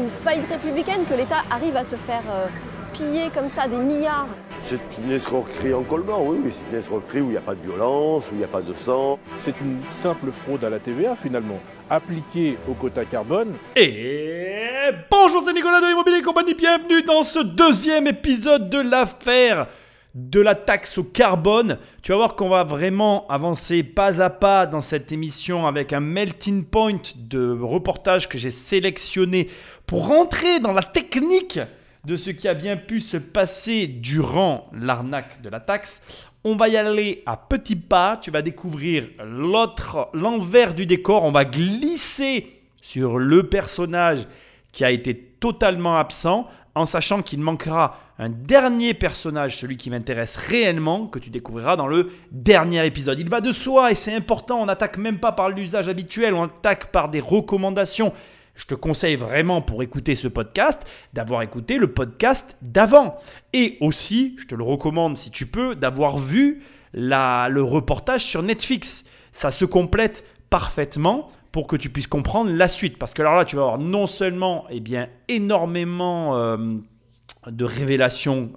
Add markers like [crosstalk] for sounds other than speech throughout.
une faillite républicaine que l'État arrive à se faire euh, piller comme ça des milliards C'est une escroquerie en colmant, oui, oui. C'est une escroquerie où il n'y a pas de violence, où il n'y a pas de sang. C'est une simple fraude à la TVA finalement, appliquée au quota carbone. Et bonjour, c'est Nicolas de Immobilier Compagnie, bienvenue dans ce deuxième épisode de l'affaire de la taxe au carbone. Tu vas voir qu'on va vraiment avancer pas à pas dans cette émission avec un melting point de reportage que j'ai sélectionné pour rentrer dans la technique de ce qui a bien pu se passer durant l'arnaque de la taxe. On va y aller à petits pas, tu vas découvrir l'autre l'envers du décor, on va glisser sur le personnage qui a été totalement absent en sachant qu'il manquera un dernier personnage, celui qui m'intéresse réellement, que tu découvriras dans le dernier épisode. Il va de soi et c'est important, on n'attaque même pas par l'usage habituel, on attaque par des recommandations. Je te conseille vraiment pour écouter ce podcast d'avoir écouté le podcast d'avant. Et aussi, je te le recommande si tu peux, d'avoir vu le reportage sur Netflix. Ça se complète parfaitement pour que tu puisses comprendre la suite. Parce que alors là, tu vas avoir non seulement eh bien, énormément euh, de révélations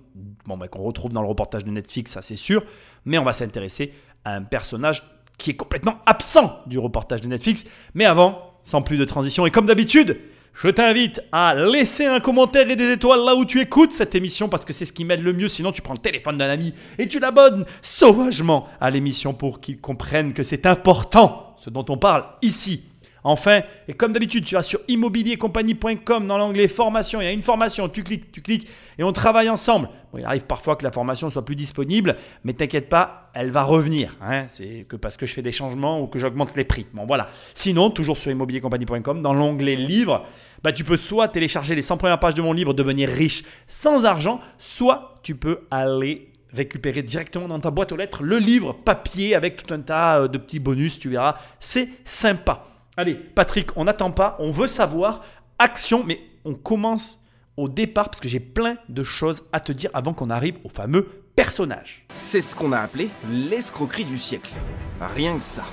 bon, bah, qu'on retrouve dans le reportage de Netflix, ça c'est sûr, mais on va s'intéresser à un personnage qui est complètement absent du reportage de Netflix. Mais avant, sans plus de transition, et comme d'habitude, je t'invite à laisser un commentaire et des étoiles là où tu écoutes cette émission parce que c'est ce qui m'aide le mieux. Sinon, tu prends le téléphone d'un ami et tu l'abonnes sauvagement à l'émission pour qu'il comprenne que c'est important ce dont on parle ici. Enfin, et comme d'habitude, tu vas sur immobiliercompagnie.com dans l'onglet formation. Il y a une formation, tu cliques, tu cliques et on travaille ensemble. Il arrive parfois que la formation soit plus disponible, mais t'inquiète pas, elle va revenir. Hein. C'est que parce que je fais des changements ou que j'augmente les prix. Bon, voilà. Sinon, toujours sur immobiliercompagnie.com, dans l'onglet livre, bah, tu peux soit télécharger les 100 premières pages de mon livre, devenir riche sans argent, soit tu peux aller récupérer directement dans ta boîte aux lettres le livre papier avec tout un tas euh, de petits bonus, tu verras, c'est sympa. Allez, Patrick, on n'attend pas, on veut savoir, action, mais on commence au départ parce que j'ai plein de choses à te dire avant qu'on arrive au fameux personnage. C'est ce qu'on a appelé l'escroquerie du siècle. Rien que ça.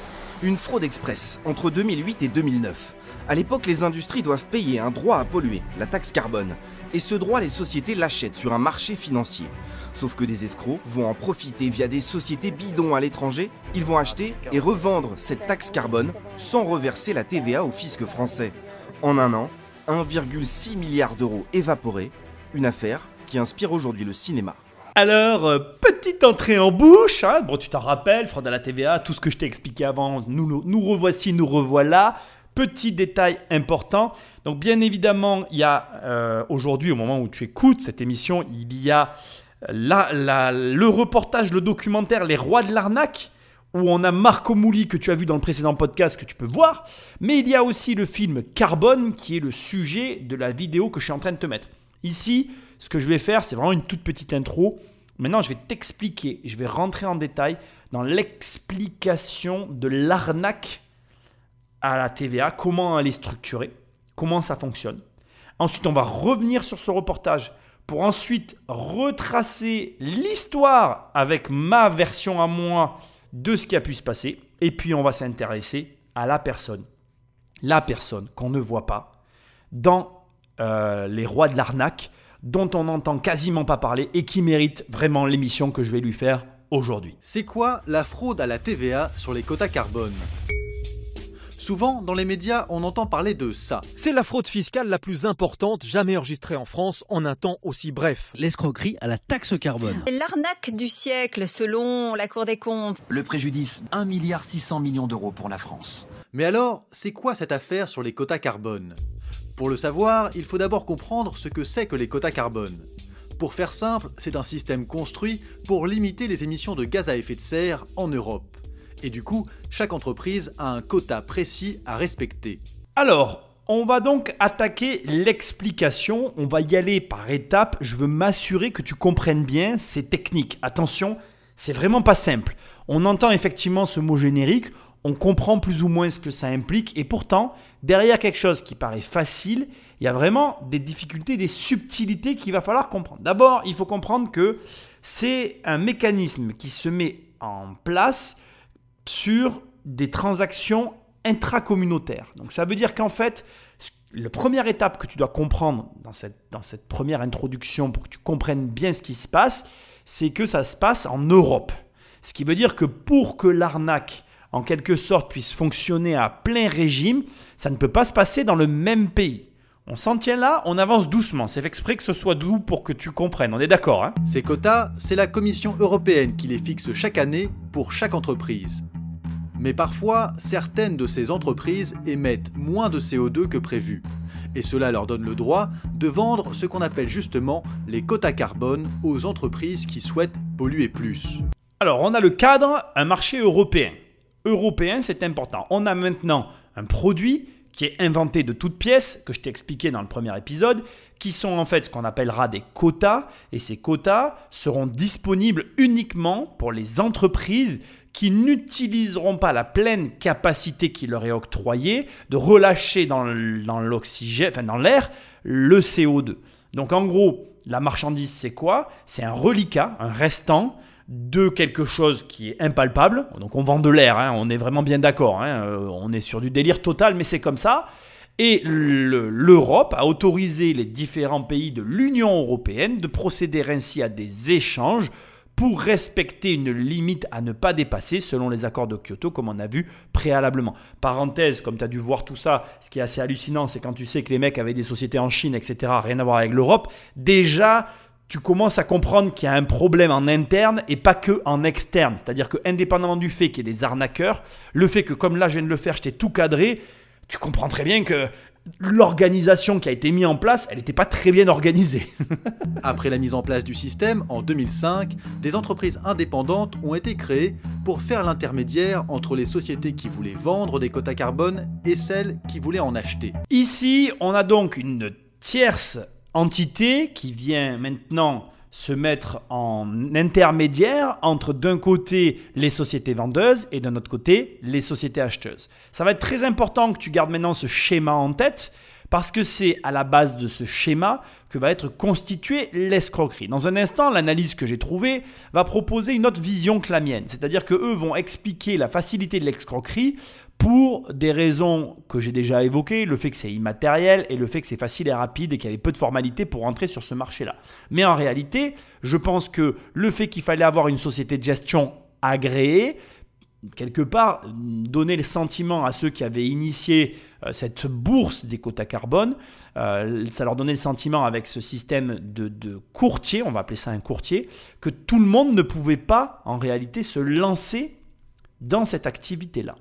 Une fraude express entre 2008 et 2009. À l'époque, les industries doivent payer un droit à polluer, la taxe carbone. Et ce droit, les sociétés l'achètent sur un marché financier. Sauf que des escrocs vont en profiter via des sociétés bidons à l'étranger. Ils vont acheter et revendre cette taxe carbone sans reverser la TVA au fisc français. En un an, 1,6 milliard d'euros évaporés. Une affaire qui inspire aujourd'hui le cinéma. Alors, euh, petite entrée en bouche, hein. bon tu t'en rappelles, fraude à la TVA, tout ce que je t'ai expliqué avant, nous, nous, nous revoici, nous revoilà. Petit détail important, donc bien évidemment, il y a euh, aujourd'hui, au moment où tu écoutes cette émission, il y a la- la- le reportage, le documentaire Les Rois de l'arnaque, où on a Marco Mouli que tu as vu dans le précédent podcast que tu peux voir, mais il y a aussi le film Carbone qui est le sujet de la vidéo que je suis en train de te mettre. Ici, ce que je vais faire, c'est vraiment une toute petite intro. Maintenant, je vais t'expliquer, je vais rentrer en détail dans l'explication de l'arnaque à la TVA, comment elle est structurée, comment ça fonctionne. Ensuite, on va revenir sur ce reportage pour ensuite retracer l'histoire avec ma version à moi de ce qui a pu se passer. Et puis, on va s'intéresser à la personne. La personne qu'on ne voit pas dans euh, Les Rois de l'arnaque, dont on n'entend quasiment pas parler et qui mérite vraiment l'émission que je vais lui faire aujourd'hui. C'est quoi la fraude à la TVA sur les quotas carbone? Souvent, dans les médias, on entend parler de ça. C'est la fraude fiscale la plus importante jamais enregistrée en France en un temps aussi bref. L'escroquerie à la taxe carbone. L'arnaque du siècle, selon la Cour des comptes. Le préjudice 1 milliard 600 millions d'euros pour la France. Mais alors, c'est quoi cette affaire sur les quotas carbone? Pour le savoir, il faut d'abord comprendre ce que c'est que les quotas carbone. Pour faire simple, c'est un système construit pour limiter les émissions de gaz à effet de serre en Europe. Et du coup, chaque entreprise a un quota précis à respecter. Alors, on va donc attaquer l'explication. On va y aller par étapes. Je veux m'assurer que tu comprennes bien ces techniques. Attention, c'est vraiment pas simple. On entend effectivement ce mot générique. On comprend plus ou moins ce que ça implique. Et pourtant, derrière quelque chose qui paraît facile, il y a vraiment des difficultés, des subtilités qu'il va falloir comprendre. D'abord, il faut comprendre que c'est un mécanisme qui se met en place sur des transactions intracommunautaires. Donc ça veut dire qu'en fait, La première étape que tu dois comprendre dans cette, dans cette première introduction pour que tu comprennes bien ce qui se passe, c'est que ça se passe en Europe. Ce qui veut dire que pour que l'arnaque, en quelque sorte, puisse fonctionner à plein régime, ça ne peut pas se passer dans le même pays. On s'en tient là, on avance doucement. C'est fait exprès que ce soit doux pour que tu comprennes. On est d'accord, hein? Ces quotas, c'est la Commission européenne qui les fixe chaque année pour chaque entreprise. Mais parfois, certaines de ces entreprises émettent moins de CO2 que prévu. Et cela leur donne le droit de vendre ce qu'on appelle justement les quotas carbone aux entreprises qui souhaitent polluer plus. Alors, on a le cadre, un marché européen. Européen, c'est important. On a maintenant un produit qui est inventé de toutes pièces, que je t'ai expliqué dans le premier épisode, qui sont en fait ce qu'on appellera des quotas, et ces quotas seront disponibles uniquement pour les entreprises qui n'utiliseront pas la pleine capacité qui leur est octroyée de relâcher dans l'oxygène, enfin dans l'air, le CO2. Donc en gros, la marchandise, c'est quoi? C'est un reliquat, un restant de quelque chose qui est impalpable. Donc on vend de l'air, hein, on est vraiment bien d'accord. Hein, euh, on est sur du délire total, mais c'est comme ça. Et l'Europe a autorisé les différents pays de l'Union européenne de procéder ainsi à des échanges pour respecter une limite à ne pas dépasser selon les accords de Kyoto, comme on a vu préalablement. Parenthèse, comme tu as dû voir tout ça, ce qui est assez hallucinant, c'est quand tu sais que les mecs avaient des sociétés en Chine, etc., rien à voir avec l'Europe, déjà, tu commences à comprendre qu'il y a un problème en interne et pas que en externe. C'est-à-dire que indépendamment du fait qu'il y ait des arnaqueurs, le fait que comme là je viens de le faire, je t'ai tout cadré, tu comprends très bien que l'organisation qui a été mise en place, elle n'était pas très bien organisée. [laughs] Après la mise en place du système, en 2005, des entreprises indépendantes ont été créées pour faire l'intermédiaire entre les sociétés qui voulaient vendre des quotas carbone et celles qui voulaient en acheter. Ici, on a donc une tierce entité qui vient maintenant se mettre en intermédiaire entre d'un côté les sociétés vendeuses et d'un autre côté les sociétés acheteuses. Ça va être très important que tu gardes maintenant ce schéma en tête parce que c'est à la base de ce schéma que va être constituée l'escroquerie. Dans un instant, l'analyse que j'ai trouvée va proposer une autre vision que la mienne, c'est-à-dire que eux vont expliquer la facilité de l'escroquerie pour des raisons que j'ai déjà évoquées, le fait que c'est immatériel et le fait que c'est facile et rapide et qu'il y avait peu de formalités pour entrer sur ce marché-là. Mais en réalité, je pense que le fait qu'il fallait avoir une société de gestion agréée, quelque part, donner le sentiment à ceux qui avaient initié euh, cette bourse des quotas carbone, euh, ça leur donnait le sentiment avec ce système de, de courtier, on va appeler ça un courtier, que tout le monde ne pouvait pas en réalité se lancer dans cette activité-là.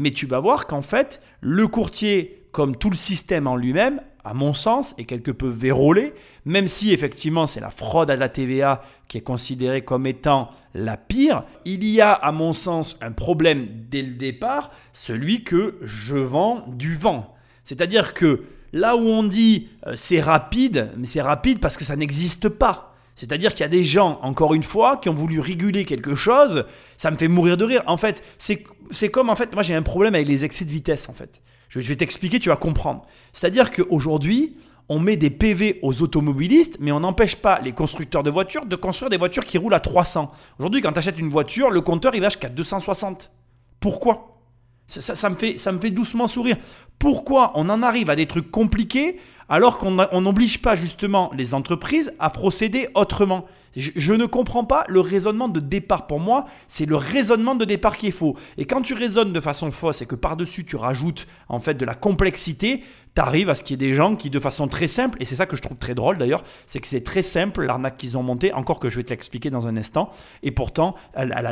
Mais tu vas voir qu'en fait, le courtier, comme tout le système en lui-même, à mon sens, est quelque peu vérolé, même si effectivement c'est la fraude à la TVA qui est considérée comme étant la pire. Il y a, à mon sens, un problème dès le départ, celui que je vends du vent. C'est-à-dire que là où on dit euh, c'est rapide, mais c'est rapide parce que ça n'existe pas. C'est-à-dire qu'il y a des gens, encore une fois, qui ont voulu réguler quelque chose. Ça me fait mourir de rire. En fait, c'est comme, en fait, moi j'ai un problème avec les excès de vitesse, en fait. Je, vais t'expliquer, tu vas comprendre. C'est-à-dire qu'aujourd'hui, on met des PV aux automobilistes, mais on n'empêche pas les constructeurs de voitures de construire des voitures qui roulent à 300. Aujourd'hui, quand tu achètes une voiture, le compteur, il va jusqu'à 260. Pourquoi? Ça, me fait, ça me fait doucement sourire. Pourquoi on en arrive à des trucs compliqués alors qu'on n'oblige pas justement les entreprises à procéder autrement? Je, ne comprends pas le raisonnement de départ. Pour moi, c'est le raisonnement de départ qui est faux. Et quand tu raisonnes de façon fausse et que par-dessus tu rajoutes en fait de la complexité, tu arrives à ce qu'il y ait des gens qui, de façon très simple, et c'est ça que je trouve très drôle d'ailleurs, c'est que c'est très simple l'arnaque qu'ils ont montée, encore que je vais te l'expliquer dans un instant, et pourtant,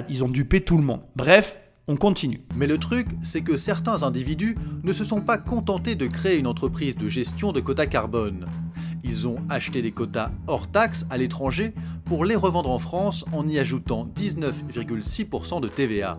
ils ont dupé tout le monde. Bref, on continue. Mais le truc, c'est que certains individus ne se sont pas contentés de créer une entreprise de gestion de quotas carbone. Ils ont acheté des quotas hors taxes à l'étranger pour les revendre en France en y ajoutant 19,6% de TVA.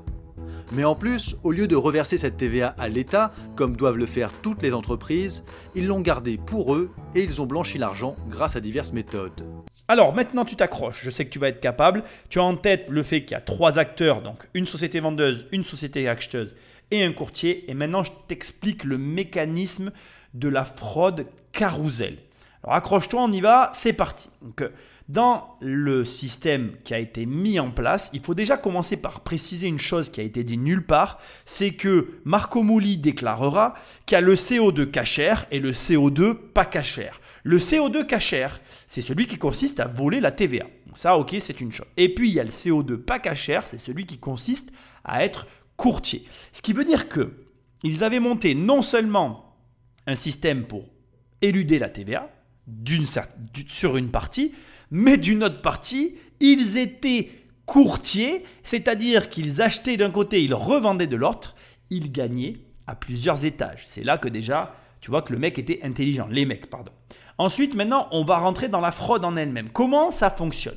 Mais en plus, au lieu de reverser cette TVA à l'État, comme doivent le faire toutes les entreprises, ils l'ont gardée pour eux et ils ont blanchi l'argent grâce à diverses méthodes. Alors maintenant tu t'accroches, je sais que tu vas être capable. Tu as en tête le fait qu'il y a trois acteurs, donc une société vendeuse, une société acheteuse et un courtier. Et maintenant je t'explique le mécanisme de la fraude carousel. Alors accroche-toi, on y va, c'est parti. Donc, Dans le système qui a été mis en place, il faut déjà commencer par préciser une chose qui a été dit nulle part, c'est que Marco Mouli déclarera qu'il y a le CO2 cachère et le CO2 pas cachère. Le CO2 cachère, c'est celui qui consiste à voler la TVA. ça, ok, c'est une chose. Et puis, il y a le CO2 pas cachère, c'est celui qui consiste à être courtier. Ce qui veut dire que ils avaient monté non seulement un système pour éluder la TVA sur une partie, mais d'une autre partie, ils étaient courtiers, c'est-à-dire qu'ils achetaient d'un côté, ils revendaient de l'autre, ils gagnaient à plusieurs étages. C'est là que déjà, tu vois que le mec était intelligent, les mecs, pardon. Ensuite, maintenant, on va rentrer dans la fraude en elle-même. Comment ça fonctionne?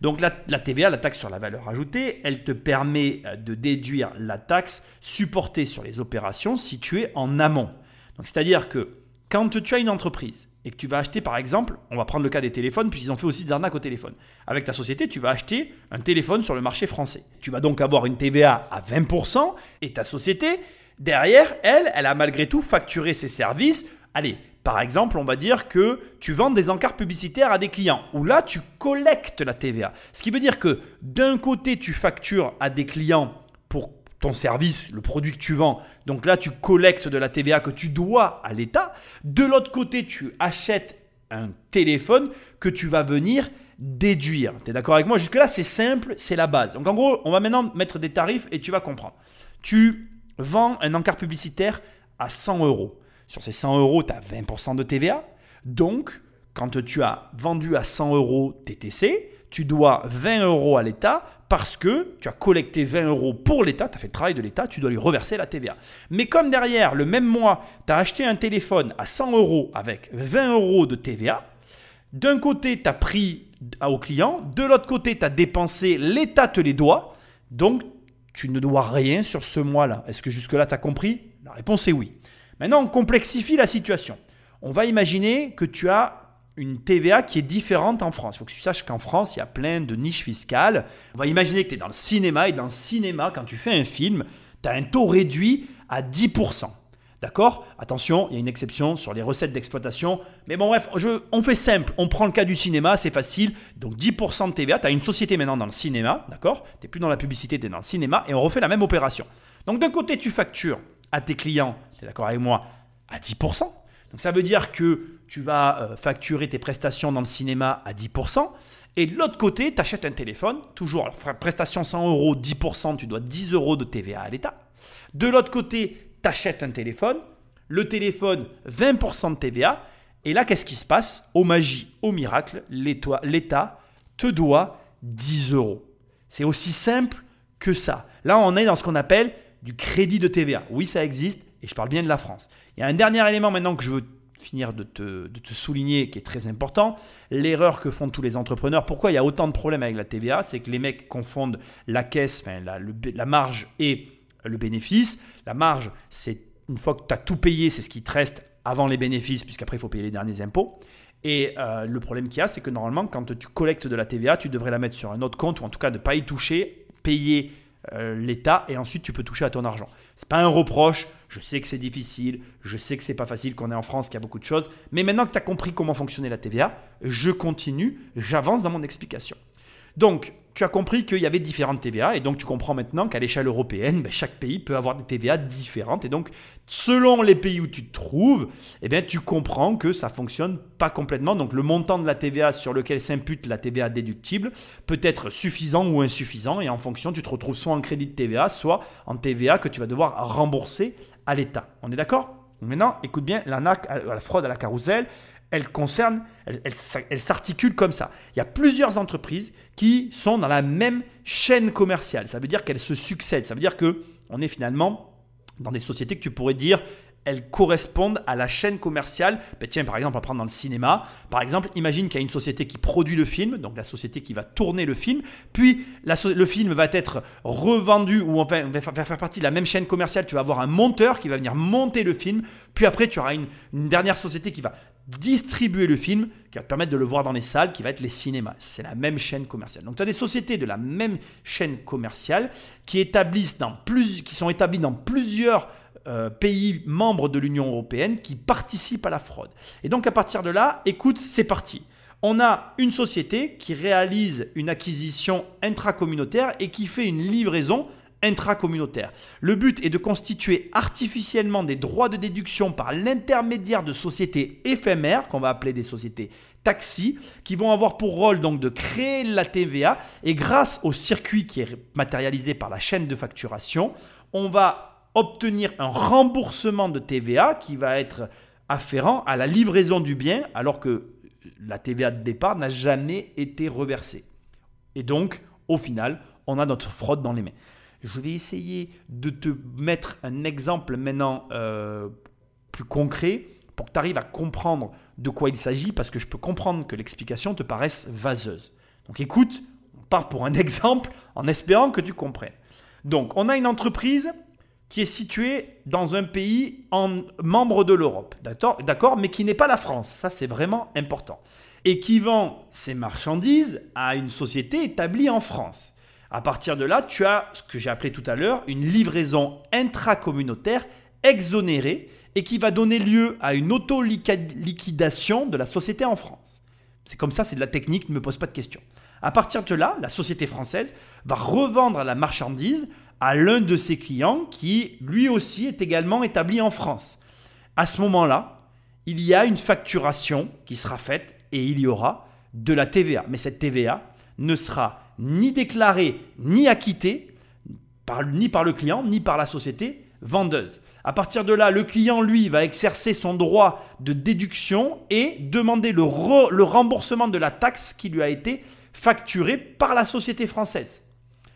Donc la, la, TVA, la taxe sur la valeur ajoutée, elle te permet euh, de déduire la taxe supportée sur les opérations situées en amont. Donc c'est-à-dire que quand tu as une entreprise et que tu vas acheter par exemple, on va prendre le cas des téléphones, puisqu'ils ont fait aussi des arnaques au téléphone. Avec ta société, tu vas acheter un téléphone sur le marché français. Tu vas donc avoir une TVA à 20% et ta société, derrière, elle, elle a malgré tout facturé ses services. Allez, par exemple, on va dire que tu vends des encarts publicitaires à des clients, où là, tu collectes la TVA. Ce qui veut dire que d'un côté, tu factures à des clients ton service, le produit que tu vends. Donc là, tu collectes de la TVA que tu dois à l'État. De l'autre côté, tu achètes un téléphone que tu vas venir déduire. Tu es d'accord avec moi? Jusque-là, c'est simple, c'est la base. Donc en gros, on va maintenant mettre des tarifs et tu vas comprendre. Tu vends un encart publicitaire à 100 euros. Sur ces 100 euros, tu as 20% de TVA. Donc, quand tu as vendu à 100 euros TTC, tu dois 20 euros à l'État parce que tu as collecté 20 euros pour l'État, tu as fait le travail de l'État, tu dois lui reverser la TVA. Mais comme derrière, le même mois, tu as acheté un téléphone à 100 euros avec 20 euros de TVA, d'un côté, tu as pris au client, de l'autre côté, tu as dépensé, l'État te les doit, donc tu ne dois rien sur ce mois-là. Est-ce que jusque-là, tu as compris? La réponse est oui. Maintenant, on complexifie la situation. On va imaginer que tu as une TVA qui est différente en France. Il faut que tu saches qu'en France, il y a plein de niches fiscales. On va imaginer que tu es dans le cinéma et dans le cinéma, quand tu fais un film, tu as un taux réduit à 10%. D'accord? Attention, il y a une exception sur les recettes d'exploitation. Mais bon, bref, on fait simple. On prend le cas du cinéma, c'est facile. Donc 10% de TVA. Tu as une société maintenant dans le cinéma. D'accord? Tu n'es plus dans la publicité, tu es dans le cinéma. Et on refait la même opération. Donc d'un côté, tu factures à tes clients, tu es d'accord avec moi, à 10%. Donc ça veut dire que tu vas euh, facturer tes prestations dans le cinéma à 10%. Et de l'autre côté, tu achètes un téléphone, toujours, prestation 100 euros, 10%, tu dois 10 euros de TVA à l'État. De l'autre côté, tu achètes un téléphone, le téléphone, 20% de TVA. Et là, qu'est-ce qui se passe? Au magie, au miracle, l'État te doit 10 euros. C'est aussi simple que ça. Là, on est dans ce qu'on appelle du crédit de TVA. Oui, ça existe, et je parle bien de la France. Il y a un dernier élément maintenant que je veux finir de te, souligner qui est très important. L'erreur que font tous les entrepreneurs. Pourquoi il y a autant de problèmes avec la TVA? C'est que les mecs confondent la caisse, la marge et le bénéfice. La marge, c'est une fois que tu as tout payé, c'est ce qui te reste avant les bénéfices, puisqu'après il faut payer les derniers impôts. Et euh, le problème qu'il y a, c'est que normalement, quand tu collectes de la TVA, tu devrais la mettre sur un autre compte, ou en tout cas ne pas y toucher, payer euh, l'État, et ensuite tu peux toucher à ton argent. C'est pas un reproche, je sais que c'est difficile, je sais que c'est pas facile, qu'on est en France, qu'il y a beaucoup de choses, mais maintenant que tu as compris comment fonctionnait la TVA, je continue, j'avance dans mon explication. Donc, tu as compris qu'il y avait différentes TVA et donc tu comprends maintenant qu'à l'échelle européenne, ben, chaque pays peut avoir des TVA différentes et donc selon les pays où tu te trouves, eh bien, tu comprends que ça fonctionne pas complètement. Donc le montant de la TVA sur lequel s'impute la TVA déductible peut être suffisant ou insuffisant et en fonction, tu te retrouves soit en crédit de TVA, soit en TVA que tu vas devoir rembourser à l'État. On est d'accord? Maintenant, écoute bien, la fraude à la carousel, elle concerne, elle, s'articule comme ça. Il y a plusieurs entreprises qui sont dans la même chaîne commerciale. Ça veut dire qu'elles se succèdent. Ça veut dire que on est finalement dans des sociétés que tu pourrais dire elles correspondent à la chaîne commerciale. Ben tiens, par exemple, à prendre dans le cinéma. Par exemple, imagine qu'il y a une société qui produit le film, donc la société qui va tourner le film, puis le film va être revendu ou enfin va faire, partie de la même chaîne commerciale. Tu vas avoir un monteur qui va venir monter le film, puis après tu auras une dernière société qui va distribuer le film, qui va te permettre de le voir dans les salles, qui va être les cinémas. C'est la même chaîne commerciale. Donc tu as des sociétés de la même chaîne commerciale qui, établissent dans plus, qui sont établies dans plusieurs euh, pays membres de l'Union européenne qui participent à la fraude. Et donc à partir de là, écoute, c'est parti. On a une société qui réalise une acquisition intracommunautaire et qui fait une livraison intracommunautaire. Le but est de constituer artificiellement des droits de déduction par l'intermédiaire de sociétés éphémères, qu'on va appeler des sociétés taxi, qui vont avoir pour rôle donc de créer la TVA. Et grâce au circuit qui est matérialisé par la chaîne de facturation, on va obtenir un remboursement de TVA qui va être afférent à la livraison du bien, alors que la TVA de départ n'a jamais été reversée. Et donc, au final, on a notre fraude dans les mains. Je vais essayer de te mettre un exemple maintenant euh, plus concret pour que tu arrives à comprendre de quoi il s'agit, parce que je peux comprendre que l'explication te paraisse vaseuse. Donc écoute, on part pour un [laughs] exemple en espérant que tu comprennes. Donc, on a une entreprise qui est située dans un pays membre de l'Europe, d'accord, mais qui n'est pas la France. Ça, c'est vraiment important. Et qui vend ses marchandises à une société établie en France. À partir de là, tu as ce que j'ai appelé tout à l'heure une livraison intracommunautaire exonérée et qui va donner lieu à une auto-liquidation de la société en France. C'est comme ça, c'est de la technique, ne me pose pas de questions. À partir de là, la société française va revendre la marchandise à l'un de ses clients qui, lui aussi, est également établi en France. À ce moment-là, il y a une facturation qui sera faite et il y aura de la TVA. Mais cette TVA ne sera ni déclarée ni acquittée par, ni par le client ni par la société vendeuse. À partir de là, le client, lui, va exercer son droit de déduction et demander le remboursement de la taxe qui lui a été facturée par la société française.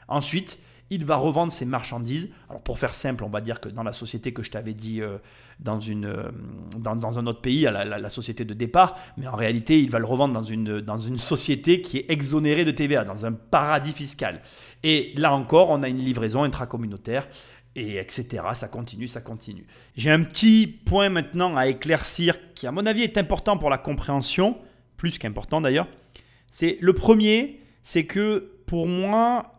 Ensuite, il va revendre ses marchandises. Alors pour faire simple, on va dire que dans la société que je t'avais dit euh, dans, une, euh, dans, un autre pays, la, société de départ, mais en réalité, il va le revendre dans une, dans une société qui est exonérée de TVA, dans un paradis fiscal. Et là encore, on a une livraison intracommunautaire. Et etc. Ça continue, ça continue. J'ai un petit point maintenant à éclaircir qui, à mon avis, est important pour la compréhension, plus qu'important d'ailleurs. C'est le premier, c'est que pour moi,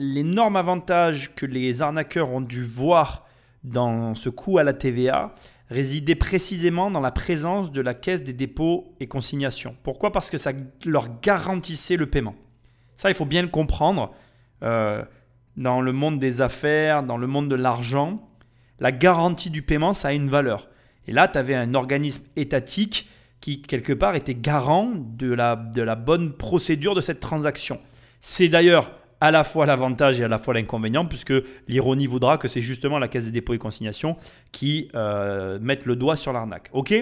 l'énorme avantage que les arnaqueurs ont dû voir dans ce coup à la TVA résidait précisément dans la présence de la caisse des dépôts et consignations. Pourquoi? Parce que ça leur garantissait le paiement. Ça, il faut bien le comprendre. Euh, dans le monde des affaires, dans le monde de l'argent, la garantie du paiement, ça a une valeur. Et là, tu avais un organisme étatique qui, quelque part, était garant de la, de la bonne procédure de cette transaction. C'est d'ailleurs à la fois l'avantage et à la fois l'inconvénient, puisque l'ironie voudra que c'est justement la Caisse des dépôts et consignations qui euh, mette le doigt sur l'arnaque. Ok?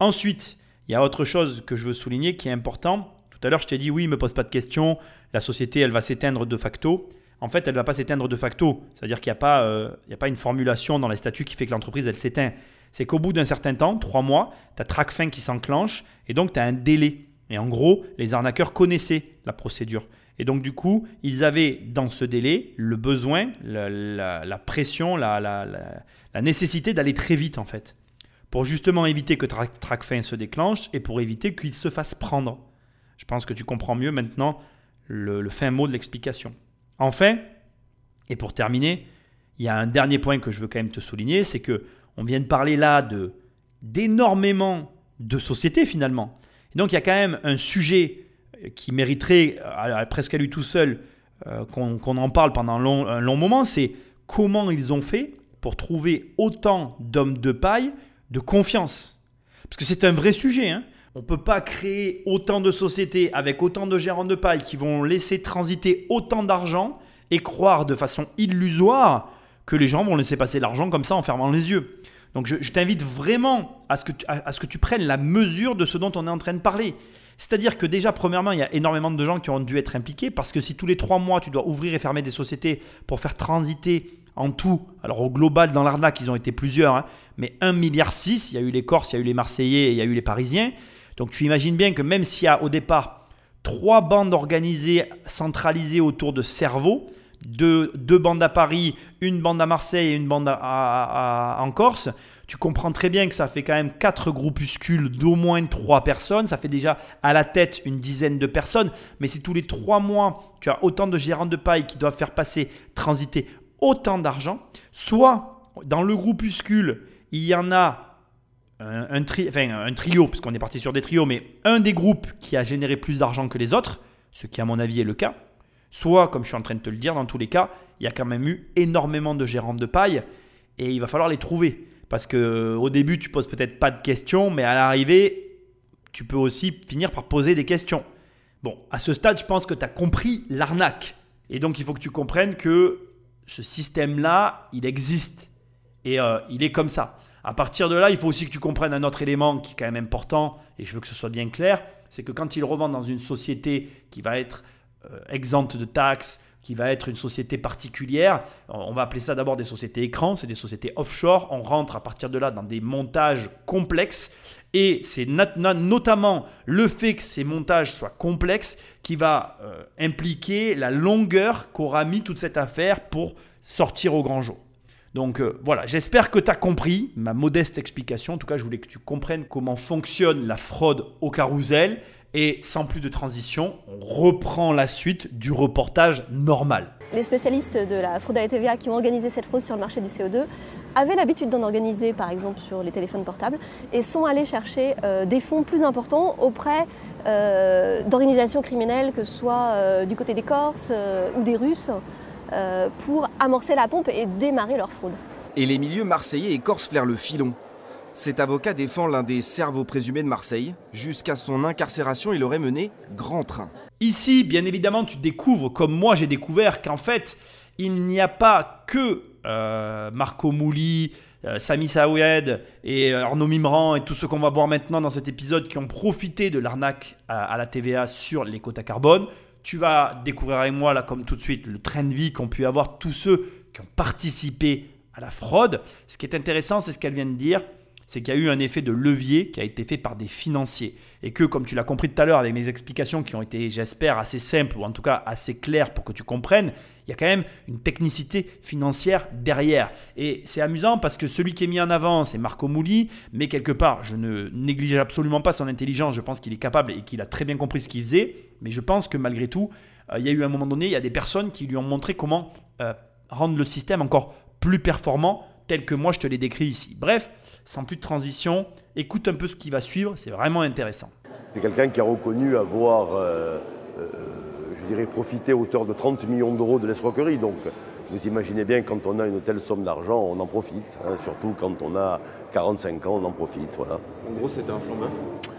Ensuite, il y a autre chose que je veux souligner qui est important. Tout à l'heure, je t'ai dit oui, me pose pas de questions, la société, elle va s'éteindre de facto. En fait, elle ne va pas s'éteindre de facto. C'est-à-dire qu'il n'y a, pas, euh, a pas une formulation dans les statuts qui fait que l'entreprise, elle s'éteint. C'est qu'au bout d'un certain temps, trois mois, tu as TRACFIN qui s'enclenche et donc tu as un délai. Et en gros, les arnaqueurs connaissaient la procédure. Et donc, du coup, ils avaient dans ce délai le besoin, la, pression, la, nécessité d'aller très vite, en fait. Pour justement éviter que TRACFIN se déclenche et pour éviter qu'il se fasse prendre. Je pense que tu comprends mieux maintenant le, fin mot de l'explication. Enfin, et pour terminer, il y a un dernier point que je veux quand même te souligner, c'est que on vient de parler là d'énormément de sociétés finalement. donc il y a quand même un sujet qui mériterait presque à lui tout seul euh, qu'on en parle pendant un long, moment, c'est comment ils ont fait pour trouver autant d'hommes de paille de confiance. Parce que c'est un vrai sujet. Hein. On ne peut pas créer autant de sociétés avec autant de gérants de paille qui vont laisser transiter autant d'argent et croire de façon illusoire que les gens vont laisser passer l'argent comme ça en fermant les yeux. Donc je, t'invite vraiment à à ce que tu prennes la mesure de ce dont on est en train de parler. C'est-à-dire que déjà, premièrement, il y a énormément de gens qui ont dû être impliqués parce que si tous les trois mois, tu dois ouvrir et fermer des sociétés pour faire transiter en tout, alors au global, dans l'arnaque, ils ont été plusieurs, hein, mais 1,6 milliard, il y a eu les Corses, il y a eu les Marseillais et il y a eu les Parisiens. Donc tu imagines bien que même s'il y a au départ trois bandes organisées, centralisées autour de cerveaux, deux, bandes à Paris, une bande à Marseille et une bande en Corse, tu comprends très bien que ça fait quand même quatre groupuscules d'au moins trois personnes. Ça fait déjà à la tête une dizaine de personnes. Mais si tous les trois mois, tu as autant de gérants de paille qui doivent faire passer, transiter autant d'argent, soit dans le groupuscule, il y en a un, un trio, puisqu'on est parti sur des trios, mais un des groupes qui a généré plus d'argent que les autres, ce qui à mon avis est le cas, soit, comme je suis en train de te le dire, dans tous les cas, il y a quand même eu énormément de gérants de paille et il va falloir les trouver. Parce que au début, tu poses peut-être pas de questions, mais à l'arrivée, tu peux aussi finir par poser des questions. Bon, à ce stade, je pense que tu as compris l'arnaque. Et donc, il faut que tu comprennes que ce système-là, il existe. Et euh, il est comme ça. À partir de là, il faut aussi que tu comprennes un autre élément qui est quand même important, et je veux que ce soit bien clair, c'est que quand ils revendent dans une société qui va être euh, exempte de taxes, qui va être une société particulière, on va appeler ça d'abord des sociétés écrans, c'est des sociétés offshore, on rentre à partir de là dans des montages complexes, et c'est notamment le fait que ces montages soient complexes qui va euh, impliquer la longueur qu'aura mis toute cette affaire pour sortir au grand jour. Donc euh, voilà, j'espère que tu as compris ma modeste explication. En tout cas, je voulais que tu comprennes comment fonctionne la fraude au carrousel. Et sans plus de transition, on reprend la suite du reportage normal. Les spécialistes de la fraude à la TVA qui ont organisé cette fraude sur le marché du CO2 avaient l'habitude d'en organiser par exemple sur les téléphones portables et sont allés chercher euh, des fonds plus importants auprès euh, d'organisations criminelles, que ce soit euh, du côté des Corses euh, ou des Russes, euh, pour amorcer la pompe et démarrer leur fraude. Et les milieux marseillais et corses flairent le filon. Cet avocat défend l'un des cerveaux présumés de Marseille. Jusqu'à son incarcération, il aurait mené grand train. Ici, bien évidemment, tu découvres, comme moi j'ai découvert, qu'en fait, il n'y a pas que euh, Marco Mouli, euh, Sami Saoued et euh, Arnaud Mimran et tout ce qu'on va voir maintenant dans cet épisode qui ont profité de l'arnaque à, à la TVA sur les quotas carbone. Tu vas découvrir avec moi, là, comme tout de suite, le train de vie qu'ont pu avoir tous ceux qui ont participé à la fraude. Ce qui est intéressant, c'est ce qu'elle vient de dire c'est qu'il y a eu un effet de levier qui a été fait par des financiers. Et que, comme tu l'as compris tout à l'heure avec mes explications qui ont été, j'espère, assez simples ou en tout cas assez claires pour que tu comprennes, il y a quand même une technicité financière derrière. Et c'est amusant parce que celui qui est mis en avant, c'est Marco Mouli, mais quelque part, je ne néglige absolument pas son intelligence, je pense qu'il est capable et qu'il a très bien compris ce qu'il faisait, mais je pense que malgré tout, euh, il y a eu un moment donné, il y a des personnes qui lui ont montré comment euh, rendre le système encore plus performant tel que moi je te l'ai décrit ici. Bref, sans plus de transition, écoute un peu ce qui va suivre, c'est vraiment intéressant. C'est quelqu'un qui a reconnu avoir, euh, euh, je dirais, profité à hauteur de 30 millions d'euros de l'escroquerie. Donc, vous imaginez bien, quand on a une telle somme d'argent, on en profite. hein, surtout quand on a 45 ans, on en profite. Voilà. En gros, c'était un flambeur?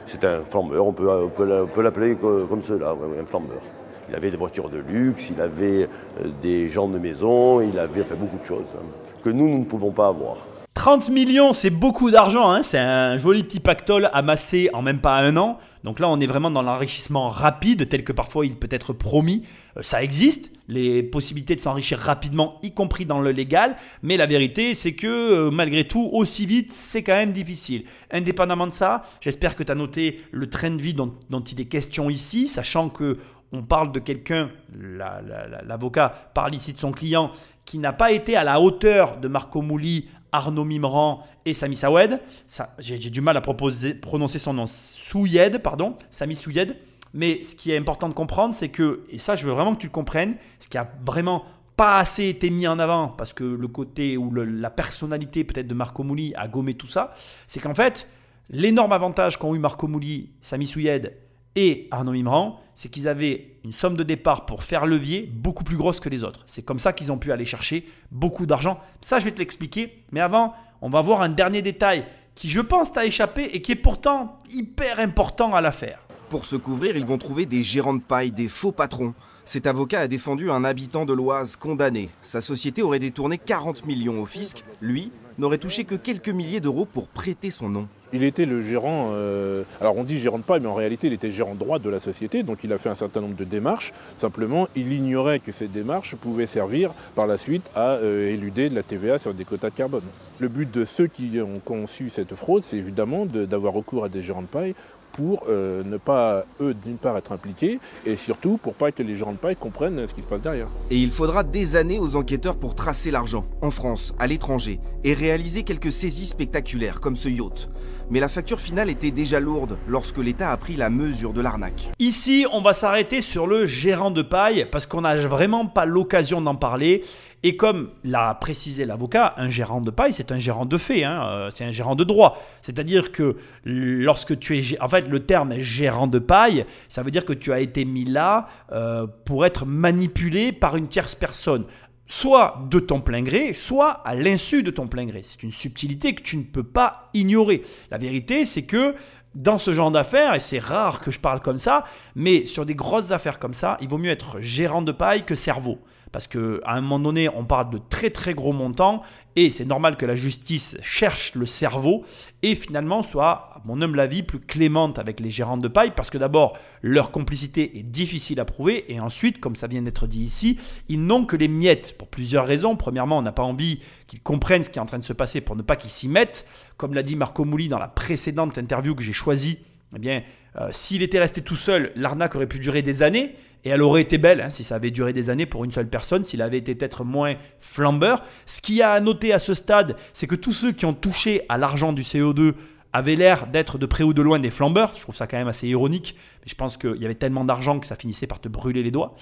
C'est un flambeur, on peut, on peut l'appeler co- comme cela, un flambeur. Il avait des voitures de luxe, il avait euh, des gens de maison, il avait fait beaucoup de choses hein, que nous, nous ne pouvons pas avoir. 30 millions, c'est beaucoup d'argent, hein, c'est un joli petit pactole amassé en même pas un an. Donc là, on est vraiment dans l'enrichissement rapide, tel que parfois il peut être promis. Euh, ça existe, les possibilités de s'enrichir rapidement, y compris dans le légal. Mais la vérité, c'est que euh, malgré tout, aussi vite, c'est quand même difficile. Indépendamment de ça, j'espère que tu as noté le train de vie dont, il est question ici, sachant que on parle de quelqu'un, la- la- la- l'avocat parle ici de son client, qui n'a pas été à la hauteur de Marco Mouli, Arnaud Mimran et Sami Saoued. Ça, J'ai du mal à proposer- prononcer son nom. Souyed, pardon. Sami Souyed. Mais ce qui est important de comprendre, c'est que, et ça je veux vraiment que tu le comprennes, ce qui a vraiment pas assez été mis en avant, parce que le côté ou la personnalité peut-être de Marco Mouli a gommé tout ça, c'est qu'en fait, l'énorme avantage qu'ont eu Marco Mouli, Sami Souyed et Arnaud Mimran, c'est qu'ils avaient une somme de départ pour faire levier beaucoup plus grosse que les autres. C'est comme ça qu'ils ont pu aller chercher beaucoup d'argent. Ça, je vais te l'expliquer. Mais avant, on va voir un dernier détail qui, je pense, t'a échappé et qui est pourtant hyper important à l'affaire. Pour se couvrir, ils vont trouver des gérants de paille, des faux patrons. Cet avocat a défendu un habitant de l'Oise condamné. Sa société aurait détourné 40 millions au fisc. Lui n'aurait touché que quelques milliers d'euros pour prêter son nom. Il était le gérant, euh, alors on dit gérant de paille, mais en réalité il était gérant droit de la société, donc il a fait un certain nombre de démarches. Simplement, il ignorait que ces démarches pouvaient servir par la suite à euh, éluder de la TVA sur des quotas de carbone. Le but de ceux qui ont conçu cette fraude, c'est évidemment de- d'avoir recours à des gérants de paille pour euh, ne pas, eux, d'une part, être impliqués, et surtout pour pas que les gérants de paille comprennent ce qui se passe derrière. Et il faudra des années aux enquêteurs pour tracer l'argent, en France, à l'étranger, et réaliser quelques saisies spectaculaires, comme ce yacht. Mais la facture finale était déjà lourde lorsque l'État a pris la mesure de l'arnaque. Ici, on va s'arrêter sur le gérant de paille parce qu'on n'a vraiment pas l'occasion d'en parler. Et comme l'a précisé l'avocat, un gérant de paille, c'est un gérant de fait, hein, euh, c'est un gérant de droit. C'est-à-dire que lorsque tu es... En fait, le terme gérant de paille, ça veut dire que tu as été mis là euh, pour être manipulé par une tierce personne soit de ton plein gré, soit à l'insu de ton plein gré. C'est une subtilité que tu ne peux pas ignorer. La vérité, c'est que dans ce genre d'affaires, et c'est rare que je parle comme ça, mais sur des grosses affaires comme ça, il vaut mieux être gérant de paille que cerveau. Parce qu'à un moment donné, on parle de très très gros montants et c'est normal que la justice cherche le cerveau et finalement soit, à mon humble avis, plus clémente avec les gérants de paille parce que d'abord, leur complicité est difficile à prouver et ensuite, comme ça vient d'être dit ici, ils n'ont que les miettes pour plusieurs raisons. Premièrement, on n'a pas envie qu'ils comprennent ce qui est en train de se passer pour ne pas qu'ils s'y mettent. Comme l'a dit Marco Mouli dans la précédente interview que j'ai choisie, eh bien, euh, s'il était resté tout seul, l'arnaque aurait pu durer des années. Et elle aurait été belle hein, si ça avait duré des années pour une seule personne, s'il avait été peut-être moins flambeur. Ce qu'il y a à noter à ce stade, c'est que tous ceux qui ont touché à l'argent du CO2 avaient l'air d'être de près ou de loin des flambeurs. Je trouve ça quand même assez ironique je pense qu'il y avait tellement d'argent que ça finissait par te brûler les doigts.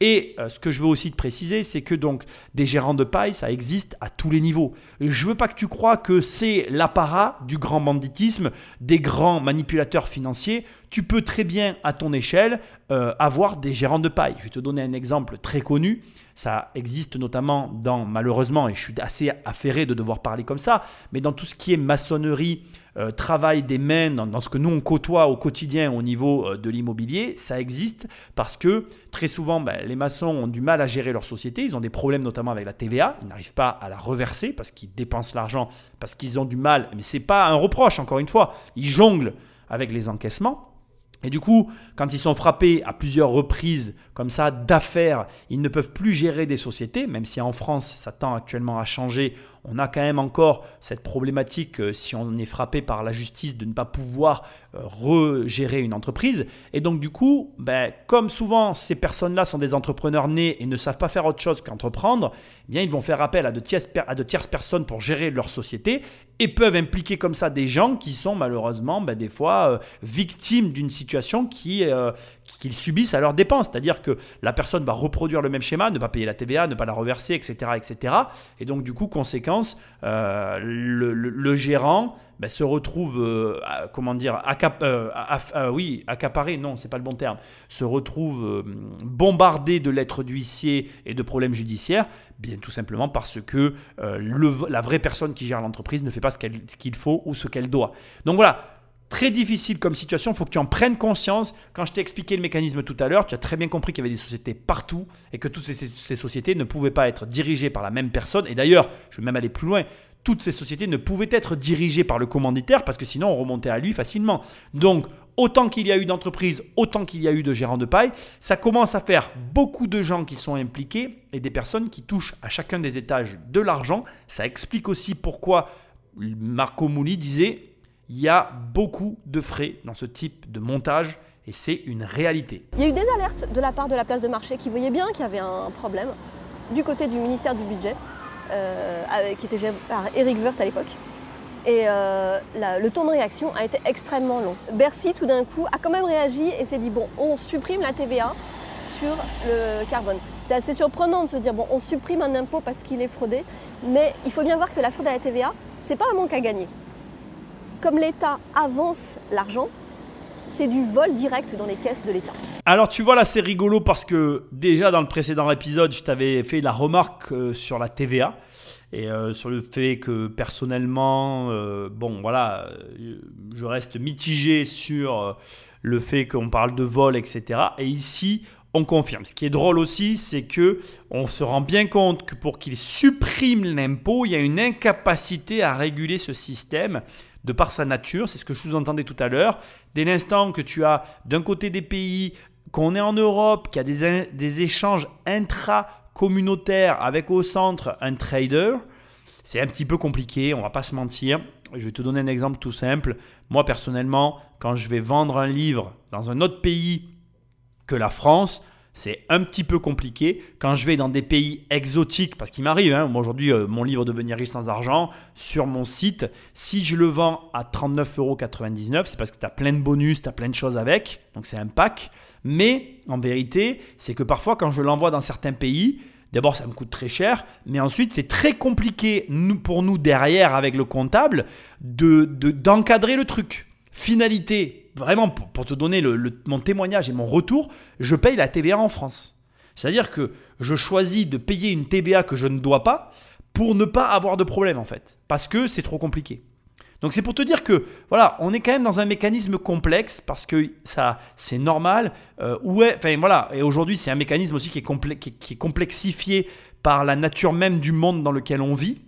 Et euh, ce que je veux aussi te préciser, c'est que donc des gérants de paille, ça existe à tous les niveaux. Je veux pas que tu crois que c'est l'apparat du grand banditisme, des grands manipulateurs financiers. Tu peux très bien, à ton échelle, euh, avoir des gérants de paille. Je vais te donner un exemple très connu. Ça existe notamment dans, malheureusement, et je suis assez affairé de devoir parler comme ça, mais dans tout ce qui est maçonnerie, euh, travail des mains, dans, ce que nous on côtoie au quotidien au niveau de l'immobilier, ça existe parce que très souvent, ben, les maçons ont du mal à gérer leur société. Ils ont des problèmes notamment avec la TVA. Ils n'arrivent pas à la reverser parce qu'ils dépensent l'argent, parce qu'ils ont du mal. Mais ce n'est pas un reproche, encore une fois. Ils jonglent avec les encaissements. Et du coup, quand ils sont frappés à plusieurs reprises comme ça d'affaires, ils ne peuvent plus gérer des sociétés, même si en France ça tend actuellement à changer on a quand même encore cette problématique, euh, si on est frappé par la justice, de ne pas pouvoir regérer une entreprise. Et donc du coup, ben, comme souvent ces personnes-là sont des entrepreneurs nés et ne savent pas faire autre chose qu'entreprendre, eh bien ils vont faire appel à de, tierces, personnes pour gérer leur société et peuvent impliquer comme ça des gens qui sont malheureusement ben, des fois euh, victimes d'une situation qui, qu'ils subissent à leurs dépenses. C'est-à-dire que la personne va reproduire le même schéma, ne pas payer la TVA, ne pas la reverser, etc. etc. Et donc du coup, conséquence, euh, le, gérant ben, se retrouve, euh, comment dire, euh, oui, accaparé, non, c'est pas le bon terme, se retrouve bombardé de lettres d'huissier et de problèmes judiciaires, bien tout simplement parce que la vraie personne qui gère l'entreprise ne fait pas ce qu'il faut ou ce qu'elle doit. Donc voilà, très difficile comme situation, il faut que tu en prennes conscience. Quand je t'ai expliqué le mécanisme tout à l'heure, tu as très bien compris qu'il y avait des sociétés partout et que toutes ces, sociétés ne pouvaient pas être dirigées par la même personne. Et d'ailleurs, je vais même aller plus loin, toutes ces sociétés ne pouvaient être dirigées par le commanditaire parce que sinon on remontait à lui facilement. Donc, autant qu'il y a eu d'entreprises, autant qu'il y a eu de gérants de paille, ça commence à faire beaucoup de gens qui sont impliqués et des personnes qui touchent à chacun des étages de l'argent. Ça explique aussi pourquoi Marco Mouli disait il y a beaucoup de frais dans ce type de montage et c'est une réalité. Il y a eu des alertes de la part de la place de marché qui voyait bien qu'il y avait un problème du côté du ministère du Budget, qui était géré par Eric Wirth à l'époque. Et euh, le temps de réaction a été extrêmement long. Bercy, tout d'un coup, a quand même réagi et s'est dit bon, on supprime la TVA sur le carbone. C'est assez surprenant de se dire bon, on supprime un impôt parce qu'il est fraudé, mais il faut bien voir que la fraude à la TVA, c'est pas un manque à gagner comme l'État avance l'argent, c'est du vol direct dans les caisses de l'État. Alors tu vois là c'est rigolo parce que déjà dans le précédent épisode je t'avais fait la remarque euh, sur la TVA et euh, sur le fait que personnellement euh, bon voilà je reste mitigé sur le fait qu'on parle de vol etc et ici on confirme. Ce qui est drôle aussi, c'est que on se rend bien compte que pour qu'il supprime l'impôt, il y a une incapacité à réguler ce système de par sa nature, c'est ce que je vous entendais tout à l'heure, dès l'instant que tu as d'un côté des pays, qu'on est en Europe, qu'il y a des, échanges intra-communautaires avec au centre un trader, c'est un petit peu compliqué, on va pas se mentir. Je vais te donner un exemple tout simple. Moi personnellement, quand je vais vendre un livre dans un autre pays que la France, c'est un petit peu compliqué. Quand je vais dans des pays exotiques, parce qu'il m'arrive, hein, moi aujourd'hui, euh, mon livre Devenir riche sans argent, sur mon site, si je le vends à 39,99€, c'est parce que tu as plein de bonus, tu as plein de choses avec, donc c'est un pack. Mais en vérité, c'est que parfois, quand je l'envoie dans certains pays, D'abord, ça me coûte très cher, mais ensuite, c'est très compliqué pour nous derrière avec le comptable de d'encadrer le truc. Finalité, vraiment pour, te donner mon témoignage et mon retour, je paye la TVA en France. C'est-à-dire que je choisis de payer une TVA que je ne dois pas pour ne pas avoir de problème en fait, parce que c'est trop compliqué. Donc c'est pour te dire que voilà, on est quand même dans un mécanisme complexe parce que ça c'est normal. Euh, ouais, enfin voilà, et aujourd'hui c'est un mécanisme aussi qui est, qui est complexifié par la nature même du monde dans lequel on vit.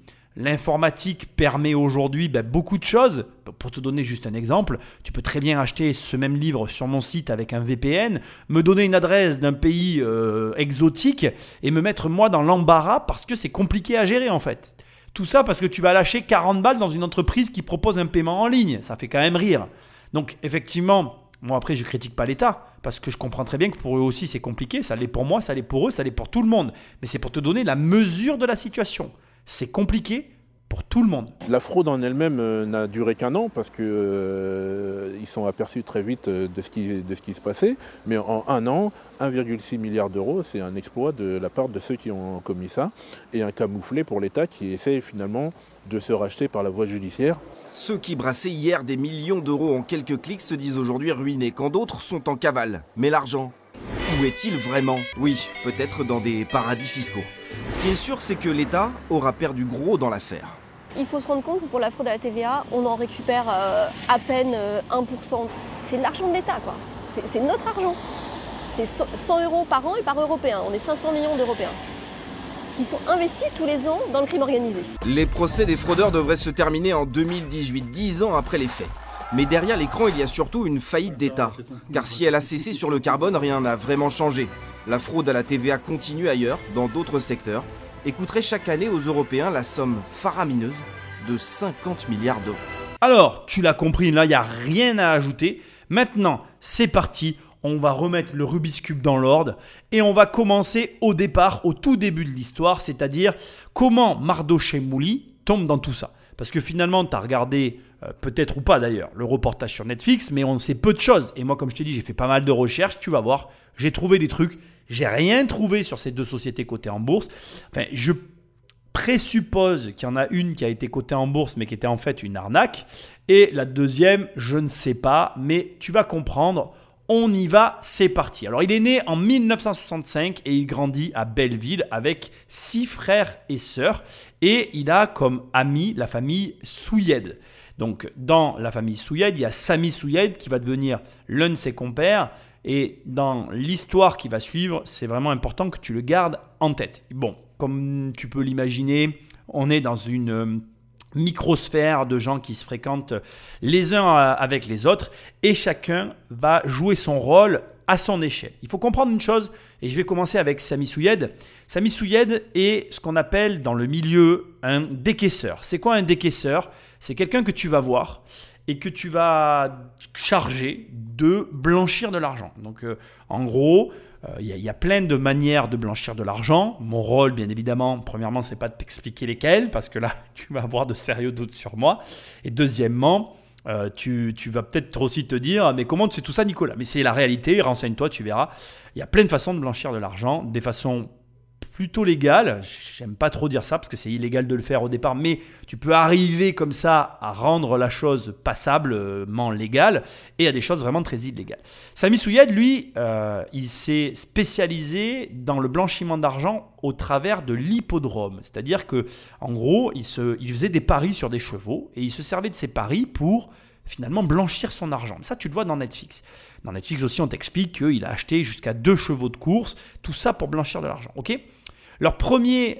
L'informatique permet aujourd'hui ben, beaucoup de choses. Pour te donner juste un exemple, tu peux très bien acheter ce même livre sur mon site avec un VPN, me donner une adresse d'un pays euh, exotique et me mettre moi dans l'embarras parce que c'est compliqué à gérer en fait. Tout ça parce que tu vas lâcher 40 balles dans une entreprise qui propose un paiement en ligne. Ça fait quand même rire. Donc effectivement, moi après je critique pas l'État parce que je comprends très bien que pour eux aussi c'est compliqué. Ça l'est pour moi, ça l'est pour eux, ça l'est pour tout le monde. Mais c'est pour te donner la mesure de la situation c'est compliqué pour tout le monde. La fraude en elle-même euh, n'a duré qu'un an parce qu'ils euh, sont aperçus très vite euh, de, ce qui, de ce qui se passait. Mais en un an, 1,6 milliard d'euros, c'est un exploit de la part de ceux qui ont commis ça et un camouflet pour l'État qui essaie finalement de se racheter par la voie judiciaire. Ceux qui brassaient hier des millions d'euros en quelques clics se disent aujourd'hui ruinés quand d'autres sont en cavale. Mais l'argent, où est-il vraiment? Oui, peut-être dans des paradis fiscaux. Ce qui est sûr, c'est que l'État aura perdu gros dans l'affaire. Il faut se rendre compte que pour la fraude à la TVA, on en récupère euh, à peine 1%. Euh, c'est de l'argent de l'État, quoi. C'est notre argent. C'est 100 euros par an et par européen. On est 500 millions d'Européens qui sont investis tous les ans dans le crime organisé. Les procès des fraudeurs devraient se terminer en 2018, 10 ans après les faits. Mais derrière l'écran, il y a surtout une faillite d'État. Car si elle a cessé sur le carbone, rien n'a vraiment changé. La fraude à la TVA continue ailleurs, dans d'autres secteurs, et coûterait chaque année aux Européens la somme faramineuse de 50 milliards d'euros. Alors, tu l'as compris, là, il n'y a rien à ajouter. Maintenant, c'est parti. On va remettre le Rubik's Cube dans l'ordre et on va commencer au départ, au tout début de l'histoire, c'est-à-dire comment Mardoché Mouli tombe dans tout ça. Parce que finalement, tu as regardé, euh, peut-être ou pas d'ailleurs, le reportage sur Netflix, mais on sait peu de choses. Et moi, comme je t'ai dit, j'ai fait pas mal de recherches, tu vas voir, j'ai trouvé des trucs. J'ai rien trouvé sur ces deux sociétés cotées en bourse. Enfin, je présuppose qu'il y en a une qui a été cotée en bourse, mais qui était en fait une arnaque. Et la deuxième, je ne sais pas, mais tu vas comprendre. On y va, c'est parti. Alors il est né en 1965 et il grandit à Belleville avec six frères et sœurs et il a comme ami la famille Souyed. Donc dans la famille Souyed, il y a Sami Souyed qui va devenir l'un de ses compères et dans l'histoire qui va suivre, c'est vraiment important que tu le gardes en tête. Bon, comme tu peux l'imaginer, on est dans une euh, microsphère de gens qui se fréquentent les uns avec les autres et chacun va jouer son rôle à son échelle. Il faut comprendre une chose, et je vais commencer avec Sami Souyed. Sami Souyed est ce qu'on appelle dans le milieu un décaisseur. C'est quoi un décaisseur? C'est quelqu'un que tu vas voir et que tu vas charger de blanchir de l'argent. Donc euh, en gros, euh, il y, a plein de manières de blanchir de l'argent. Mon rôle, bien évidemment, premièrement, c'est pas de t'expliquer lesquelles, parce que là, [laughs] tu vas avoir de sérieux doutes sur moi. Et deuxièmement, euh, tu, tu, vas peut-être aussi te dire, mais comment tu sais tout ça, Nicolas? Mais c'est la réalité, renseigne-toi, tu verras. Il y a plein de façons de blanchir de l'argent, des façons plutôt légal. J'aime pas trop dire ça parce que c'est illégal de le faire au départ, mais tu peux arriver comme ça à rendre la chose passablement légale et à des choses vraiment très illégales. Sami Souyed, lui, euh, il s'est spécialisé dans le blanchiment d'argent au travers de l'hippodrome. C'est-à-dire que, en gros, il, il faisait des paris sur des chevaux et il se servait de ces paris pour finalement blanchir son argent. Ça, tu le vois dans Netflix. Dans Netflix aussi, on t'explique qu'il a acheté jusqu'à deux chevaux de course, tout ça pour blanchir de l'argent. Ok? Leur euh,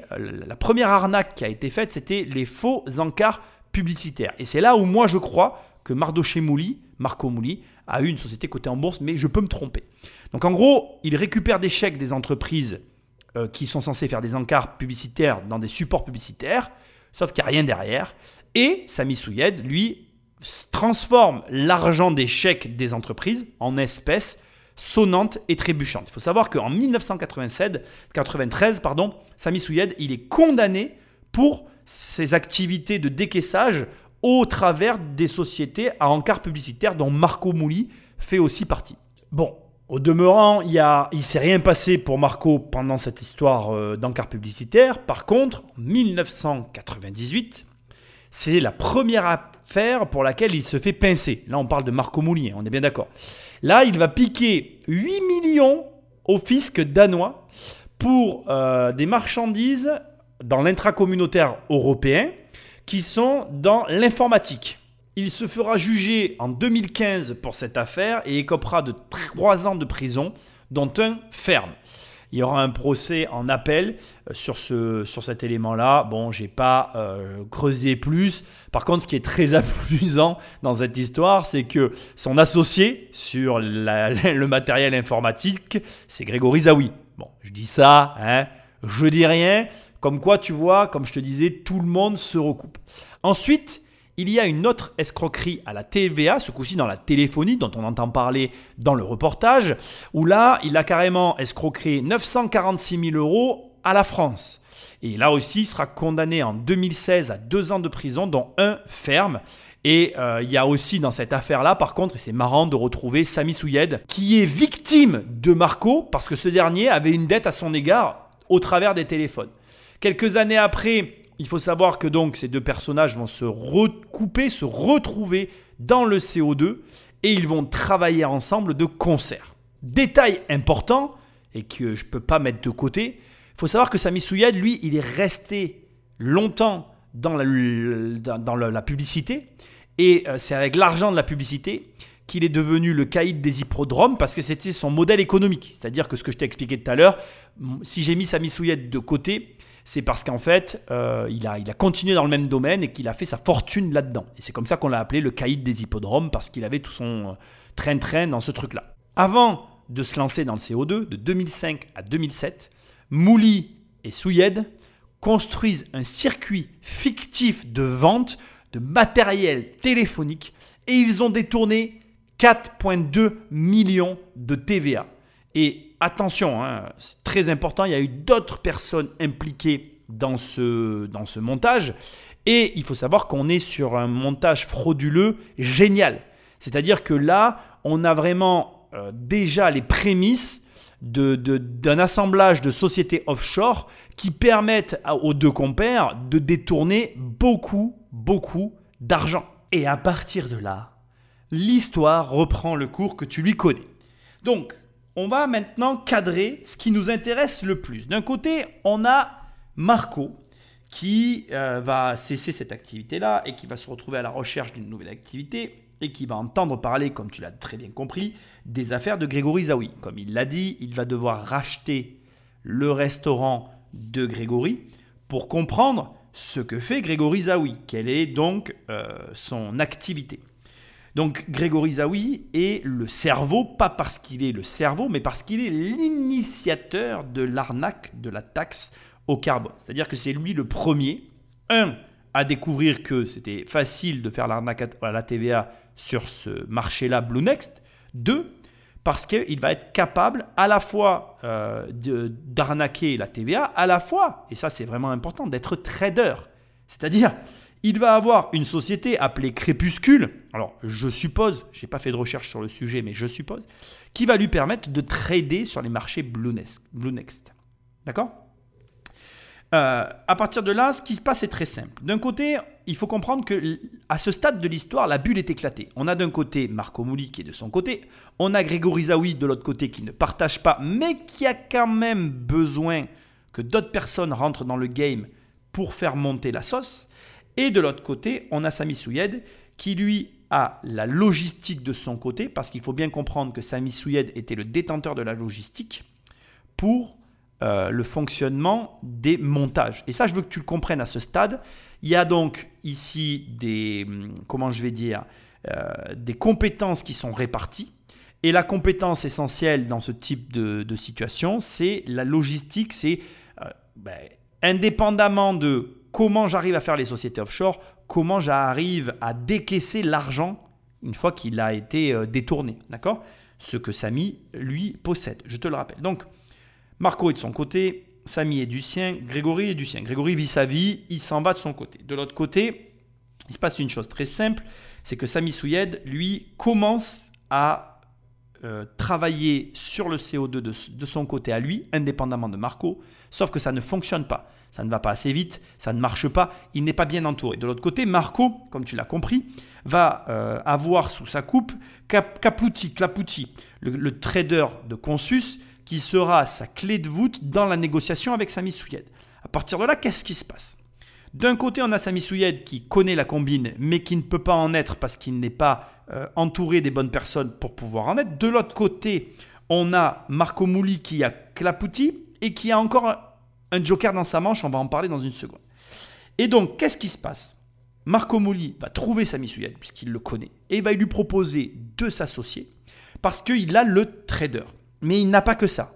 la première arnaque qui a été faite, c'était les faux encarts publicitaires. Et c'est là où moi je crois que Mardoché Mouli, Marco Mouli, a eu une société cotée en bourse, mais je peux me tromper. Donc en gros, il récupère des chèques des entreprises euh, qui sont censées faire des encarts publicitaires dans des supports publicitaires, sauf qu'il n'y a rien derrière. Et Sami Souyed, lui, transforme l'argent des chèques des entreprises en espèces sonnantes et trébuchantes. Il faut savoir qu'en 1993, pardon, Sami Souyed, il est condamné pour ses activités de décaissage au travers des sociétés à encart publicitaire dont Marco Mouli fait aussi partie. Bon, Au demeurant, il ne s'est rien passé pour Marco pendant cette histoire euh, d'encart publicitaire. Par contre, en 1998, c'est la première affaire pour laquelle il se fait pincer. Là, on parle de Marco Moulin, on est bien d'accord. Là, il va piquer 8 millions au fisc danois pour euh, des marchandises dans l'intracommunautaire européen qui sont dans l'informatique. Il se fera juger en 2015 pour cette affaire et écopera de 3 ans de prison, dont un ferme. Il y aura un procès en appel euh, sur, ce, sur cet élément-là. Bon, j'ai pas euh, creusé plus. Par contre, ce qui est très [laughs] amusant dans cette histoire, c'est que son associé sur [laughs] le matériel informatique, c'est Grégory Zawi. Bon, je dis ça, hein, je dis rien. Comme quoi, tu vois, comme je te disais, tout le monde se recoupe. Ensuite, il y a une autre escroquerie à la TVA, ce coup-ci dans la téléphonie, dont on entend parler dans le reportage, où là, il a carrément escroqué 946 000 euros à la France. Et là aussi, il sera condamné en 2016 à deux ans de prison, dont un ferme. Et euh, il y a aussi dans cette affaire-là, par contre, et c'est marrant de retrouver Sami Souyed, qui est victime de Marco, parce que ce dernier avait une dette à son égard au travers des téléphones. Quelques années après, il faut savoir que donc ces deux personnages vont se recouper, se retrouver dans le CO2 et ils vont travailler ensemble de concert. Détail important et que je ne peux pas mettre de côté, il faut savoir que Sami Souyad, lui, il est resté longtemps dans la, la publicité et euh, c'est avec l'argent de la publicité qu'il est devenu le caïd des hippodromes parce que c'était son modèle économique. C'est-à-dire que ce que je t'ai expliqué tout à l'heure, si j'ai mis Sami Souyad de côté, c'est parce qu'en fait, euh, il, a, il a continué dans le même domaine et qu'il a fait sa fortune là-dedans. Et c'est comme ça qu'on l'a appelé le caïd des hippodromes, parce qu'il avait tout son euh, train-train dans ce truc-là. Avant de se lancer dans le CO2, de 2005 à 2007, Mouli et Souyed construisent un circuit fictif de vente de matériel téléphonique et ils ont détourné 4,2 millions de TVA. Et attention, hein, c'est très important, il y a eu d'autres personnes impliquées dans ce, montage. Et il faut savoir qu'on est sur un montage frauduleux génial. C'est-à-dire que là, on a vraiment euh, déjà les prémices d'un assemblage de sociétés offshore qui permettent aux deux compères de détourner beaucoup, beaucoup d'argent. Et à partir de là, l'histoire reprend le cours que tu lui connais. Donc, on va maintenant cadrer ce qui nous intéresse le plus. D'un côté, on a Marco qui euh, va cesser cette activité-là et qui va se retrouver à la recherche d'une nouvelle activité et qui va entendre parler, comme tu l'as très bien compris, des affaires de Grégory Zawi. Comme il l'a dit, il va devoir racheter le restaurant de Grégory pour comprendre ce que fait Grégory Zawi, quelle est donc euh, son activité? Donc Grégory Zawi est le cerveau, pas parce qu'il est le cerveau, mais parce qu'il est l'initiateur de l'arnaque de la taxe au carbone. C'est-à-dire que c'est lui le premier, un, à découvrir que c'était facile de faire l'arnaque à la TVA sur ce marché-là, Blue Next. Deux, parce qu'il va être capable à la fois euh, d'arnaquer la TVA, à la fois, et ça c'est vraiment important, d'être trader. C'est-à-dire, il va avoir une société appelée Crépuscule, alors je suppose, je n'ai pas fait de recherche sur le sujet, mais je suppose, qui va lui permettre de trader sur les marchés Blue Next. D'accord? Euh, à partir de là, ce qui se passe est très simple. D'un côté, il faut comprendre que à ce stade de l'histoire, la bulle est éclatée. On a d'un côté Marco Mouli qui est de son côté, on a Grégory Zawi de l'autre côté qui ne partage pas, mais qui a quand même besoin que d'autres personnes rentrent dans le game pour faire monter la sauce. Et de l'autre côté, on a Sami Souyed qui lui a la logistique de son côté, parce qu'il faut bien comprendre que Sami Souyed était le détenteur de la logistique pour euh, le fonctionnement des montages. Et ça, je veux que tu le comprennes à ce stade. Il y a donc ici des, hum, comment je vais dire, euh, des compétences qui sont réparties. Et la compétence essentielle dans ce type de, situation, c'est la logistique, c'est euh, ben, indépendamment de comment j'arrive à faire les sociétés offshore, comment j'arrive à décaisser l'argent une fois qu'il a été euh, détourné. D'accord? Ce que Samy, lui, possède. Je te le rappelle. Donc, Marco est de son côté, Samy est du sien, Grégory est du sien. Grégory vit sa vie, il s'en va de son côté. De l'autre côté, il se passe une chose très simple, c'est que Samy Souyed, lui, commence à euh, travailler sur le CO2 de, de, son côté à lui, indépendamment de Marco, sauf que ça ne fonctionne pas. Ça ne va pas assez vite, ça ne marche pas, il n'est pas bien entouré. De l'autre côté, Marco, comme tu l'as compris, va euh, avoir sous sa coupe Caputi, Claputi, le, trader de Consus, qui sera sa clé de voûte dans la négociation avec Sami Souyed. À partir de là, qu'est-ce qui se passe? D'un côté, on a Sami Souyed qui connaît la combine, mais qui ne peut pas en être parce qu'il n'est pas euh, entouré des bonnes personnes pour pouvoir en être. De l'autre côté, on a Marco Mouli qui a Claputi et qui a encore un joker dans sa manche, on va en parler dans une seconde. Et donc, qu'est-ce qui se passe? Marco Mouli va trouver Sami Souyed, puisqu'il le connaît, et il va lui proposer de s'associer, parce qu'il a le trader. Mais il n'a pas que ça.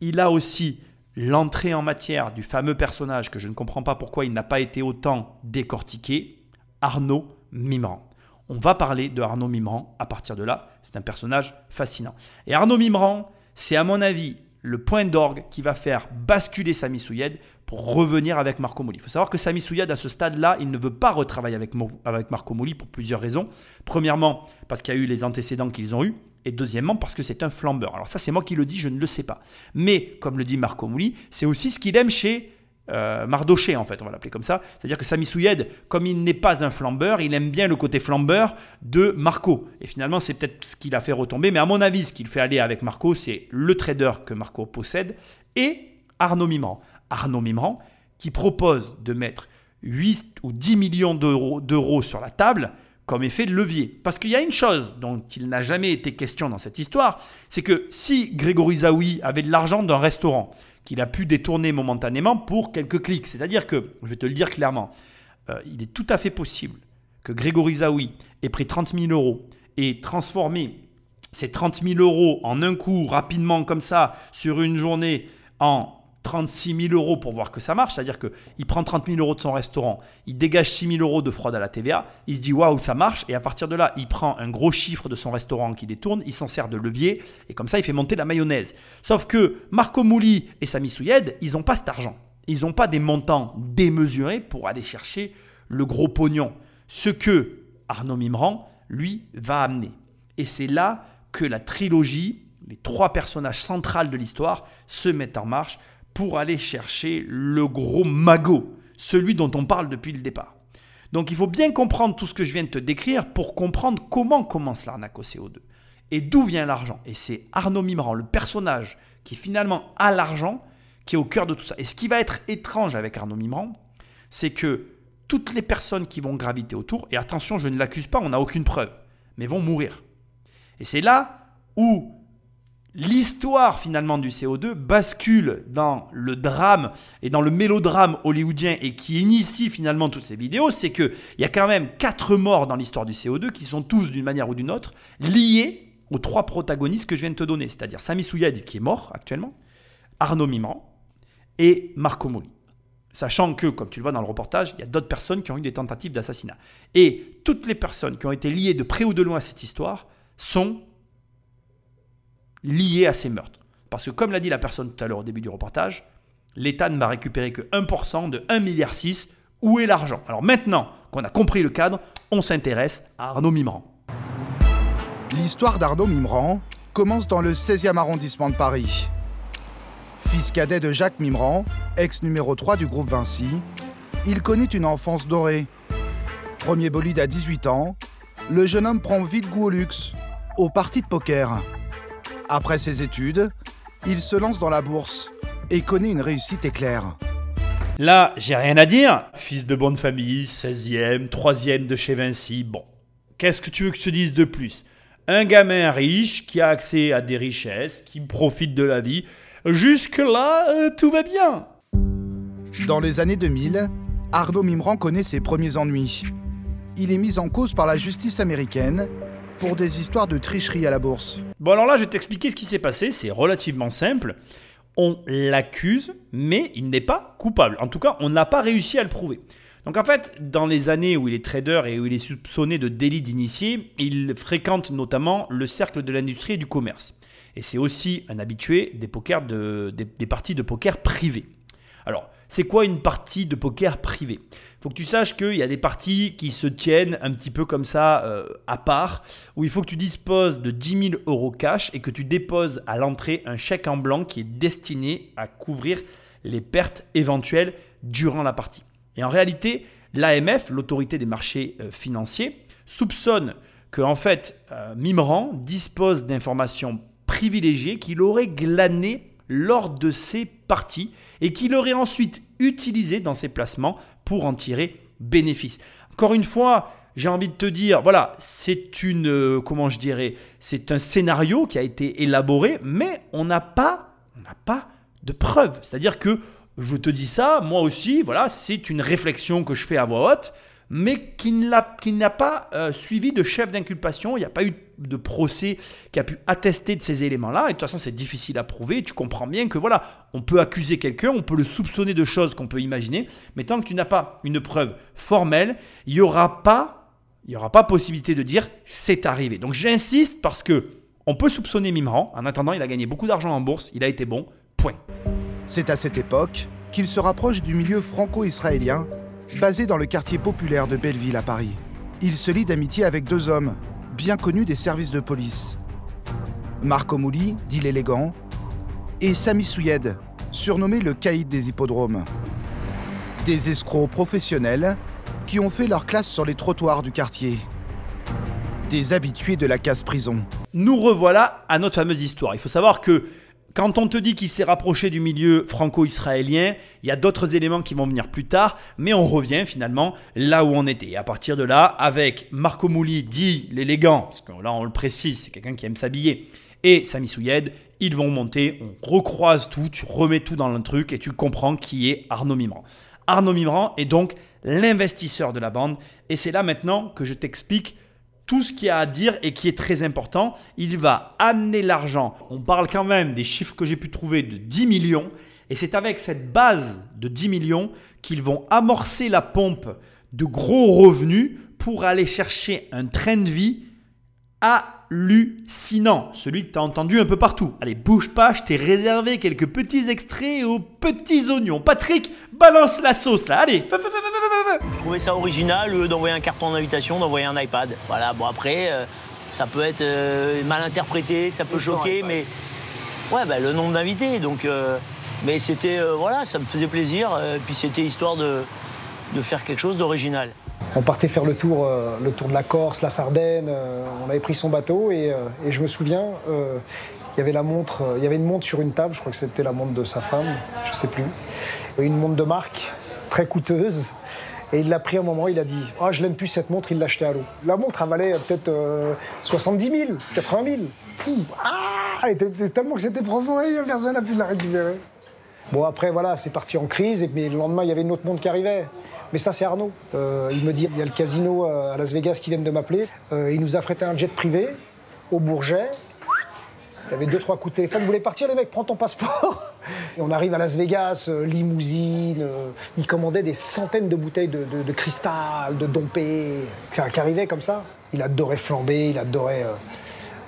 Il a aussi l'entrée en matière du fameux personnage que je ne comprends pas pourquoi il n'a pas été autant décortiqué, Arnaud Mimran. On va parler de Arnaud Mimran à partir de là. C'est un personnage fascinant. Et Arnaud Mimran, c'est à mon avis le point d'orgue qui va faire basculer Sami Souyed pour revenir avec Marco Moli. Il faut savoir que Sami Souyed, à ce stade-là, il ne veut pas retravailler avec, avec Marco Moli pour plusieurs raisons. Premièrement, parce qu'il y a eu les antécédents qu'ils ont eus. Et deuxièmement, parce que c'est un flambeur. Alors ça, c'est moi qui le dis, je ne le sais pas. Mais, comme le dit Marco Moli, c'est aussi ce qu'il aime chez euh, Mardoché, en fait, on va l'appeler comme ça. C'est-à-dire que Sami Souyed, comme il n'est pas un flambeur, il aime bien le côté flambeur de Marco. Et finalement, c'est peut-être ce qu'il a fait retomber. Mais à mon avis, ce qu'il fait aller avec Marco, c'est le trader que Marco possède et Arnaud Mimran. Arnaud Mimran qui propose de mettre 8 ou 10 millions d'euros sur la table comme effet de levier. Parce qu'il y a une chose dont il n'a jamais été question dans cette histoire, c'est que si Grégory Zawi avait de l'argent d'un restaurant, qu'il a pu détourner momentanément pour quelques clics. C'est-à-dire que, je vais te le dire clairement, euh, il est tout à fait possible que Grégory Zawi ait pris 30 000 euros et transformé ces 30 000 euros en un coup, rapidement comme ça, sur une journée, en 36 000 euros pour voir que ça marche. C'est-à-dire qu'il prend 30 000 euros de son restaurant, il dégage 6 000 euros de fraude à la TVA, il se dit waouh, ça marche. Et à partir de là, il prend un gros chiffre de son restaurant qui détourne, il s'en sert de levier, et comme ça, il fait monter la mayonnaise. Sauf que Marco Mouli et Sami Souyed, ils n'ont pas cet argent. Ils n'ont pas des montants démesurés pour aller chercher le gros pognon. Ce que Arnaud Mimran, lui, va amener. Et c'est là que la trilogie, les trois personnages centrales de l'histoire, se mettent en marche pour aller chercher le gros magot, celui dont on parle depuis le départ. Donc il faut bien comprendre tout ce que je viens de te décrire pour comprendre comment commence l'arnaque au CO2 et d'où vient l'argent. Et c'est Arnaud Mimran, le personnage qui finalement a l'argent, qui est au cœur de tout ça. Et ce qui va être étrange avec Arnaud Mimran, c'est que toutes les personnes qui vont graviter autour, et attention, je ne l'accuse pas, on n'a aucune preuve, mais vont mourir. Et c'est là où l'histoire finalement du CO2 bascule dans le drame et dans le mélodrame hollywoodien et qui initie finalement toutes ces vidéos, c'est qu'il y a quand même quatre morts dans l'histoire du CO2 qui sont tous d'une manière ou d'une autre liés aux trois protagonistes que je viens de te donner, c'est-à-dire Sami Souyad qui est mort actuellement, Arnaud Mimran et Marco Moli. Sachant que, comme tu le vois dans le reportage, il y a d'autres personnes qui ont eu des tentatives d'assassinat. Et toutes les personnes qui ont été liées de près ou de loin à cette histoire sont lié à ces meurtres. Parce que comme l'a dit la personne tout à l'heure au début du reportage, l'État ne va récupérer que 1% de 1,6 milliard. Où est l'argent? Alors maintenant qu'on a compris le cadre, on s'intéresse à Arnaud Mimran. L'histoire d'Arnaud Mimran commence dans le 16e arrondissement de Paris. Fils cadet de Jacques Mimran, ex numéro 3 du groupe Vinci, il connaît une enfance dorée. Premier bolide à 18 ans, le jeune homme prend vite goût au luxe, au parti de poker. Après ses études, il se lance dans la bourse et connaît une réussite éclair. Là, j'ai rien à dire. Fils de bonne famille, 16e, 3e de chez Vinci. Bon, qu'est-ce que tu veux que je te dise de plus? Un gamin riche qui a accès à des richesses, qui profite de la vie. Jusque-là, euh, tout va bien. Dans les années 2000, Arnaud Mimran connaît ses premiers ennuis. Il est mis en cause par la justice américaine pour des histoires de tricherie à la bourse. Bon alors là, je vais t'expliquer ce qui s'est passé, c'est relativement simple. On l'accuse, mais il n'est pas coupable. En tout cas, on n'a pas réussi à le prouver. Donc en fait, dans les années où il est trader et où il est soupçonné de délit d'initié, il fréquente notamment le cercle de l'industrie et du commerce. Et c'est aussi un habitué des, des, parties de poker privées. Alors, C'est quoi une partie de poker privée Il faut que tu saches qu'il y a des parties qui se tiennent un petit peu comme ça euh, à part, où il faut que tu disposes de 10 000 euros cash et que tu déposes à l'entrée un chèque en blanc qui est destiné à couvrir les pertes éventuelles durant la partie. Et en réalité, l'AMF, l'autorité des marchés euh, financiers, soupçonne que en fait euh, Mimran dispose d'informations privilégiées qu'il aurait glanées lors de ses parties et qu'il aurait ensuite utilisées dans ses placements pour en tirer bénéfice. Encore une fois, j'ai envie de te dire, voilà, c'est une, euh, comment je dirais, c'est un scénario qui a été élaboré, mais on n'a pas, on n'a pas de preuves. C'est-à-dire que je te dis ça, moi aussi, voilà, c'est une réflexion que je fais à voix haute, mais qui n'a pas euh, suivi de chef d'inculpation. Il n'y a pas eu de procès qui a pu attester de ces éléments-là. Et de toute façon, c'est difficile à prouver. Tu comprends bien que voilà, on peut accuser quelqu'un, on peut le soupçonner de choses qu'on peut imaginer, mais tant que tu n'as pas une preuve formelle, il n'y aura pas, il y aura pas possibilité de dire c'est arrivé. Donc j'insiste parce que on peut soupçonner Mimran. En attendant, il a gagné beaucoup d'argent en bourse, il a été bon. Point. C'est à cette époque qu'il se rapproche du milieu franco-israélien, basé dans le quartier populaire de Belleville à Paris. Il se lie d'amitié avec deux hommes, bien connus des services de police. Marco Mouli, dit l'élégant, et Sami Souyed, surnommé le caïd des hippodromes. Des escrocs professionnels qui ont fait leur classe sur les trottoirs du quartier. Des habitués de la casse-prison. Nous revoilà à notre fameuse histoire. Il faut savoir que quand on te dit qu'il s'est rapproché du milieu franco-israélien, il y a d'autres éléments qui vont venir plus tard, mais on revient finalement là où on était. Et à partir de là, avec Marco Mouli, dit l'élégant, parce que là on le précise, c'est quelqu'un qui aime s'habiller, et Sami Souyed, ils vont monter, on recroise tout, tu remets tout dans le truc et tu comprends qui est Arnaud Mimran. Arnaud Mimran est donc l'investisseur de la bande, et c'est là maintenant que je t'explique tout ce qu'il y a à dire et qui est très important. Il va amener l'argent. On parle quand même des chiffres que j'ai pu trouver de 10 millions. Et c'est avec cette base de 10 millions qu'ils vont amorcer la pompe de gros revenus pour aller chercher un train de vie hallucinant. Celui que tu as entendu un peu partout. Allez, bouge pas, je t'ai réservé quelques petits extraits aux petits oignons. Patrick, balance la sauce là. Allez, je trouvais ça original euh, d'envoyer un carton d'invitation, d'envoyer un iPad. Voilà, bon après, euh, ça peut être euh, mal interprété, ça peut choquer, mais ouais, bah, le nombre d'invités. Donc, mais c'était, voilà, ça me faisait plaisir. puis c'était histoire de, de, faire quelque chose d'original. On partait faire le tour, le tour de la Corse, la Sardaigne. on avait pris son bateau et, et je me souviens, il y avait la montre, il y avait une montre sur une table. Je crois que c'était la montre de sa femme, je sais plus. Une montre de marque très coûteuse. Et il l'a pris un moment, il a dit Ah, je l'aime plus cette montre, il l'a acheté à l'eau. La montre, elle valait peut-être 70 000, 80 000. ah Tellement que c'était profond, personne n'a pu la récupérer. Bon, après, voilà, c'est parti en crise, et puis le lendemain, il y avait une autre montre qui arrivait. Mais ça, c'est Arnaud. Euh, il me dit il y a le casino euh, à Las Vegas qui vient de m'appeler. Euh, il nous a prêté un jet privé au Bourget. Il y avait deux, trois coups de téléphone. Vous voulez partir, les mecs? Prends ton passeport. Et on arrive à Las Vegas, euh, limousine. Euh, il commandait des centaines de bouteilles de, cristal, de dompé, qui arrivaient comme ça. Il adorait flamber, il adorait. Euh,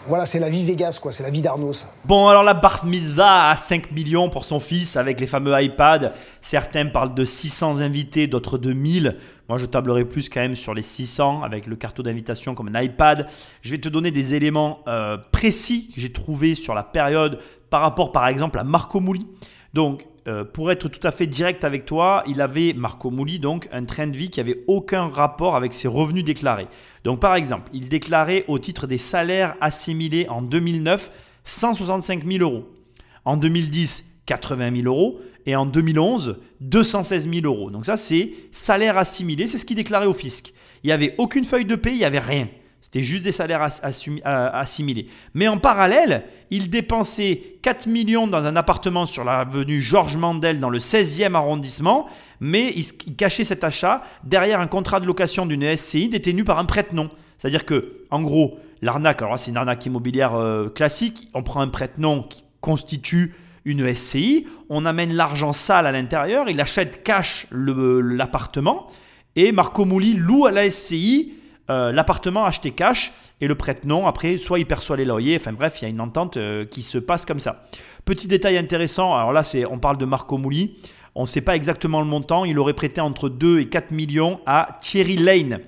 voilà, c'est la vie Vegas, quoi. C'est la vie d'Arnaud. Bon, alors la Bar Mitzvah à 5 millions pour son fils avec les fameux iPads. Certains parlent de 600 invités, d'autres de 1000. Moi, je tablerai plus quand même sur les 600 avec le carton d'invitation comme un iPad. Je vais te donner des éléments euh, précis que j'ai trouvés sur la période par rapport, par exemple, à Marco Mouli. Donc, euh, pour être tout à fait direct avec toi, il avait, Marco Mouli, donc, un train de vie qui avait aucun rapport avec ses revenus déclarés. Donc, par exemple, il déclarait au titre des salaires assimilés en 2009 165 000 euros. En 2010, 80 000 euros. Et en 2011, 216 000 euros. Donc ça, c'est salaire assimilé, c'est ce qu'il déclarait au fisc. Il n'y avait aucune feuille de paie, il n'y avait rien. C'était juste des salaires assimilés. Mais en parallèle, il dépensait 4 millions dans un appartement sur l'avenue Georges Mandel dans le 16e arrondissement, mais il cachait cet achat derrière un contrat de location d'une SCI détenu par un prête-nom. C'est-à-dire que, en gros, l'arnaque, alors c'est une arnaque immobilière euh, classique, on prend un prête-nom qui constitue une SCI, on amène l'argent sale à l'intérieur, il achète cash l'appartement, et Marco Mouli loue à la SCI euh, l'appartement acheté cash et le prête non. Après, soit il perçoit les loyers. Enfin bref, il y a une entente euh, qui se passe comme ça. Petit détail intéressant, alors là, c'est, on parle de Marco Mouli. On ne sait pas exactement le montant. Il aurait prêté entre 2 et 4 millions à Thierry Lane,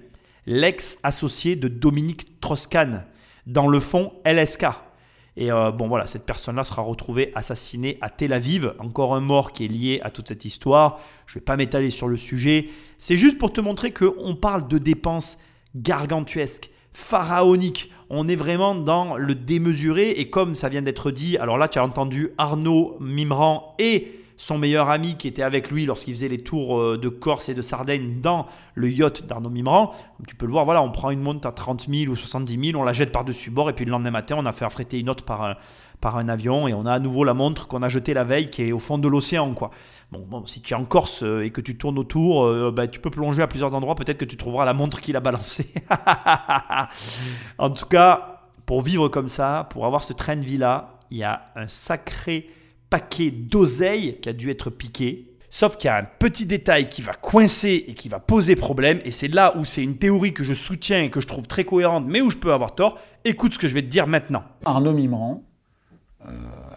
l'ex-associé de Dominique Troscan, dans le fonds LSK. Et euh, bon voilà, cette personne-là sera retrouvée assassinée à Tel Aviv. Encore un mort qui est lié à toute cette histoire. Je ne vais pas m'étaler sur le sujet. C'est juste pour te montrer qu'on parle de dépenses gargantuesques, pharaoniques. On est vraiment dans le démesuré. Et comme ça vient d'être dit, alors là tu as entendu Arnaud Mimran et son meilleur ami qui était avec lui lorsqu'il faisait les tours euh, de Corse et de Sardaigne dans le yacht d'Arnaud Mimran. tu peux le voir, voilà, on prend une montre à 30 000 ou 70 000, on la jette par-dessus bord et puis le lendemain matin, on a fait affréter une autre par un, par un avion et on a à nouveau la montre qu'on a jetée la veille qui est au fond de l'océan. quoi. Bon, bon, si tu es en Corse euh, et que tu tournes autour, euh, bah, tu peux plonger à plusieurs endroits, peut-être que tu trouveras la montre qu'il a balancée. [laughs] en tout cas, pour vivre comme ça, pour avoir ce train de vie-là, il y a un sacré paquet d'oseille qui a dû être piqué. Sauf qu'il y a un petit détail qui va coincer et qui va poser problème. Et c'est là où c'est une théorie que je soutiens et que je trouve très cohérente, mais où je peux avoir tort. Écoute ce que je vais te dire maintenant. Arnaud Mimran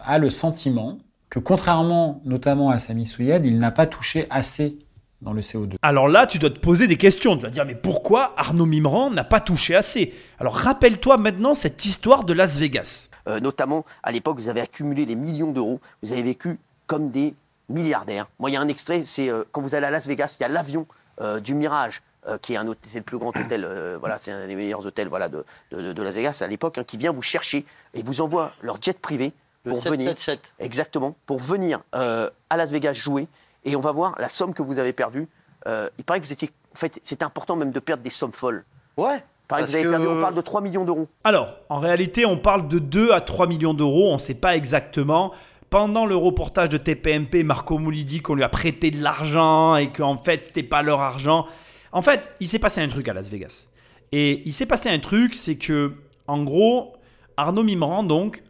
a le sentiment que contrairement notamment à Sami Souyed, il n'a pas touché assez dans le CO2. Alors là, tu dois te poser des questions. Tu vas te dire, mais pourquoi Arnaud Mimran n'a pas touché assez? Alors rappelle-toi maintenant cette histoire de Las Vegas. Euh, notamment, à l'époque, vous avez accumulé des millions d'euros. Vous avez vécu comme des milliardaires. Moi, il y a un extrait, c'est euh, quand vous allez à Las Vegas, il y a l'avion euh, du Mirage. Qui est un c'est le plus grand hôtel, voilà, c'est un des meilleurs hôtels, voilà, de, de, Las Vegas à l'époque, hein, qui vient vous chercher et vous envoie leur jet privé pour venir, exactement, pour venir à Las Vegas jouer. Et on va voir la somme que vous avez perdue. il paraît que vous étiez, en fait, c'est important même de perdre des sommes folles. Ouais on parle de 3 millions d'euros. Alors, en réalité, on parle de 2 à 3 millions d'euros, on ne sait pas exactement. Pendant le reportage de TPMP, Marco Mouli dit qu'on lui a prêté de l'argent et qu'en fait, ce n'était pas leur argent. En fait, il s'est passé un truc à Las Vegas. Et il s'est passé un truc, c'est que, en gros, Arnaud Mimran, donc,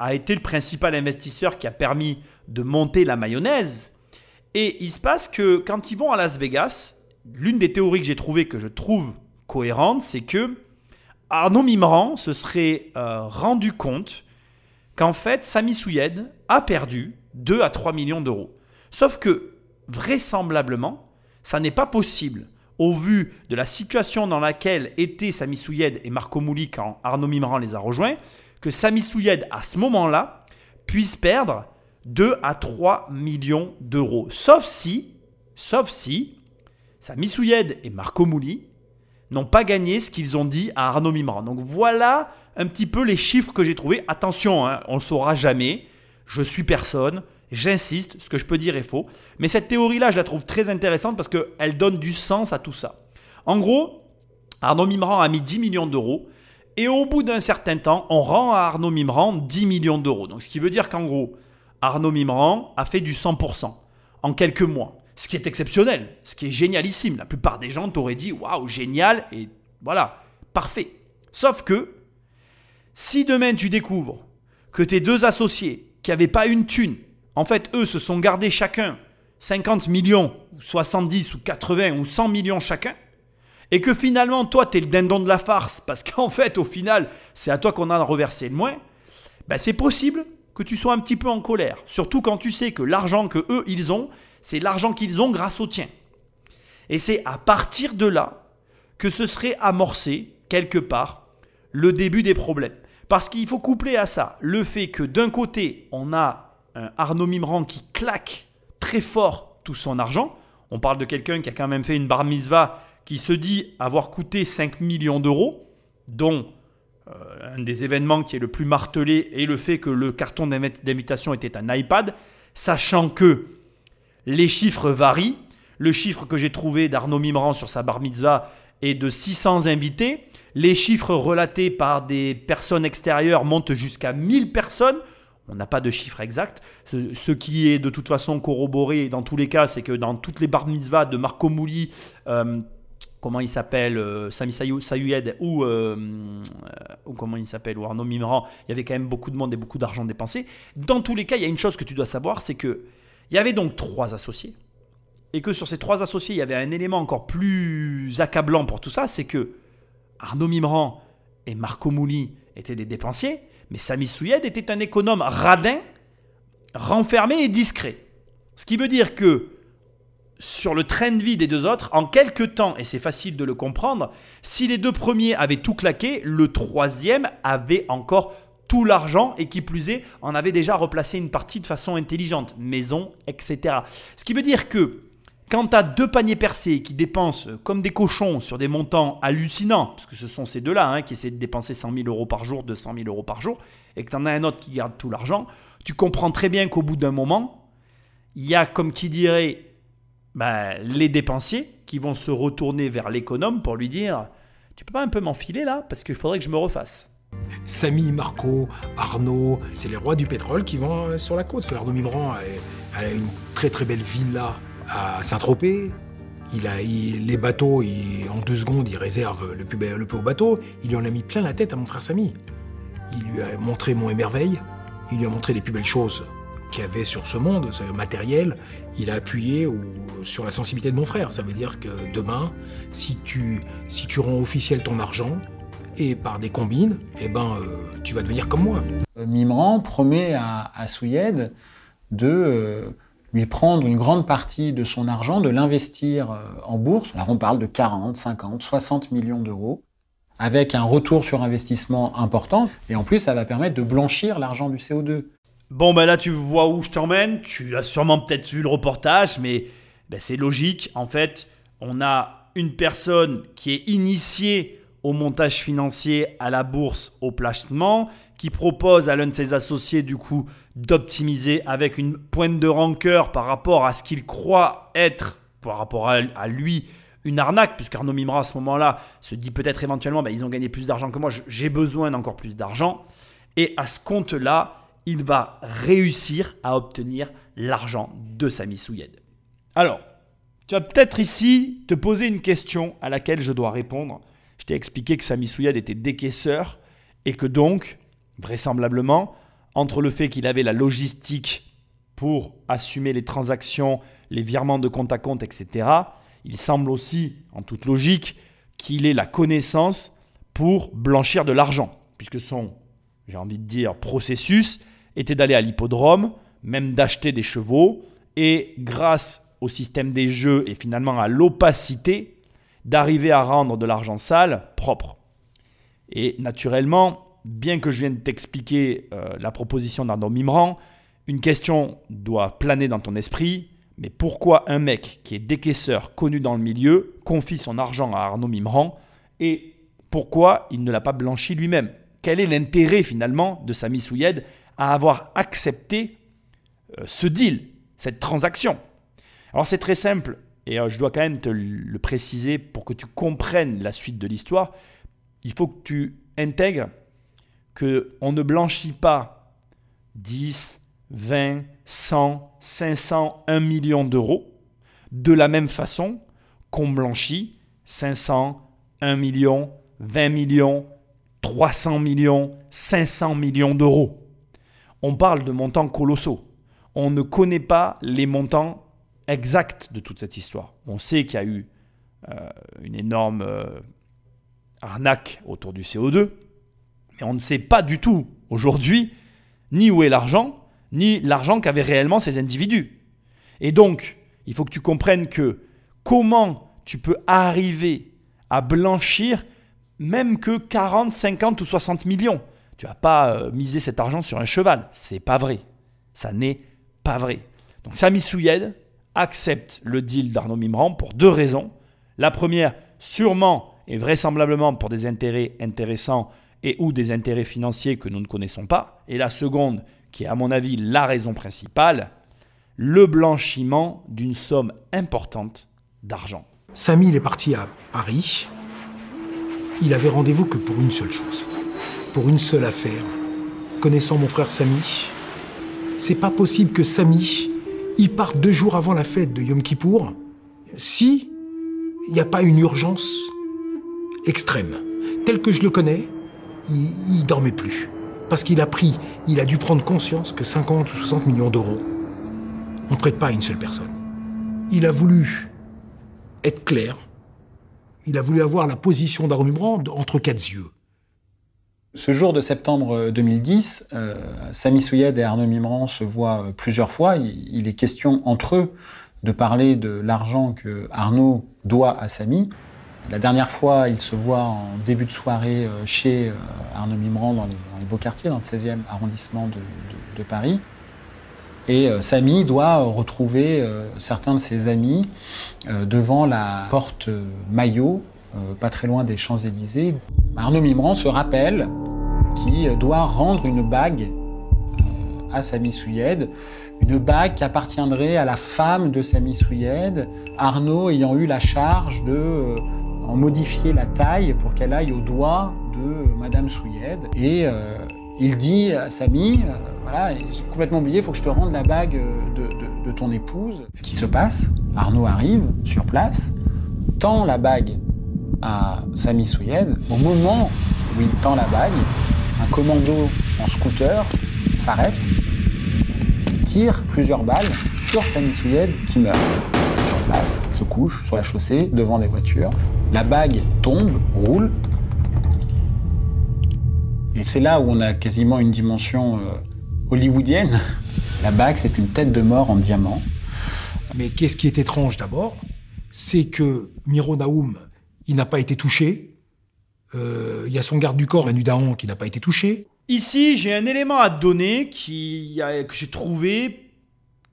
a été le principal investisseur qui a permis de monter la mayonnaise. Et il se passe que quand ils vont à Las Vegas, l'une des théories que j'ai trouvées, que je trouve cohérente, c'est que Arnaud Mimran se serait euh, rendu compte qu'en fait, Sami Souyed a perdu 2 à 3 millions d'euros. Sauf que, vraisemblablement, ça n'est pas possible au vu de la situation dans laquelle étaient Sami Souyed et Marco Mouli quand Arnaud Mimran les a rejoints, que Sami Souyed, à ce moment-là, puisse perdre 2 à 3 millions d'euros. Sauf si, sauf si, Sami Souyed et Marco Mouli n'ont pas gagné ce qu'ils ont dit à Arnaud Mimran. Donc voilà un petit peu les chiffres que j'ai trouvés. Attention, hein, on ne saura jamais. Je suis personne. J'insiste, ce que je peux dire est faux. Mais cette théorie-là, je la trouve très intéressante parce qu'elle donne du sens à tout ça. En gros, Arnaud Mimran a mis 10 millions d'euros. Et au bout d'un certain temps, on rend à Arnaud Mimran 10 millions d'euros. Donc ce qui veut dire qu'en gros, Arnaud Mimran a fait du 100% en quelques mois. Ce qui est exceptionnel, ce qui est génialissime. La plupart des gens t'auraient dit waouh, génial et voilà, parfait. Sauf que si demain tu découvres que tes deux associés qui n'avaient pas une thune, en fait eux se sont gardés chacun 50 millions, 70 ou 80 ou 100 millions chacun, et que finalement toi tu es le dindon de la farce parce qu'en fait au final c'est à toi qu'on a reversé le moins, ben, c'est possible que tu sois un petit peu en colère. Surtout quand tu sais que l'argent que eux ils ont, c'est l'argent qu'ils ont grâce au tien. Et c'est à partir de là que ce serait amorcé, quelque part, le début des problèmes. Parce qu'il faut coupler à ça le fait que d'un côté, on a un Arnaud Mimran qui claque très fort tout son argent. On parle de quelqu'un qui a quand même fait une bar mitzvah qui se dit avoir coûté 5 millions d'euros, dont euh, un des événements qui est le plus martelé est le fait que le carton d'invitation était un iPad, sachant que les chiffres varient. Le chiffre que j'ai trouvé d'Arnaud Mimran sur sa bar mitzvah est de 600 invités. Les chiffres relatés par des personnes extérieures montent jusqu'à 1000 personnes. On n'a pas de chiffre exact. Ce qui est de toute façon corroboré dans tous les cas, c'est que dans toutes les bar mitzvahs de Marco Mouli, euh, comment il s'appelle, euh, Sami ou, euh, ou comment il s'appelle, Arnaud Mimran, il y avait quand même beaucoup de monde et beaucoup d'argent dépensé. Dans tous les cas, il y a une chose que tu dois savoir, c'est que il y avait donc trois associés. Et que sur ces trois associés, il y avait un élément encore plus accablant pour tout ça, c'est que Arnaud Mimran et Marco Mouli étaient des dépensiers, mais Sami Souyed était un économe radin, renfermé et discret. Ce qui veut dire que sur le train de vie des deux autres, en quelques temps, et c'est facile de le comprendre, si les deux premiers avaient tout claqué, le troisième avait encore tout l'argent et qui plus est, en avait déjà replacé une partie de façon intelligente, maison, etc. Ce qui veut dire que quand tu as deux paniers percés qui dépensent comme des cochons sur des montants hallucinants, parce que ce sont ces deux-là hein, qui essaient de dépenser 100 000 euros par jour, 200 000 euros par jour, et que tu en as un autre qui garde tout l'argent, tu comprends très bien qu'au bout d'un moment, il y a comme qui dirait bah, les dépensiers qui vont se retourner vers l'économe pour lui dire Tu peux pas un peu m'enfiler là Parce qu'il faudrait que je me refasse. Samy, Marco, Arnaud, c'est les rois du pétrole qui vont euh, sur la côte. Arnaud Mimran a, une très très belle villa à Saint-Tropez. Il a, les bateaux, en deux secondes, il réserve le plus, le bateau. Il lui en a mis plein la tête à mon frère Samy. Il lui a montré mon émerveil. Il lui a montré les plus belles choses qu'il y avait sur ce monde, ce matériel. Il a appuyé sur la sensibilité de mon frère. Ça veut dire que demain, si tu, si tu rends officiel ton argent, et par des combines, eh ben, euh, tu vas devenir comme moi. Mimran promet à, à Souyed de euh, lui prendre une grande partie de son argent, de l'investir en bourse. Alors on parle de 40, 50, 60 millions d'euros, avec un retour sur investissement important. Et en plus, ça va permettre de blanchir l'argent du CO2. Bon, ben là, tu vois où je t'emmène. Tu as sûrement peut-être vu le reportage, mais ben, c'est logique. En fait, on a une personne qui est initiée au montage financier, à la bourse, au placement, qui propose à l'un de ses associés du coup d'optimiser avec une pointe de rancœur par rapport à ce qu'il croit être, par rapport à, lui, une arnaque, puisqu'Arnaud Mimra à ce moment-là se dit peut-être éventuellement, bah, ils ont gagné plus d'argent que moi, j'ai besoin d'encore plus d'argent. Et à ce compte-là, il va réussir à obtenir l'argent de Sami Souyed. Alors, tu vas peut-être ici te poser une question à laquelle je dois répondre. T'ai expliqué que Sami Souyad était décaisseur et que donc, vraisemblablement, entre le fait qu'il avait la logistique pour assumer les transactions, les virements de compte à compte, etc., il semble aussi, en toute logique, qu'il ait la connaissance pour blanchir de l'argent, puisque son, j'ai envie de dire, processus était d'aller à l'hippodrome, même d'acheter des chevaux, et grâce au système des jeux et finalement à l'opacité, d'arriver à rendre de l'argent sale propre. Et naturellement, bien que je vienne t'expliquer euh, la proposition d'Arnaud Mimran, une question doit planer dans ton esprit. Mais pourquoi un mec qui est décaisseur connu dans le milieu confie son argent à Arnaud Mimran et pourquoi il ne l'a pas blanchi lui-même? Quel est l'intérêt finalement de Sami Souyed à avoir accepté euh, ce deal, cette transaction? Alors c'est très simple, et euh, je dois quand même te le préciser pour que tu comprennes la suite de l'histoire, il faut que tu intègres qu'on ne blanchit pas 10, 20, 100, 500, 1 million d'euros de la même façon qu'on blanchit 500, 1 million, 20 millions, 300 millions, 500 millions d'euros. On parle de montants colossaux. On ne connaît pas les montants exact de toute cette histoire. On sait qu'il y a eu euh, une énorme euh, arnaque autour du CO2, mais on ne sait pas du tout aujourd'hui ni où est l'argent, ni l'argent qu'avaient réellement ces individus. Et donc, il faut que tu comprennes que comment tu peux arriver à blanchir même que 40, 50 ou 60 millions. Tu vas pas euh, cet argent sur un cheval. C'est pas vrai. Ça n'est pas vrai. Donc Sami Souyed, accepte le deal d'Arnaud Mimran pour deux raisons. La première, sûrement et vraisemblablement pour des intérêts intéressants et ou des intérêts financiers que nous ne connaissons pas. Et la seconde, qui est à mon avis la raison principale, le blanchiment d'une somme importante d'argent. Samy, il est parti à Paris. Il avait rendez-vous que pour une seule chose, pour une seule affaire. Connaissant mon frère Samy, c'est pas possible que Samy il part deux jours avant la fête de Yom Kippour, si il n'y a pas une urgence extrême. Tel que je le connais, il, ne dormait plus. Parce qu'il a pris, il a dû prendre conscience que 50 ou 60 millions d'euros, on ne prête pas à une seule personne. Il a voulu être clair, Il a voulu avoir la position Mimran entre quatre yeux. Ce jour de septembre 2010, euh, Samy Souyed et Arnaud Mimran se voient euh, plusieurs fois. Il, est question entre eux de parler de l'argent que Arnaud doit à Samy. La dernière fois, ils se voient en début de soirée euh, chez Arnaud Mimran dans les, beaux quartiers, dans le 16e arrondissement de, Paris. Et euh, Samy doit retrouver euh, certains de ses amis devant la porte Maillot, pas très loin des Champs-Élysées. Arnaud Mimran se rappelle qu'il doit rendre une bague à Samy Souyed, une bague qui appartiendrait à la femme de Samy Souyed, Arnaud ayant eu la charge de euh, en modifier la taille pour qu'elle aille au doigt de Madame Souyed. Et euh, il dit à Samy, euh, voilà, j'ai complètement oublié, il faut que je te rende la bague de, de ton épouse. Ce qui se passe, Arnaud arrive sur place, tend la bague à Samy Souyed. Au moment où il tend la bague, un commando en scooter s'arrête, tire plusieurs balles sur Samy Souyed qui meurt sur place, se couche sur la chaussée devant les voitures. La bague tombe, roule. Et c'est là où on a quasiment une dimension euh, hollywoodienne. La bague, c'est une tête de mort en diamant. Mais qu'est-ce qui est étrange d'abord C'est que Miro Naoum, il n'a pas été touché. Euh, il y a son garde du corps, Manu Daon, qui n'a pas été touché. Ici, j'ai un élément à donner que j'ai trouvé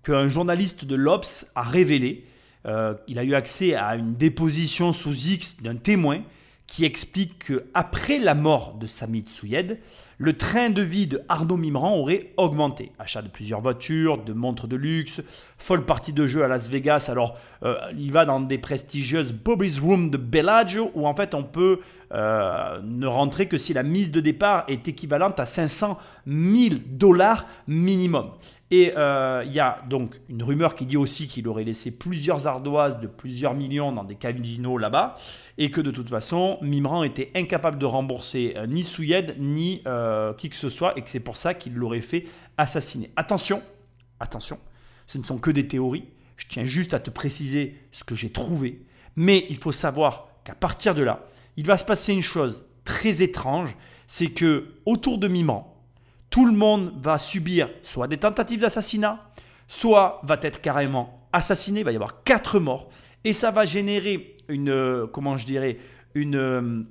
qu'un journaliste de l'Obs a révélé. Euh, il a eu accès à une déposition sous X d'un témoin qui explique qu'après la mort de Samy Souyed, le train de vie de Arnaud Mimran aurait augmenté. Achat de plusieurs voitures, de montres de luxe, folle partie de jeu à Las Vegas. Alors, euh, il va dans des prestigieuses Bobby's Room de Bellagio où en fait on peut euh, ne rentrer que si la mise de départ est équivalente à 500 000 dollars minimum. Et euh, il y a donc une rumeur qui dit aussi qu'il aurait laissé plusieurs ardoises de plusieurs millions dans des casinos là-bas, et que de toute façon, Mimran était incapable de rembourser euh, ni Souyed, ni euh, qui que ce soit, et que c'est pour ça qu'il l'aurait fait assassiner. Attention, attention, ce ne sont que des théories, je tiens juste à te préciser ce que j'ai trouvé, mais il faut savoir qu'à partir de là, il va se passer une chose très étrange, c'est que autour de Mimran, tout le monde va subir soit des tentatives d'assassinat, soit va être carrément assassiné. Il va y avoir quatre morts. Et ça va générer une, euh, comment je dirais, une, euh,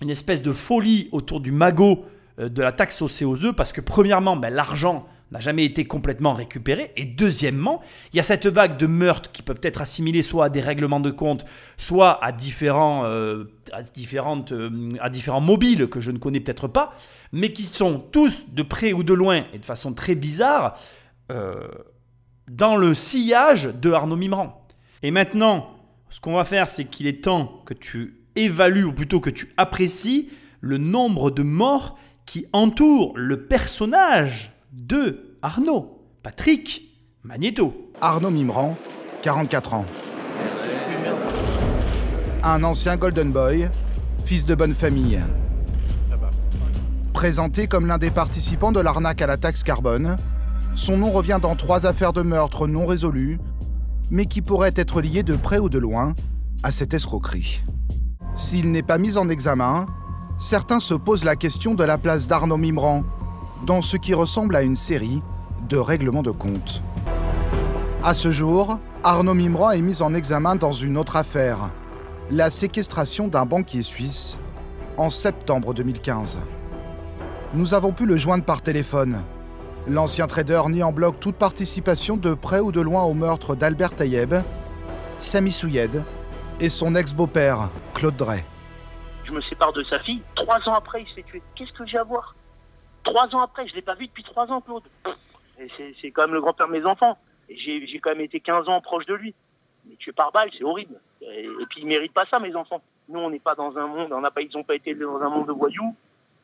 une espèce de folie autour du magot euh, de la taxe au CO2 parce que premièrement, ben, l'argent n'a jamais été complètement récupéré. Et deuxièmement, il y a cette vague de meurtres qui peuvent être assimilés soit à des règlements de compte, soit à différents, euh, à, différentes, euh, à différents mobiles que je ne connais peut-être pas, mais qui sont tous de près ou de loin et de façon très bizarre euh, dans le sillage de Arnaud Mimran. Et maintenant, ce qu'on va faire, c'est qu'il est temps que tu évalues, ou plutôt que tu apprécies, le nombre de morts qui entourent le personnage de Arnaud, Patrick Magneto. Arnaud Mimran, 44 ans. Un ancien Golden Boy, fils de bonne famille. Présenté comme l'un des participants de l'arnaque à la taxe carbone, son nom revient dans trois affaires de meurtre non résolues, mais qui pourraient être liées de près ou de loin à cette escroquerie. S'il n'est pas mis en examen, certains se posent la question de la place d'Arnaud Mimran dans ce qui ressemble à une série de règlements de compte. À ce jour, Arnaud Mimran est mis en examen dans une autre affaire, la séquestration d'un banquier suisse en septembre 2015. Nous avons pu le joindre par téléphone. L'ancien trader nie en bloc toute participation de près ou de loin au meurtre d'Albert Tayeb, Samy Souyed et son ex-beau-père, Claude Drey. Je me sépare de sa fille. Trois ans après, il s'est tué. Qu'est-ce que j'ai à voir? Trois ans après, je ne l'ai pas vu depuis trois ans, Claude. C'est quand même le grand-père de mes enfants. J'ai quand même été 15 ans proche de lui. Mais tuer par balle, c'est horrible. Et, et, puis, ils ne méritent pas ça, mes enfants. Nous, on n'est pas dans un monde, on n'a pas, ils n'ont pas été dans un monde de voyous.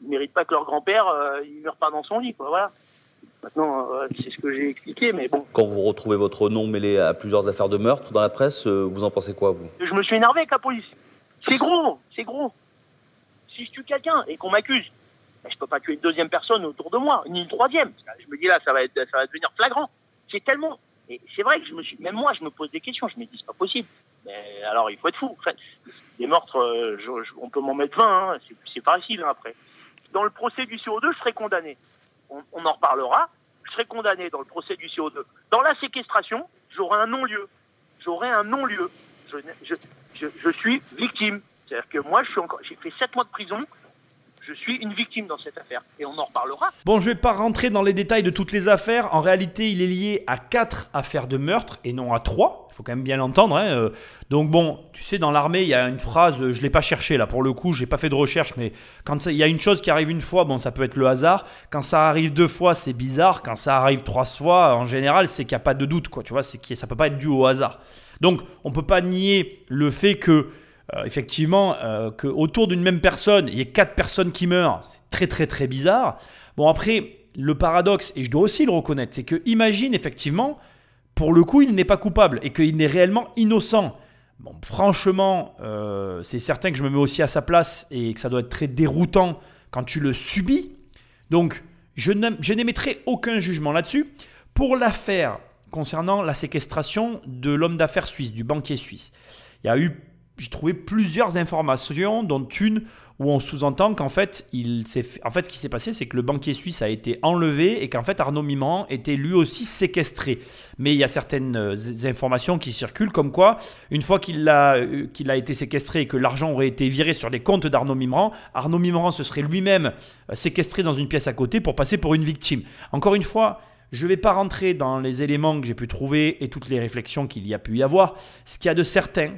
Ils ne méritent pas que leur grand-père, euh, il meure pas dans son lit, quoi. Voilà. Maintenant, euh, c'est ce que j'ai expliqué, mais bon. Quand vous retrouvez votre nom mêlé à plusieurs affaires de meurtre dans la presse, euh, vous en pensez quoi, vous? Je me suis énervé avec la police. C'est gros, c'est gros. Si je tue quelqu'un et qu'on m'accuse, ben, je peux pas tuer une deuxième personne autour de moi, ni une troisième. Je me dis là, ça va, être, ça va devenir flagrant. C'est tellement. Et c'est vrai que je me suis, même moi, je me pose des questions. Je me dis, c'est pas possible. Mais alors, il faut être fou. Enfin, des meurtres, euh, on peut m'en mettre 20, hein, c'est- c'est facile hein, après. Dans le procès du CO2, je serai condamné. On, en reparlera. Je serai condamné dans le procès du CO2. Dans la séquestration, j'aurai un non-lieu. J'aurai un non-lieu. Je suis victime. C'est-à-dire que moi, je suis encore, j'ai fait 7 mois de prison. Je suis une victime dans cette affaire. Et on en reparlera. Bon, je vais pas rentrer dans les détails de toutes les affaires. En réalité, il est lié à quatre affaires de meurtre et non à trois. Il faut quand même bien l'entendre. hein. Euh, Donc bon, tu sais, dans l'armée, il y a une phrase, euh, je l'ai pas cherché là pour le coup, j'ai pas fait de recherche, mais quand il y a une chose qui arrive une fois, bon, ça peut être le hasard. Quand ça arrive deux fois, c'est bizarre. Quand ça arrive trois fois, en général, c'est qu'il n'y a pas de doute, quoi. Tu vois, c'est que ça peut pas être dû au hasard. Donc, on peut pas nier le fait que euh, effectivement, euh, que autour d'une même personne, il y ait quatre personnes qui meurent, c'est très très très bizarre. Bon après, le paradoxe, et je dois aussi le reconnaître, c'est que imagine effectivement, pour le coup, il n'est pas coupable et qu'il n'est réellement innocent. Bon, franchement, euh, c'est certain que je me mets aussi à sa place et que ça doit être très déroutant quand tu le subis. Donc, je n'émettrai aucun jugement là-dessus. Pour l'affaire concernant la séquestration de l'homme d'affaires suisse, du banquier suisse, il y a eu, j'ai trouvé plusieurs informations, dont une où on sous-entend qu'en fait, il en fait, ce qui s'est passé, c'est que le banquier suisse a été enlevé et qu'en fait, Arnaud Mimran était lui aussi séquestré. Mais il y a certaines euh, informations qui circulent comme quoi, une fois qu'il a, euh, qu'il a été séquestré et que l'argent aurait été viré sur les comptes d'Arnaud Mimran, Arnaud Mimran se serait lui-même euh, séquestré dans une pièce à côté pour passer pour une victime. Encore une fois, je ne vais pas rentrer dans les éléments que j'ai pu trouver et toutes les réflexions qu'il y a pu y avoir. Ce qu'il y a de certain,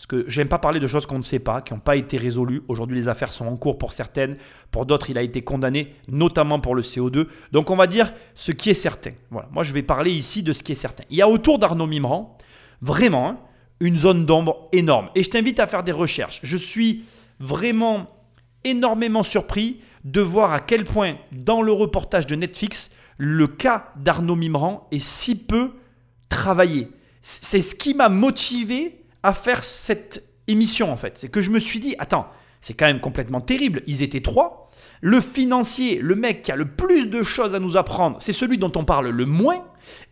parce que j'aime pas parler de choses qu'on ne sait pas, qui n'ont pas été résolues. Aujourd'hui, les affaires sont en cours pour certaines. Pour d'autres, il a été condamné, notamment pour le CO2. Donc, on va dire ce qui est certain. Voilà. Moi, je vais parler ici de ce qui est certain. Il y a autour d'Arnaud Mimran, vraiment, hein, une zone d'ombre énorme. Et je t'invite à faire des recherches. Je suis vraiment énormément surpris de voir à quel point, dans le reportage de Netflix, le cas d'Arnaud Mimran est si peu travaillé. C'est ce qui m'a motivé à faire cette émission en fait. C'est que je me suis dit, attends, c'est quand même complètement terrible. Ils étaient trois. Le financier, le mec qui a le plus de choses à nous apprendre, c'est celui dont on parle le moins.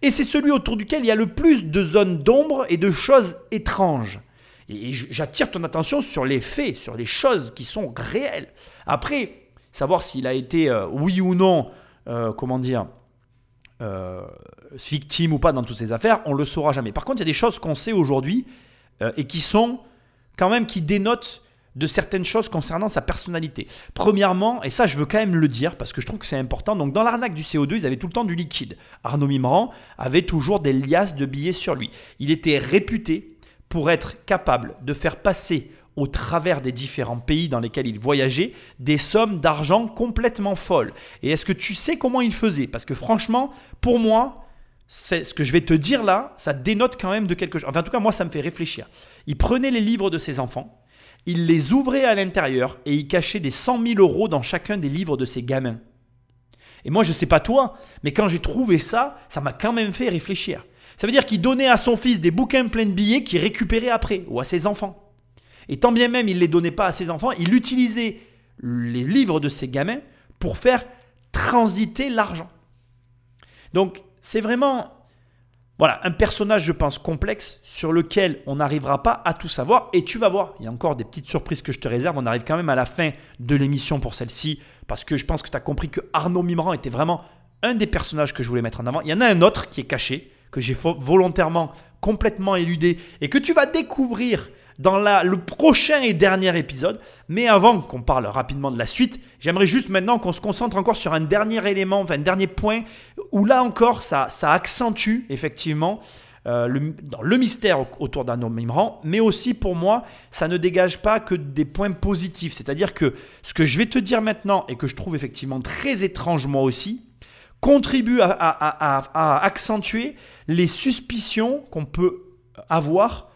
Et c'est celui autour duquel il y a le plus de zones d'ombre et de choses étranges. Et j'attire ton attention sur les faits, sur les choses qui sont réelles. Après, savoir s'il a été, euh, oui ou non, euh, comment dire, euh, victime ou pas dans toutes ces affaires, on le saura jamais. Par contre, il y a des choses qu'on sait aujourd'hui euh, et qui sont quand même qui dénotent de certaines choses concernant sa personnalité. Premièrement, et ça je veux quand même le dire parce que je trouve que c'est important, donc dans l'arnaque du CO2, ils avaient tout le temps du liquide. Arnaud Mimran avait toujours des liasses de billets sur lui. Il était réputé pour être capable de faire passer au travers des différents pays dans lesquels il voyageait des sommes d'argent complètement folles. Et est-ce que tu sais comment il faisait? Parce que franchement, pour moi, c'est ce que je vais te dire là, ça dénote quand même de quelque chose. Enfin, en tout cas, moi, ça me fait réfléchir. Il prenait les livres de ses enfants, il les ouvrait à l'intérieur et il cachait des 100 000 euros dans chacun des livres de ses gamins. Et moi, je ne sais pas toi, mais quand j'ai trouvé ça, ça m'a quand même fait réfléchir. Ça veut dire qu'il donnait à son fils des bouquins pleins de billets qu'il récupérait après, ou à ses enfants. Et tant bien même il ne les donnait pas à ses enfants, il utilisait les livres de ses gamins pour faire transiter l'argent. Donc c'est vraiment voilà, un personnage, je pense, complexe sur lequel on n'arrivera pas à tout savoir. Et tu vas voir, il y a encore des petites surprises que je te réserve. On arrive quand même à la fin de l'émission pour celle-ci, parce que je pense que tu as compris que Arnaud Mimran était vraiment un des personnages que je voulais mettre en avant. Il y en a un autre qui est caché, que j'ai volontairement complètement éludé, et que tu vas découvrir dans le prochain et dernier épisode. Mais avant qu'on parle rapidement de la suite, j'aimerais juste maintenant qu'on se concentre encore sur un dernier élément, un dernier point, où là encore, ça, accentue effectivement euh, le, mystère autour d'un homme mais aussi pour moi, ça ne dégage pas que des points positifs. C'est-à-dire que ce que je vais te dire maintenant, et que je trouve effectivement très étrange moi aussi, contribue à, à accentuer les suspicions qu'on peut avoir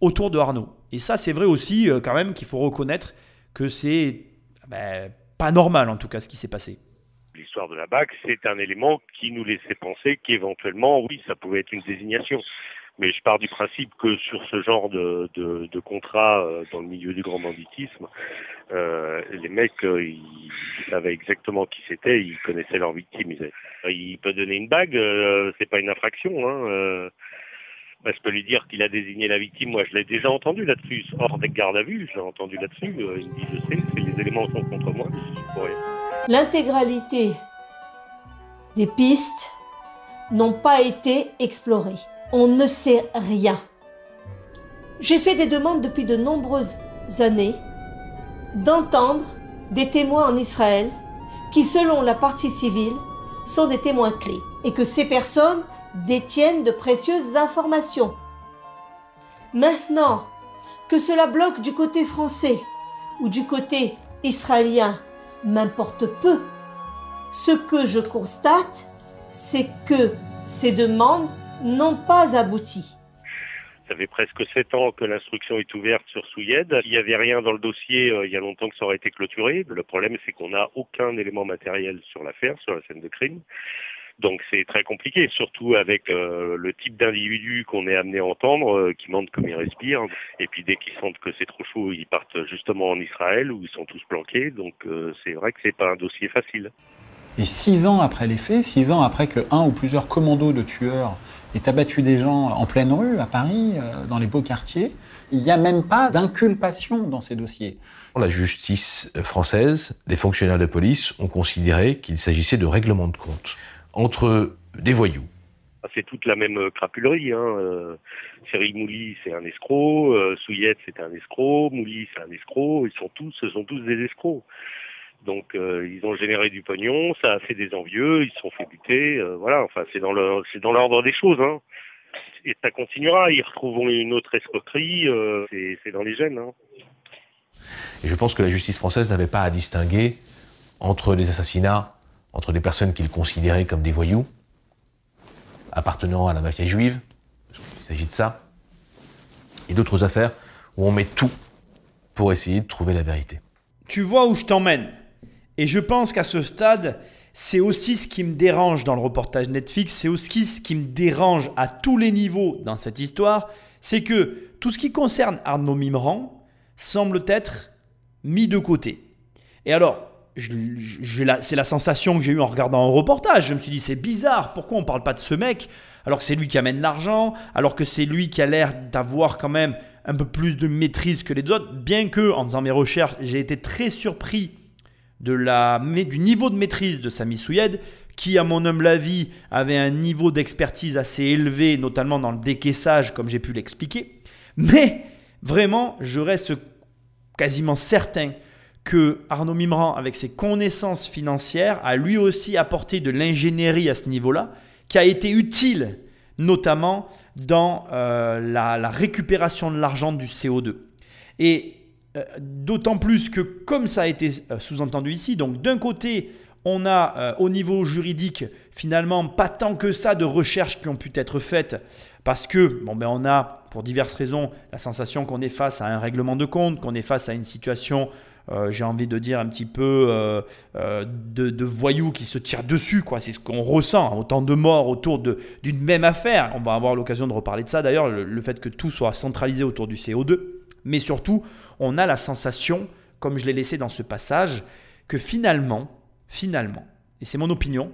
autour de Arnaud. Et ça, c'est vrai aussi euh, quand même qu'il faut reconnaître que c'est ben, pas normal en tout cas ce qui s'est passé. L'histoire de la BAC, c'est un élément qui nous laissait penser qu'éventuellement, oui, ça pouvait être une désignation. Mais je pars du principe que sur ce genre de, contrat euh, dans le milieu du grand banditisme, euh, les mecs, ils, savaient exactement qui c'était, ils connaissaient leurs victimes. Ils, avaient... il peut donner une bague, euh, c'est pas une infraction. Hein, bah, je peux lui dire qu'il a désigné la victime. Moi, je l'ai déjà entendu là-dessus, hors des gardes à vue. Je l'ai entendu là-dessus. Euh, il me dit, je sais, les éléments sont contre moi. L'intégralité des pistes n'ont pas été explorées. On ne sait rien. J'ai fait des demandes depuis de nombreuses années d'entendre des témoins en Israël qui, selon la partie civile, sont des témoins clés et que ces personnes détiennent de précieuses informations. Maintenant, que cela bloque du côté français ou du côté israélien, m'importe peu. Ce que je constate, c'est que ces demandes n'ont pas abouti. Ça fait presque sept ans que l'instruction est ouverte sur Souyed. Il n'y avait rien dans le dossier euh, il y a longtemps que ça aurait été clôturé. Le problème, c'est qu'on n'a aucun élément matériel sur l'affaire, sur la scène de crime. Donc c'est très compliqué, surtout avec euh, le type d'individu qu'on est amené à entendre, euh, qui mentent comme ils respirent. Et puis dès qu'ils sentent que c'est trop chaud, ils partent justement en Israël où ils sont tous planqués. Donc c'est vrai que c'est pas un dossier facile. Et six ans après les faits, six ans après que un ou plusieurs commandos de tueurs aient abattu des gens en pleine rue, à Paris, euh, dans les beaux quartiers, il n'y a même pas d'inculpation dans ces dossiers. La justice française, les fonctionnaires de police ont considéré qu'il s'agissait de règlement de compte entre des voyous. Ah, c'est toute la même crapulerie. Hein. Euh, Mouly, c'est un escroc. Euh, Souillette, c'est un escroc. Mouly, c'est un escroc. Ils sont tous, ce sont tous des escrocs. Donc euh, ils ont généré du pognon, ça a fait des envieux, ils se sont fait buter, euh, voilà. Enfin c'est dans le c'est dans l'ordre des choses, hein. Et ça continuera. Ils retrouveront une autre escroquerie, euh, c'est dans les gènes. Hein. Et je pense que la justice française n'avait pas à distinguer entre des assassinats, entre des personnes qu'ils considéraient comme des voyous, appartenant à la mafia juive, qu'il s'agit de ça, et d'autres affaires où on met tout pour essayer de trouver la vérité. Tu vois où je t'emmène et je pense qu'à ce stade, c'est aussi ce qui me dérange dans le reportage Netflix, c'est aussi ce qui me dérange à tous les niveaux dans cette histoire, c'est que tout ce qui concerne Arnaud Mimran semble être mis de côté. Et alors, c'est la sensation que j'ai eue en regardant un reportage. Je me suis dit, c'est bizarre, pourquoi on ne parle pas de ce mec alors que c'est lui qui amène l'argent, alors que c'est lui qui a l'air d'avoir quand même un peu plus de maîtrise que les autres, bien que en faisant mes recherches, j'ai été très surpris de la, du niveau de maîtrise de Sami Souyed, qui, à mon humble avis, avait un niveau d'expertise assez élevé, notamment dans le décaissage, comme j'ai pu l'expliquer. Mais vraiment, je reste quasiment certain que Arnaud Mimran, avec ses connaissances financières, a lui aussi apporté de l'ingénierie à ce niveau-là, qui a été utile, notamment dans euh, la, récupération de l'argent du CO2. Et euh, d'autant plus que, comme ça a été euh, sous-entendu ici, donc d'un côté, on a au niveau juridique finalement pas tant que ça de recherches qui ont pu être faites parce que bon ben on a pour diverses raisons la sensation qu'on est face à un règlement de compte, qu'on est face à une situation j'ai envie de dire un petit peu de, voyous qui se tirent dessus quoi, c'est ce qu'on ressent, autant de morts autour d'une même affaire. On va avoir l'occasion de reparler de ça d'ailleurs, le fait que tout soit centralisé autour du CO2. Mais surtout, on a la sensation, comme je l'ai laissé dans ce passage, que finalement, finalement, et c'est mon opinion,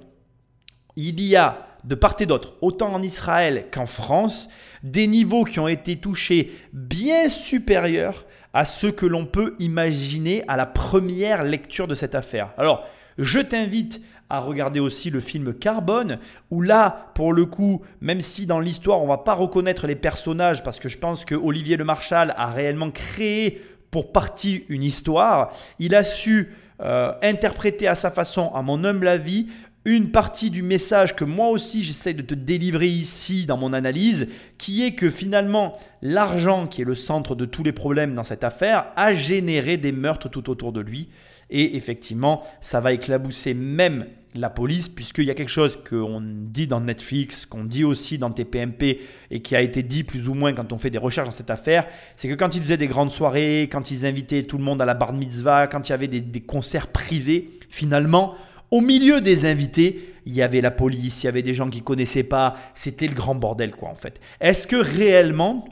il y a de part et d'autre, autant en Israël qu'en France, des niveaux qui ont été touchés bien supérieurs à ce que l'on peut imaginer à la première lecture de cette affaire. Alors, je t'invite à regarder aussi le film Carbone, où là, pour le coup, même si dans l'histoire, on va pas reconnaître les personnages, parce que je pense que Olivier Le Marchal a réellement créé pour partie une histoire, il a su euh, interpréter à sa façon, à mon humble avis, une partie du message que moi aussi j'essaie de te délivrer ici dans mon analyse, qui est que finalement l'argent, qui est le centre de tous les problèmes dans cette affaire, a généré des meurtres tout autour de lui. Et effectivement, ça va éclabousser même la police, puisqu'il y a quelque chose qu'on dit dans Netflix, qu'on dit aussi dans TPMP, et qui a été dit plus ou moins quand on fait des recherches dans cette affaire, c'est que quand ils faisaient des grandes soirées, quand ils invitaient tout le monde à la bar mitzvah, quand il y avait des, concerts privés, finalement, au milieu des invités, il y avait la police, il y avait des gens qui connaissaient pas, c'était le grand bordel quoi en fait. Est-ce que réellement,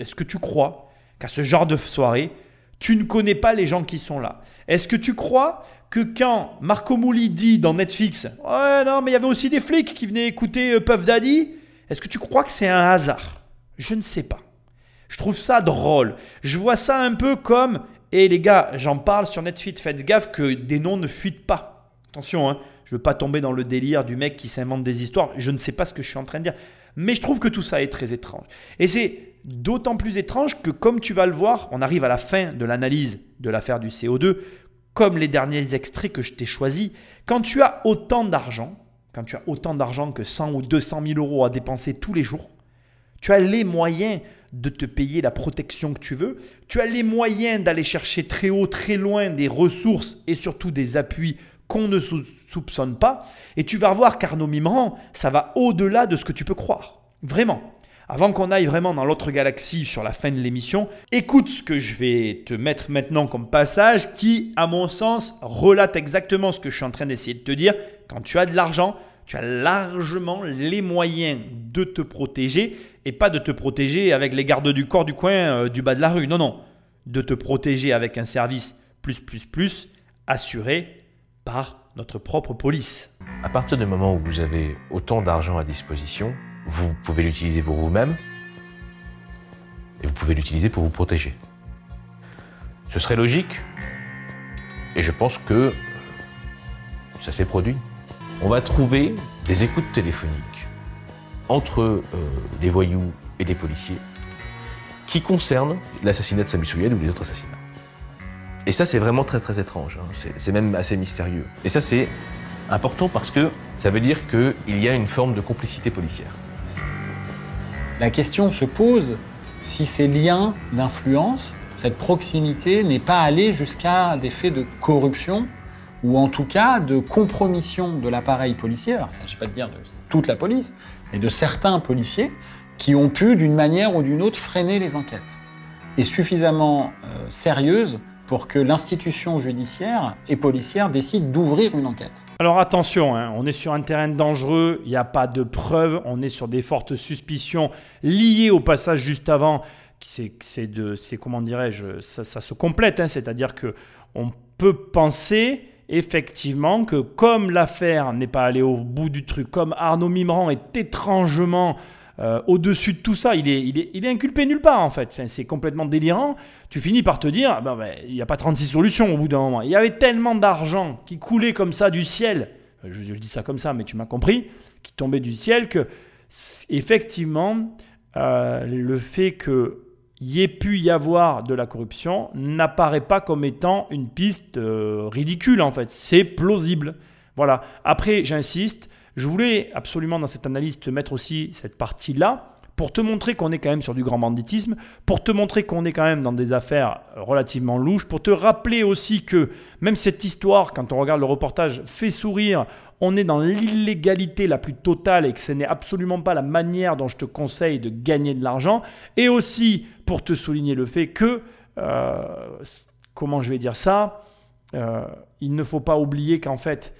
est-ce que tu crois qu'à ce genre de soirée, tu ne connais pas les gens qui sont là? Est-ce que tu crois que quand Marco Mouli dit dans Netflix Ouais, non, mais il y avait aussi des flics qui venaient écouter euh, Puff Daddy, Est-ce que tu crois que c'est un hasard? Je ne sais pas. Je trouve ça drôle. Je vois ça un peu comme, et les gars, j'en parle sur Netflix, faites gaffe que des noms ne fuitent pas. Attention, hein, je ne veux pas tomber dans le délire du mec qui s'invente des histoires. Je ne sais pas ce que je suis en train de dire. Mais je trouve que tout ça est très étrange. Et c'est d'autant plus étrange que, comme tu vas le voir, on arrive à la fin de l'analyse de l'affaire du CO2, comme les derniers extraits que je t'ai choisis. Quand tu as autant d'argent, quand tu as autant d'argent que 100 ou 200 000 euros à dépenser tous les jours, tu as les moyens de te payer la protection que tu veux, tu as les moyens d'aller chercher très haut, très loin des ressources et surtout des appuis qu'on ne soupçonne pas, et tu vas voir qu'Arnaud Mimran, ça va au-delà de ce que tu peux croire. Vraiment. Avant qu'on aille vraiment dans l'autre galaxie sur la fin de l'émission, écoute ce que je vais te mettre maintenant comme passage qui, à mon sens, relate exactement ce que je suis en train d'essayer de te dire. Quand tu as de l'argent, tu as largement les moyens de te protéger et pas de te protéger avec les gardes du corps du coin euh, du bas de la rue. Non, non. De te protéger avec un service plus, plus, plus assuré par notre propre police. À partir du moment où vous avez autant d'argent à disposition, vous pouvez l'utiliser pour vous-même et vous pouvez l'utiliser pour vous protéger. Ce serait logique et je pense que ça s'est produit. On va trouver des écoutes téléphoniques entre euh, les voyous et des policiers qui concernent l'assassinat de Sami Souyed ou les autres assassinats. Et ça, c'est vraiment très très étrange. Hein. C'est même assez mystérieux. Et ça, c'est important parce que ça veut dire qu'il y a une forme de complicité policière. La question se pose si ces liens d'influence, cette proximité n'est pas allée jusqu'à des faits de corruption ou en tout cas de compromission de l'appareil policier. Alors, il ne s'agit pas de dire de toute la police, mais de certains policiers qui ont pu, d'une manière ou d'une autre, freiner les enquêtes. Et suffisamment euh, sérieuses pour que l'institution judiciaire et policière décide d'ouvrir une enquête. Alors attention, hein, on est sur un terrain dangereux, il n'y a pas de preuves, on est sur des fortes suspicions liées au passage juste avant. C'est de, comment dirais-je, ça, se complète, hein, c'est-à-dire que on peut penser effectivement que comme l'affaire n'est pas allée au bout du truc, comme Arnaud Mimran est étrangement euh, au-dessus de tout ça, il est, inculpé nulle part en fait. C'est complètement délirant. Tu finis par te dire, ben, ben, il n'y a pas 36 solutions au bout d'un moment. Il y avait tellement d'argent qui coulait comme ça du ciel, euh, je, dis ça comme ça, mais tu m'as compris, qui tombait du ciel, que effectivement, euh, le fait qu'il y ait pu y avoir de la corruption n'apparaît pas comme étant une piste ridicule en fait. C'est plausible. Voilà. Après, j'insiste, je voulais absolument dans cette analyse te mettre aussi cette partie-là pour te montrer qu'on est quand même sur du grand banditisme, pour te montrer qu'on est quand même dans des affaires relativement louches, pour te rappeler aussi que même cette histoire, quand on regarde le reportage, fait sourire, on est dans l'illégalité la plus totale et que ce n'est absolument pas la manière dont je te conseille de gagner de l'argent, et aussi pour te souligner le fait que, euh, comment je vais dire ça, euh, il ne faut pas oublier qu'en fait,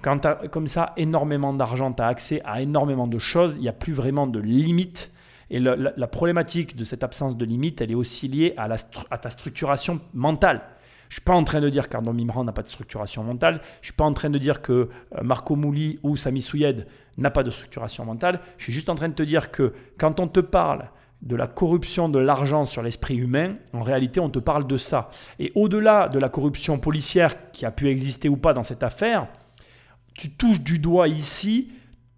quand tu as comme ça énormément d'argent, tu as accès à énormément de choses, il n'y a plus vraiment de limites. Et la, problématique de cette absence de limite, elle est aussi liée à ta structuration mentale. Je ne suis pas en train de dire qu'Arnaud Mimran n'a pas de structuration mentale. Je ne suis pas en train de dire que euh, Marco Mouli ou Sami Souyed n'a pas de structuration mentale. Je suis juste en train de te dire que quand on te parle de la corruption de l'argent sur l'esprit humain, en réalité, on te parle de ça. Et au-delà de la corruption policière qui a pu exister ou pas dans cette affaire, tu touches du doigt ici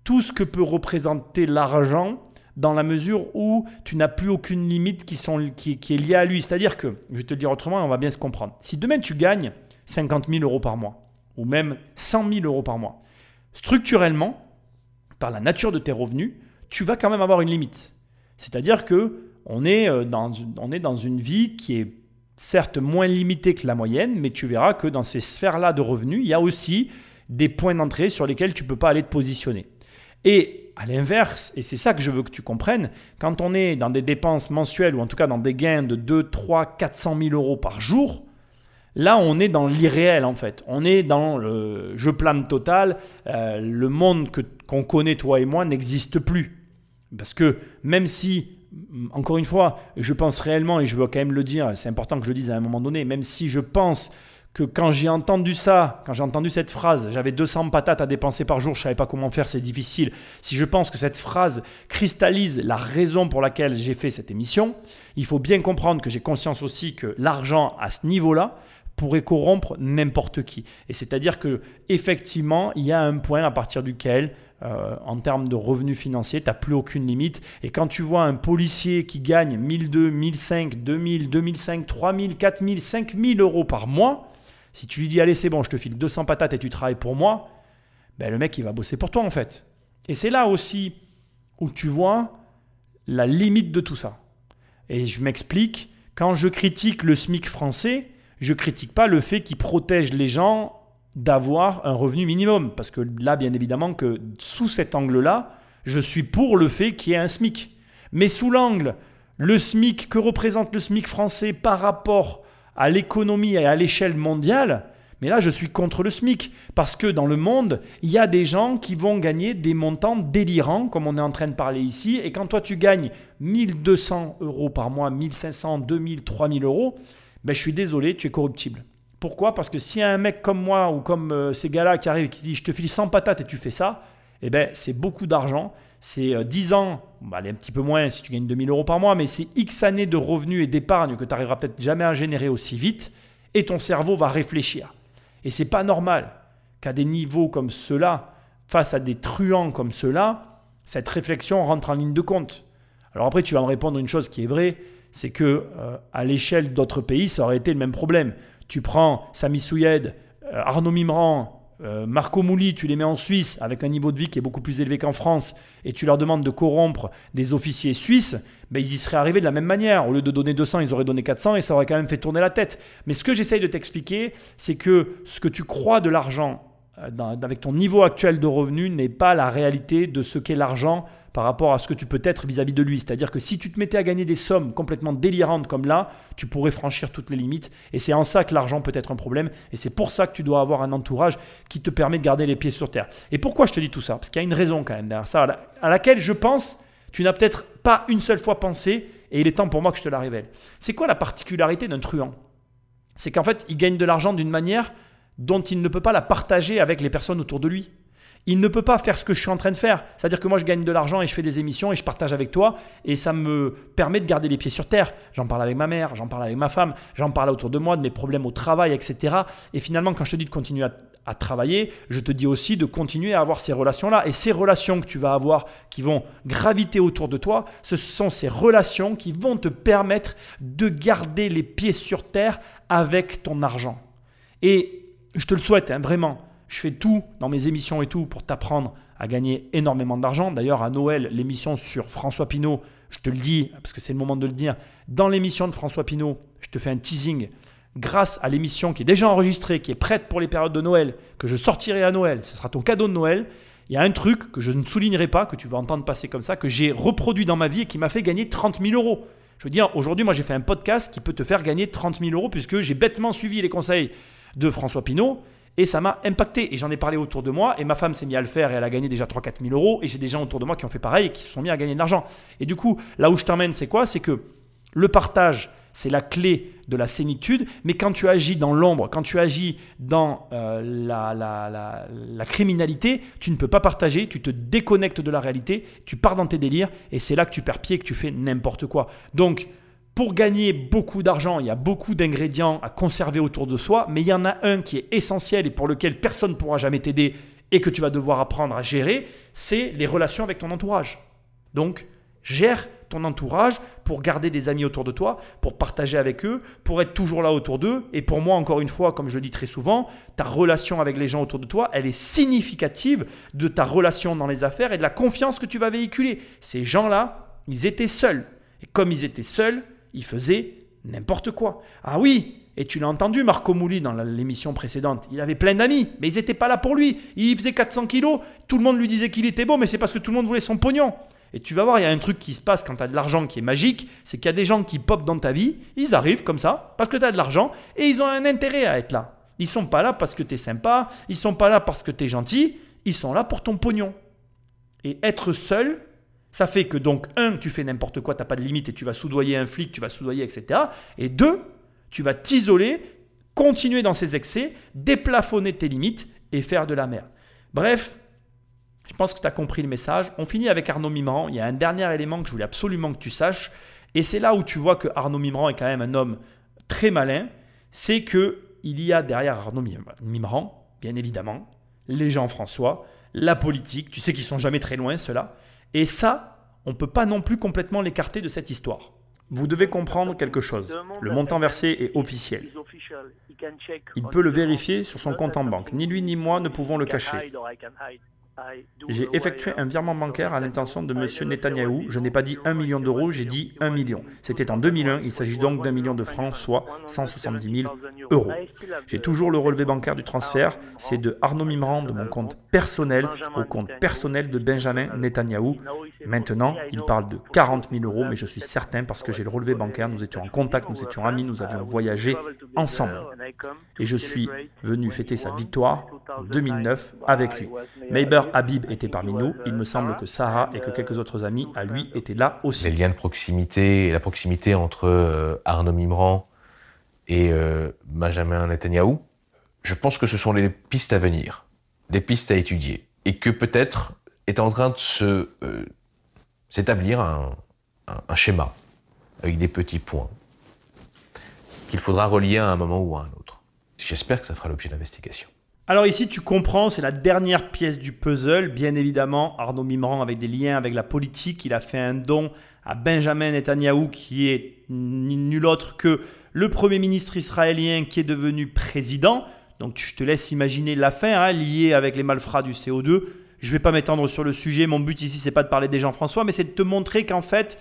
tout ce que peut représenter l'argent dans la mesure où tu n'as plus aucune limite qui, sont, qui, est liée à lui. C'est-à-dire que, je vais te le dire autrement, on va bien se comprendre. Si demain tu gagnes 50 000 euros par mois, ou même 100 000 euros par mois, structurellement, par la nature de tes revenus, tu vas quand même avoir une limite. C'est-à-dire que on est, euh, dans, on est dans une vie qui est certes moins limitée que la moyenne, mais tu verras que dans ces sphères-là de revenus, il y a aussi des points d'entrée sur lesquels tu ne peux pas aller te positionner. Et à l'inverse, et c'est ça que je veux que tu comprennes, quand on est dans des dépenses mensuelles ou en tout cas dans des gains de 2, 3, 400 000 euros par jour, là on est dans l'irréel en fait. On est dans le je plane total. Euh, le monde qu'on connaît toi et moi n'existe plus. Parce que même si, encore une fois, je pense réellement, et je veux quand même le dire, c'est important que je le dise à un moment donné, même si je pense que quand j'ai entendu ça, quand j'ai entendu cette phrase, j'avais 200 patates à dépenser par jour, je ne savais pas comment faire, c'est difficile. Si je pense que cette phrase cristallise la raison pour laquelle j'ai fait cette émission, il faut bien comprendre que j'ai conscience aussi que l'argent à ce niveau-là pourrait corrompre n'importe qui. Et c'est-à-dire que effectivement, il y a un point à partir duquel euh, en termes de revenus financiers, tu n'as plus aucune limite. Et quand tu vois un policier qui gagne 1002, 1005, 2000, 2005, 3000, 4000, 5000 euros par mois, si tu lui dis allez c'est bon, je te file 200 patates et tu travailles pour moi, ben, le mec il va bosser pour toi en fait. Et c'est là aussi où tu vois la limite de tout ça. Et je m'explique, quand je critique le SMIC français, je critique pas le fait qu'il protège les gens d'avoir un revenu minimum. Parce que là, bien évidemment, que sous cet angle-là, je suis pour le fait qu'il y ait un SMIC. Mais sous l'angle, le SMIC, que représente le SMIC français par rapport à l'économie et à l'échelle mondiale, mais là, je suis contre le SMIC. Parce que dans le monde, il y a des gens qui vont gagner des montants délirants, comme on est en train de parler ici. Et quand toi, tu gagnes 1200 euros par mois, 1500, 2000, 3000 euros, ben, je suis désolé, tu es corruptible. Pourquoi? Parce que s'il y a un mec comme moi ou comme euh, ces gars-là qui arrivent et qui dit je te file 100 patates et tu fais ça, eh ben, c'est beaucoup d'argent. C'est 10 euh, ans, bah, allez, un petit peu moins si tu gagnes 2000 euros par mois, mais c'est X années de revenus et d'épargne que tu n'arriveras peut-être jamais à générer aussi vite et ton cerveau va réfléchir. Et c'est pas normal qu'à des niveaux comme ceux-là, face à des truands comme ceux-là, cette réflexion rentre en ligne de compte. Alors après, tu vas me répondre une chose qui est vraie, c'est que euh, à l'échelle d'autres pays, ça aurait été le même problème. Tu prends Sami Souyed, euh, Arnaud Mimran, euh, Marco Mouli, tu les mets en Suisse avec un niveau de vie qui est beaucoup plus élevé qu'en France et tu leur demandes de corrompre des officiers suisses, ben ils y seraient arrivés de la même manière. Au lieu de donner 200, ils auraient donné 400 et ça aurait quand même fait tourner la tête. Mais ce que j'essaye de t'expliquer, c'est que ce que tu crois de l'argent euh, avec ton niveau actuel de revenu n'est pas la réalité de ce qu'est l'argent par rapport à ce que tu peux être vis-à-vis de lui. C'est-à-dire que si tu te mettais à gagner des sommes complètement délirantes comme là, tu pourrais franchir toutes les limites. Et c'est en ça que l'argent peut être un problème. Et c'est pour ça que tu dois avoir un entourage qui te permet de garder les pieds sur terre. Et pourquoi je te dis tout ça? Parce qu'il y a une raison quand même derrière ça, à laquelle je pense, tu n'as peut-être pas une seule fois pensé, et il est temps pour moi que je te la révèle. C'est quoi la particularité d'un truand? C'est qu'en fait, il gagne de l'argent d'une manière dont il ne peut pas la partager avec les personnes autour de lui il ne peut pas faire ce que je suis en train de faire. C'est-à-dire que moi, je gagne de l'argent et je fais des émissions et je partage avec toi et ça me permet de garder les pieds sur terre. J'en parle avec ma mère, j'en parle avec ma femme, j'en parle autour de moi, de mes problèmes au travail, etc. Et finalement, quand je te dis de continuer à, travailler, je te dis aussi de continuer à avoir ces relations-là. Et ces relations que tu vas avoir qui vont graviter autour de toi, ce sont ces relations qui vont te permettre de garder les pieds sur terre avec ton argent. Et je te le souhaite, hein, vraiment. Je fais tout dans mes émissions et tout pour t'apprendre à gagner énormément d'argent. D'ailleurs, à Noël, l'émission sur François Pinault, je te le dis parce que c'est le moment de le dire, dans l'émission de François Pinault, je te fais un teasing. Grâce à l'émission qui est déjà enregistrée, qui est prête pour les périodes de Noël, que je sortirai à Noël, ce sera ton cadeau de Noël. Il y a un truc que je ne soulignerai pas, que tu vas entendre passer comme ça, que j'ai reproduit dans ma vie et qui m'a fait gagner 30 000 euros. Je veux dire, aujourd'hui, moi, j'ai fait un podcast qui peut te faire gagner 30 000 euros puisque j'ai bêtement suivi les conseils de François Pinault et ça m'a impacté. Et j'en ai parlé autour de moi. Et ma femme s'est mise à le faire et elle a gagné déjà 3-4 000 euros. Et j'ai des gens autour de moi qui ont fait pareil et qui se sont mis à gagner de l'argent. Et du coup, là où je t'emmène, c'est quoi? C'est que le partage, c'est la clé de la sénitude. Mais quand tu agis dans l'ombre, quand tu agis dans euh, la, la, la, criminalité, tu ne peux pas partager. Tu te déconnectes de la réalité. Tu pars dans tes délires. Et c'est là que tu perds pied que tu fais n'importe quoi. Donc, pour gagner beaucoup d'argent, il y a beaucoup d'ingrédients à conserver autour de soi, mais il y en a un qui est essentiel et pour lequel personne ne pourra jamais t'aider et que tu vas devoir apprendre à gérer, c'est les relations avec ton entourage. Donc, gère ton entourage pour garder des amis autour de toi, pour partager avec eux, pour être toujours là autour d'eux. Et pour moi, encore une fois, comme je le dis très souvent, ta relation avec les gens autour de toi, elle est significative de ta relation dans les affaires et de la confiance que tu vas véhiculer. Ces gens-là, ils étaient seuls. Et comme ils étaient seuls, il faisait n'importe quoi. Ah oui, et tu l'as entendu, Marco Mouli, dans l'émission précédente. Il avait plein d'amis, mais ils n'étaient pas là pour lui. Il faisait 400 kilos, tout le monde lui disait qu'il était beau, mais c'est parce que tout le monde voulait son pognon. Et tu vas voir, il y a un truc qui se passe quand tu as de l'argent qui est magique, c'est qu'il y a des gens qui popent dans ta vie, ils arrivent comme ça, parce que tu as de l'argent, et ils ont un intérêt à être là. Ils sont pas là parce que tu es sympa, ils sont pas là parce que tu es gentil, ils sont là pour ton pognon. Et être seul, ça fait que donc, un, tu fais n'importe quoi, tu n'as pas de limite et tu vas soudoyer un flic, tu vas soudoyer, etc. Et deux, tu vas t'isoler continuer dans ses excès, déplafonner tes limites et faire de la merde. Bref, je pense que tu as compris le message. On finit avec Arnaud Mimran. Il y a un dernier élément que je voulais absolument que tu saches. Et c'est là où tu vois que Arnaud Mimran est quand même un homme très malin. C'est que il y a derrière Arnaud Mimran, bien évidemment, les gens François, la politique. Tu sais qu'ils sont jamais très loin, ceux-là. Et ça, on ne peut pas non plus complètement l'écarter de cette histoire. Vous devez comprendre quelque chose. Le montant versé est officiel. Il peut le vérifier sur son compte en banque. Ni lui ni moi ne pouvons le cacher. J'ai effectué un virement bancaire à l'intention de M. Netanyahou. Je n'ai pas dit 1 million d'euros, j'ai dit 1 million. C'était en 2001, il s'agit donc d'un million de francs, soit 170 000 euros. J'ai toujours le relevé bancaire du transfert, c'est de Arnaud Mimran, de mon compte personnel, au compte personnel de Benjamin Netanyahou. Maintenant, il parle de 40 000 euros, mais je suis certain parce que j'ai le relevé bancaire, nous étions en contact, nous étions amis, nous avions voyagé ensemble. Et je suis venu fêter sa victoire en 2009 avec lui. Mayber Habib était parmi nous. Il me semble que Sarah et que quelques autres amis à lui étaient là aussi. Les liens de proximité et la proximité entre euh, Arnaud Mimran et euh, Benjamin Netanyahou, je pense que ce sont les pistes à venir, des pistes à étudier. Et que peut-être est en train de euh, s'établir un, un schéma avec des petits points qu'il faudra relier à un moment ou à un autre. J'espère que ça fera l'objet d'investigation. Alors ici, tu comprends, c'est la dernière pièce du puzzle. Bien évidemment, Arnaud Mimran, avec des liens avec la politique, il a fait un don à Benjamin Netanyahou, qui est nul autre que le Premier ministre israélien qui est devenu président. Donc je te laisse imaginer l'affaire hein, liée avec les malfrats du CO2. Je ne vais pas m'étendre sur le sujet. Mon but ici, c'est pas de parler des Jean-François, mais c'est de te montrer qu'en fait,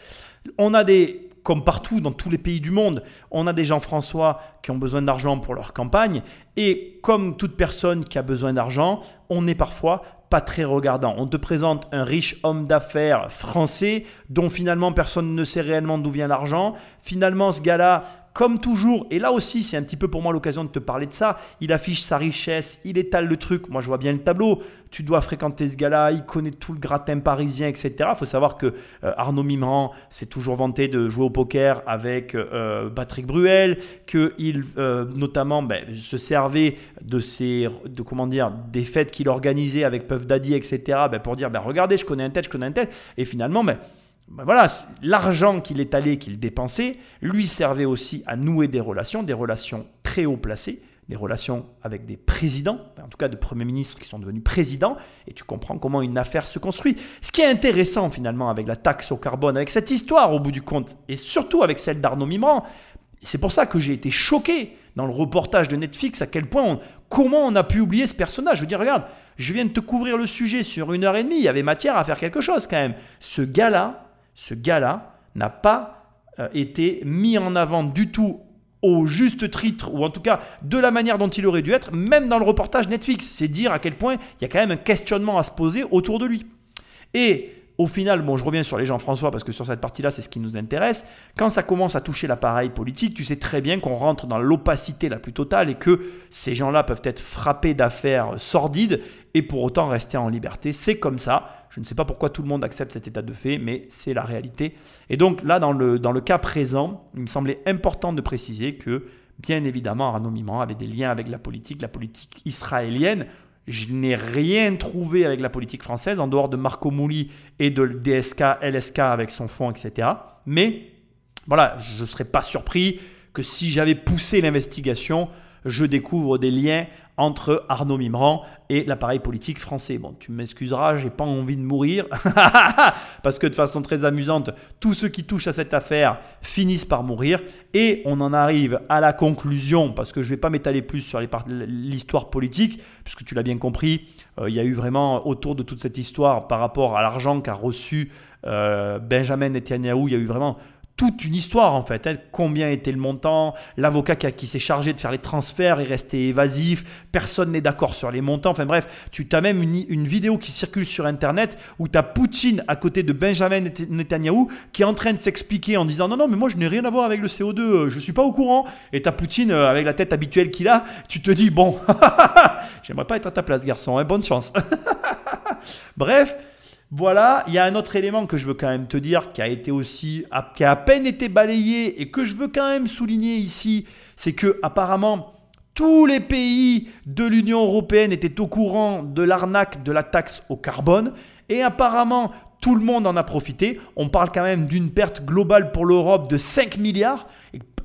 on a des comme partout dans tous les pays du monde, on a des gens François qui ont besoin d'argent pour leur campagne. Et comme toute personne qui a besoin d'argent, on est parfois pas très regardant. On te présente un riche homme d'affaires français dont finalement personne ne sait réellement d'où vient l'argent. Finalement, ce gars-là comme toujours, et là aussi c'est un petit peu pour moi l'occasion de te parler de ça, il affiche sa richesse, il étale le truc, moi je vois bien le tableau, tu dois fréquenter ce gars-là, il connaît tout le gratin parisien, etc. Il faut savoir que euh, Arnaud Mimran s'est toujours vanté de jouer au poker avec euh, Patrick Bruel, qu'il euh, notamment ben, se servait de ses, de comment dire, des fêtes qu'il organisait avec Puff Daddy, etc. Ben, pour dire, ben, regardez, je connais un tel, je connais un tel, et finalement, ben, ben voilà, l'argent qu'il allé, qu'il dépensait, lui servait aussi à nouer des relations, des relations très haut placées, des relations avec des présidents, en tout cas de premiers ministres qui sont devenus présidents, et tu comprends comment une affaire se construit. Ce qui est intéressant finalement avec la taxe au carbone, avec cette histoire au bout du compte, et surtout avec celle d'Arnaud Mimran, c'est pour ça que j'ai été choqué dans le reportage de Netflix à quel point, comment on a pu oublier ce personnage. Je veux dire, regarde, je viens de te couvrir le sujet sur une heure et demie, il y avait matière à faire quelque chose quand même. Ce gars-là, ce gars-là n'a pas euh, été mis en avant du tout au juste titre, ou en tout cas de la manière dont il aurait dû être, même dans le reportage Netflix. C'est dire à quel point il y a quand même un questionnement à se poser autour de lui. Au final, bon, je reviens sur les Jean-François parce que sur cette partie-là, c'est ce qui nous intéresse. Quand ça commence à toucher l'appareil politique, tu sais très bien qu'on rentre dans l'opacité la plus totale et que ces gens-là peuvent être frappés d'affaires sordides et pour autant rester en liberté. C'est comme ça. Je ne sais pas pourquoi tout le monde accepte cet état de fait, mais c'est la réalité. Et donc là, dans le, dans le cas présent, il me semblait important de préciser que, bien évidemment, Arnaud Mimran avait des liens avec la politique, la politique israélienne. Je n'ai rien trouvé avec la politique française, en dehors de Marco Mouli et de DSK, LSK avec son fonds, etc. Mais voilà, je ne serais pas surpris que si j'avais poussé l'investigation, je découvre des liens entre Arnaud Mimran et l'appareil politique français. Bon, tu m'excuseras, j'ai pas envie de mourir, [laughs] parce que de façon très amusante, tous ceux qui touchent à cette affaire finissent par mourir, et on en arrive à la conclusion, parce que je vais pas m'étaler plus sur l'histoire politique, puisque tu l'as bien compris, euh, il y a eu vraiment autour de toute cette histoire par rapport à l'argent qu'a reçu euh, Benjamin Netanyahu, il y a eu vraiment toute une histoire en fait. Combien était le montant L'avocat qui, s'est chargé de faire les transferts est resté évasif. Personne n'est d'accord sur les montants. Enfin bref, tu as même une, vidéo qui circule sur Internet où tu as Poutine à côté de Benjamin Netanyahu qui est en train de s'expliquer en disant non, non, mais moi je n'ai rien à voir avec le CO2, euh, je ne suis pas au courant. Et tu as Poutine euh, avec la tête habituelle qu'il a. Tu te dis bon, [laughs] j'aimerais pas être à ta place, garçon. Hein, bonne chance. [laughs] bref. Voilà, il y a un autre élément que je veux quand même te dire qui a été aussi, qui a à peine été balayé et que je veux quand même souligner ici, c'est que apparemment Tous les pays de l'Union européenne étaient au courant de l'arnaque de la taxe au carbone et apparemment tout le monde en a profité. On parle quand même d'une perte globale pour l'Europe de 5 milliards.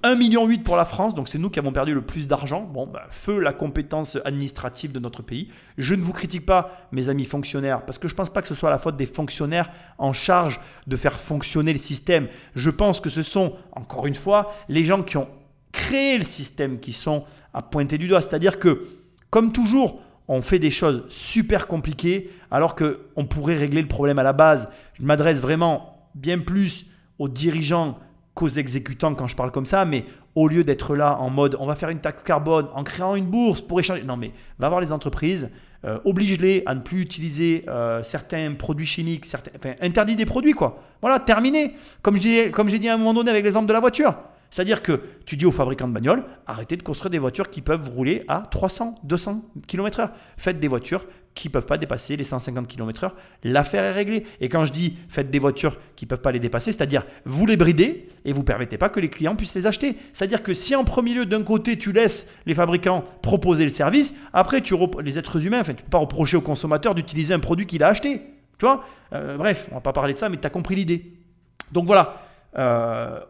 1,8 million pour la France, donc c'est nous qui avons perdu le plus d'argent. Bon, bah, feu la compétence administrative de notre pays. Je ne vous critique pas, mes amis fonctionnaires, parce que je ne pense pas que ce soit la faute des fonctionnaires en charge de faire fonctionner le système. Je pense que ce sont, encore une fois, les gens qui ont créé le système qui sont à pointer du doigt. C'est-à-dire que, comme toujours, on fait des choses super compliquées alors qu'on pourrait régler le problème à la base. Je m'adresse vraiment bien plus aux dirigeants qu'aux exécutants quand je parle comme ça, mais au lieu d'être là en mode on va faire une taxe carbone en créant une bourse pour échanger, non mais va voir les entreprises, euh, oblige-les à ne plus utiliser euh, certains produits chimiques, certains, enfin interdit des produits quoi. Voilà, terminé. Comme j'ai dit à un moment donné avec l'exemple de la voiture. C'est-à-dire que tu dis aux fabricants de bagnoles, arrêtez de construire des voitures qui peuvent rouler à 300, 200 km/h. Faites des voitures qui ne peuvent pas dépasser les 150 km/h. L'affaire est réglée. Et quand je dis faites des voitures qui ne peuvent pas les dépasser, c'est-à-dire vous les bridez et vous ne permettez pas que les clients puissent les acheter. C'est-à-dire que si en premier lieu, d'un côté, tu laisses les fabricants proposer le service, après, tu les êtres humains, tu ne peux pas reprocher au consommateur d'utiliser un produit qu'il a acheté. Tu vois? Euh, Bref, on ne va pas parler de ça, mais tu as compris l'idée. Donc voilà. Euh,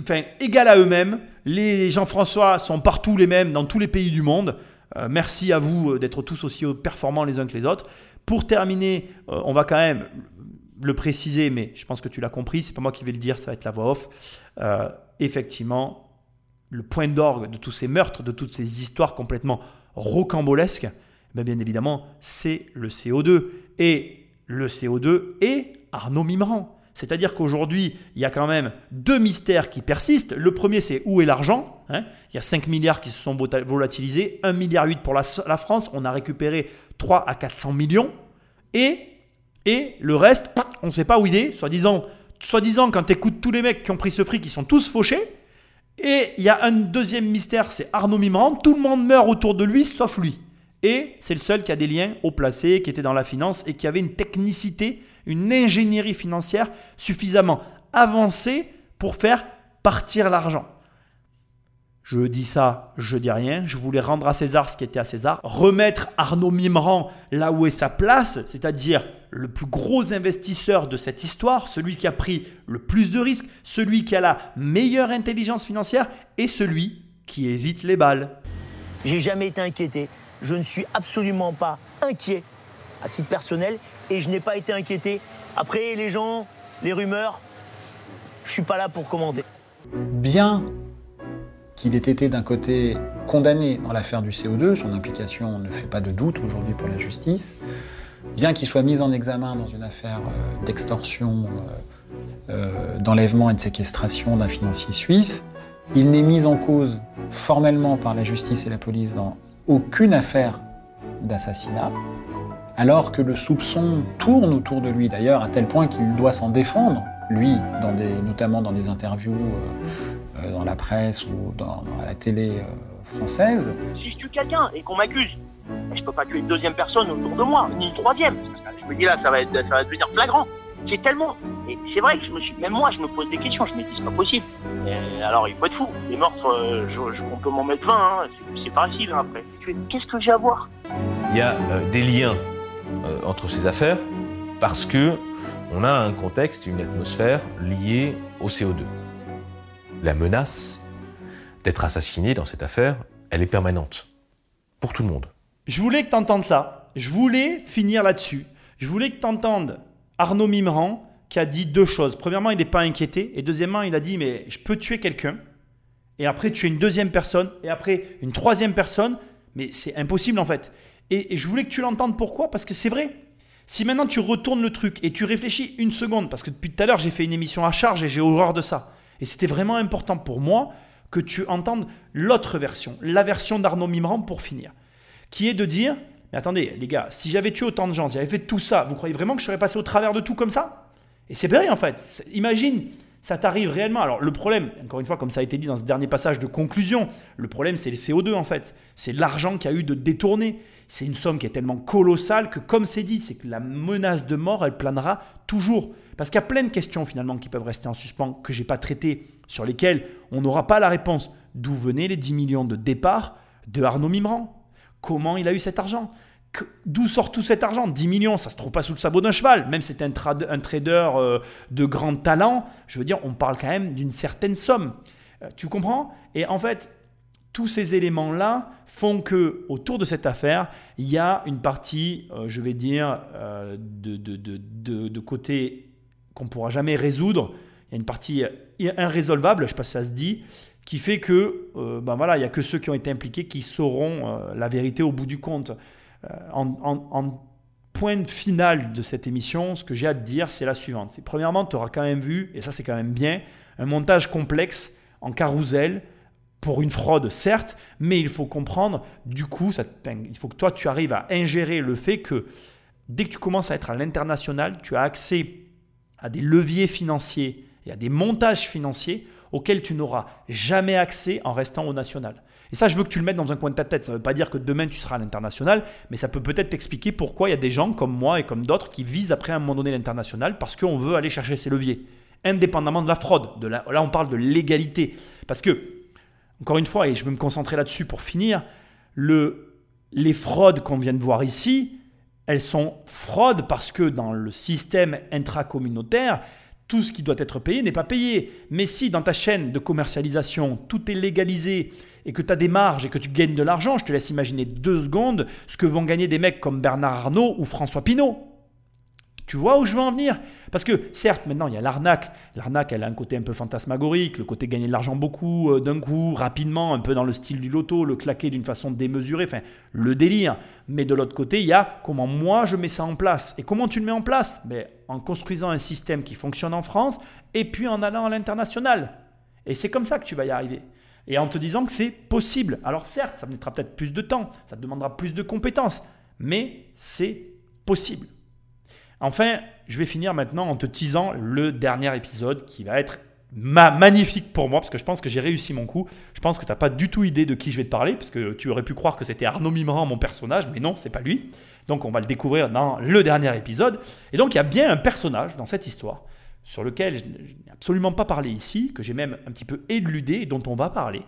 enfin, égal à eux-mêmes. Les Jean-François sont partout les mêmes dans tous les pays du monde. Euh, merci à vous euh, d'être tous aussi performants les uns que les autres. Pour terminer, euh, on va quand même le préciser, mais je pense que tu l'as compris, c'est pas moi qui vais le dire, ça va être la voix off. effectivement, le point d'orgue de tous ces meurtres, de toutes ces histoires complètement rocambolesques, ben, bien évidemment, c'est le CO2. Et le CO2 est Arnaud Mimran. C'est-à-dire qu'aujourd'hui, il y a quand même deux mystères qui persistent. Le premier, c'est où est l'argent hein Il y a 5 milliards qui se sont volatilisés, 1,8 milliard pour la, France, on a récupéré 3 à 400 millions. Et, et le reste, on ne sait pas où il est, soi-disant, quand tu écoutes tous les mecs qui ont pris ce fric, ils sont tous fauchés. Et il y a un deuxième mystère, c'est Arnaud Mimran. Tout le monde meurt autour de lui, sauf lui. Et c'est le seul qui a des liens haut placés, qui était dans la finance et qui avait une technicité une ingénierie financière suffisamment avancée pour faire partir l'argent. Je dis ça, je dis rien. Je voulais rendre à César ce qui était à César. Remettre Arnaud Mimran là où est sa place, c'est-à-dire le plus gros investisseur de cette histoire, celui qui a pris le plus de risques, celui qui a la meilleure intelligence financière et celui qui évite les balles. J'ai jamais été inquiété. Je ne suis absolument pas inquiet à titre personnel et je n'ai pas été inquiété. Après, les gens, les rumeurs, je suis pas là pour commenter. Bien qu'il ait été d'un côté condamné dans l'affaire du CO2, son implication ne fait pas de doute aujourd'hui pour la justice, bien qu'il soit mis en examen dans une affaire euh, d'extorsion, euh, euh, d'enlèvement et de séquestration d'un financier suisse, il n'est mis en cause formellement par la justice et la police dans aucune affaire d'assassinat alors que le soupçon tourne autour de lui d'ailleurs, à tel point qu'il doit s'en défendre, lui, notamment dans des interviews euh, euh, dans la presse ou à la télé euh, française. Si je tue quelqu'un et qu'on m'accuse, je peux pas tuer une deuxième personne autour de moi, ni une troisième. Je me dis là, ça va, ça va devenir flagrant. C'est tellement. Et c'est vrai que je me suis, même moi, je me pose des questions. Je me dis, c'est pas possible. alors, il faut être fou. Les meurtres, je, on peut m'en mettre 20. Hein. C'est facile hein, après. Qu'est-ce que j'ai à voir? Il y a des liens entre ces affaires parce que on a un contexte, une atmosphère liée au CO2. La menace d'être assassiné dans cette affaire, elle est permanente pour tout le monde. Je voulais que tu entendes ça. Je voulais finir là-dessus. Je voulais que tu entendes Arnaud Mimran qui a dit deux choses. Premièrement, il n'est pas inquiété. Et deuxièmement, il a dit, mais je peux tuer quelqu'un. Et après, tuer une deuxième personne. Et après, une troisième personne. Mais c'est impossible en fait. Et, je voulais que tu l'entendes pourquoi Parce que c'est vrai. Si maintenant tu retournes le truc et tu réfléchis une seconde, parce que depuis tout à l'heure j'ai fait une émission à charge et j'ai horreur de ça. Et c'était vraiment important pour moi que tu entendes l'autre version, la version d'Arnaud Mimran pour finir. Qui est de dire, mais attendez les gars, si j'avais tué autant de gens, si j'avais fait tout ça, vous croyez vraiment que je serais passé au travers de tout comme ça? Et c'est vrai en fait. Imagine, ça t'arrive réellement. Alors le problème, encore une fois, comme ça a été dit dans ce dernier passage de conclusion, le problème c'est le CO2 en fait. C'est l'argent qui a eu de détourner. C'est une somme qui est tellement colossale que comme c'est dit, c'est que la menace de mort, elle planera toujours. Parce qu'il y a plein de questions finalement qui peuvent rester en suspens, que j'ai pas traitées, sur lesquelles on n'aura pas la réponse. D'où venaient les 10 millions de départ de Arnaud Mimran. Comment il a eu cet argent? D'où sort tout cet argent? 10 millions, ça se trouve pas sous le sabot d'un cheval. Même si c'est un, trader euh, de grand talent, je veux dire, on parle quand même d'une certaine somme. Euh, tu comprends? Et en fait, tous ces éléments-là font que autour de cette affaire, il y a une partie, euh, je vais dire, de, de, de, côté qu'on pourra jamais résoudre. Il y a une partie irrésolvable, je sais pas si ça se dit, qui fait que ben voilà, il n'y a que ceux qui ont été impliqués qui sauront la vérité au bout du compte. Euh, en, point final de cette émission, ce que j'ai à te dire, c'est la suivante. Premièrement, tu auras quand même vu, et ça c'est quand même bien, un montage complexe en carrousel pour une fraude, certes, mais il faut comprendre, du coup, ça, il faut que toi, tu arrives à ingérer le fait que dès que tu commences à être à l'international, tu as accès à des leviers financiers et à des montages financiers auxquels tu n'auras jamais accès en restant au national. Et ça, je veux que tu le mettes dans un coin de ta tête. Ça ne veut pas dire que demain tu seras à l'international, mais ça peut peut-être t'expliquer pourquoi il y a des gens comme moi et comme d'autres qui visent après à un moment donné l'international parce qu'on veut aller chercher ces leviers, indépendamment de la fraude. De là, on parle de l'égalité. Parce que, encore une fois, et je veux me concentrer là-dessus pour finir, le, les fraudes qu'on vient de voir ici, elles sont fraudes parce que dans le système intracommunautaire, tout ce qui doit être payé n'est pas payé. Mais si dans ta chaîne de commercialisation, tout est légalisé et que tu as des marges et que tu gagnes de l'argent, je te laisse imaginer deux secondes ce que vont gagner des mecs comme Bernard Arnault ou François Pinault. Tu vois où je veux en venir? Parce que certes, maintenant, il y a l'arnaque. L'arnaque, elle a un côté un peu fantasmagorique, le côté gagner de l'argent beaucoup, euh, d'un coup, rapidement, un peu dans le style du loto, le claquer d'une façon démesurée, enfin, le délire. Mais de l'autre côté, il y a comment moi je mets ça en place. Et comment tu le mets en place? Ben, En construisant un système qui fonctionne en France et puis en allant à l'international. Et c'est comme ça que tu vas y arriver et en te disant que c'est possible. Alors certes, ça mettra peut-être plus de temps, ça te demandera plus de compétences, mais c'est possible. Enfin, je vais finir maintenant en te teasant le dernier épisode qui va être magnifique pour moi parce que je pense que j'ai réussi mon coup. Je pense que tu n'as pas du tout idée de qui je vais te parler parce que tu aurais pu croire que c'était Arnaud Mimran, mon personnage, mais non, c'est pas lui. Donc on va le découvrir dans le dernier épisode. Et donc il y a bien un personnage dans cette histoire sur lequel je n'ai absolument pas parlé ici, que j'ai même un petit peu éludé dont on va parler,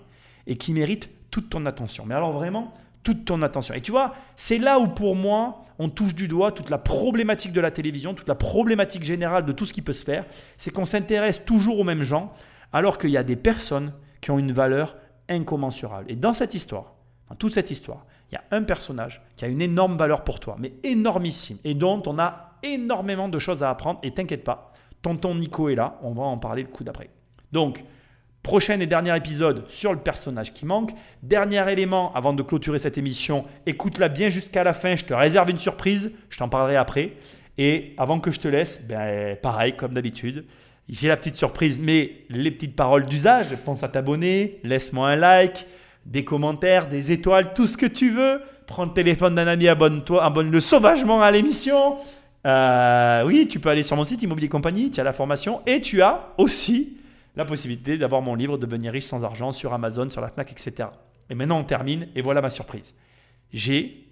et qui mérite toute ton attention. Mais alors vraiment, toute ton attention. Et tu vois, c'est là où pour moi, on touche du doigt toute la problématique de la télévision, toute la problématique générale de tout ce qui peut se faire, c'est qu'on s'intéresse toujours aux mêmes gens, alors qu'il y a des personnes qui ont une valeur incommensurable. Et dans cette histoire, dans toute cette histoire, il y a un personnage qui a une énorme valeur pour toi, mais énormissime, et dont on a énormément de choses à apprendre, et t'inquiète pas, Tonton Nico est là, on va en parler le coup d'après. Donc, prochain et dernier épisode sur le personnage qui manque. Dernier élément avant de clôturer cette émission, écoute-la bien jusqu'à la fin, je te réserve une surprise, je t'en parlerai après. Et avant que je te laisse, ben, pareil, comme d'habitude, j'ai la petite surprise, mais les petites paroles d'usage, pense à t'abonner, laisse-moi un like, des commentaires, des étoiles, tout ce que tu veux. Prends le téléphone d'un ami, abonne-toi, abonne-le sauvagement à l'émission. Euh, oui, tu peux aller sur mon site Immobilier Compagnie, tu as la formation et tu as aussi la possibilité d'avoir mon livre Devenir riche sans argent sur Amazon, sur la FNAC, etc. Et maintenant on termine et voilà ma surprise. J'ai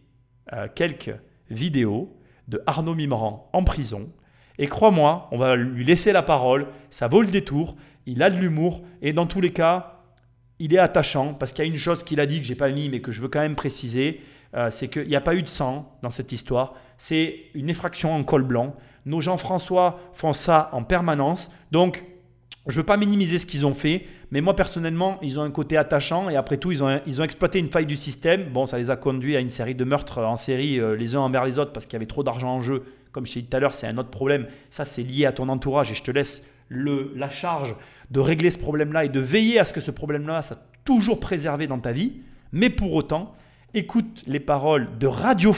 euh, quelques vidéos de Arnaud Mimran en prison et crois-moi, on va lui laisser la parole, ça vaut le détour, il a de l'humour et dans tous les cas, il est attachant parce qu'il y a une chose qu'il a dit que j'ai pas mis mais que je veux quand même préciser, euh, c'est qu'il n'y a pas eu de sang dans cette histoire c'est une effraction en col blanc. Nos Jean-François font ça en permanence. Donc, je ne veux pas minimiser ce qu'ils ont fait, mais moi personnellement, ils ont un côté attachant et après tout, ils ont, ils ont exploité une faille du système. Bon, ça les a conduits à une série de meurtres en série euh, les uns envers les autres parce qu'il y avait trop d'argent en jeu. Comme je t'ai dit tout à l'heure, c'est un autre problème. Ça, c'est lié à ton entourage et je te laisse le, la charge de régler ce problème-là et de veiller à ce que ce problème-là soit toujours préservé dans ta vie. Mais pour autant, écoute les paroles de Radio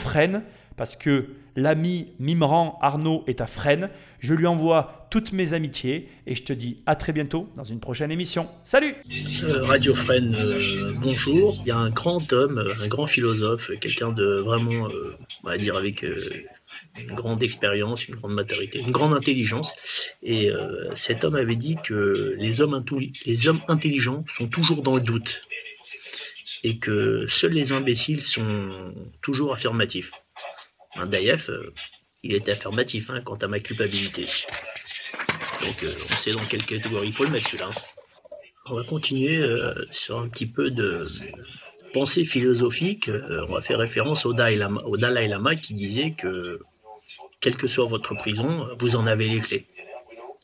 parce que l'ami Mimran Arnaud est à Fresnes. Je lui envoie toutes mes amitiés et je te dis à très bientôt dans une prochaine émission. Salut euh, Radio Fresnes, euh, bonjour. Il y a un grand homme, euh, un grand philosophe, quelqu'un de vraiment, on va dire, avec une grande expérience, une grande maturité, une grande intelligence. Et cet homme avait dit que les hommes, les hommes intelligents sont toujours dans le doute et que seuls les imbéciles sont toujours affirmatifs. Euh, il était affirmatif hein, quant à ma culpabilité. Donc euh, on sait dans quelle catégorie il faut le mettre celui-là. On va continuer euh, sur un petit peu de pensée philosophique, on va faire référence au Dalai, Lama, qui disait que quelle que soit votre prison, vous en avez les clés.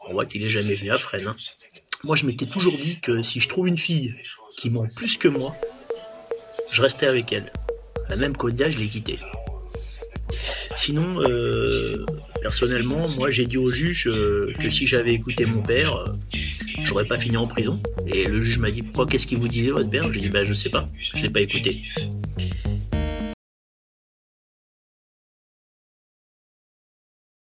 On voit qu'il est jamais venu à Fresnes. hein. Moi, je m'étais toujours dit que si je trouve une fille qui ment plus que moi, je restais avec elle. La même qu'Odia, je l'ai quittée. Sinon, euh, personnellement, moi j'ai dit au juge euh, que si j'avais écouté mon père, euh, j'aurais pas fini en prison. Et le juge m'a dit Pourquoi qu'est-ce qu'il vous disait votre père? J'ai dit Bah je sais pas, je l'ai pas écouté.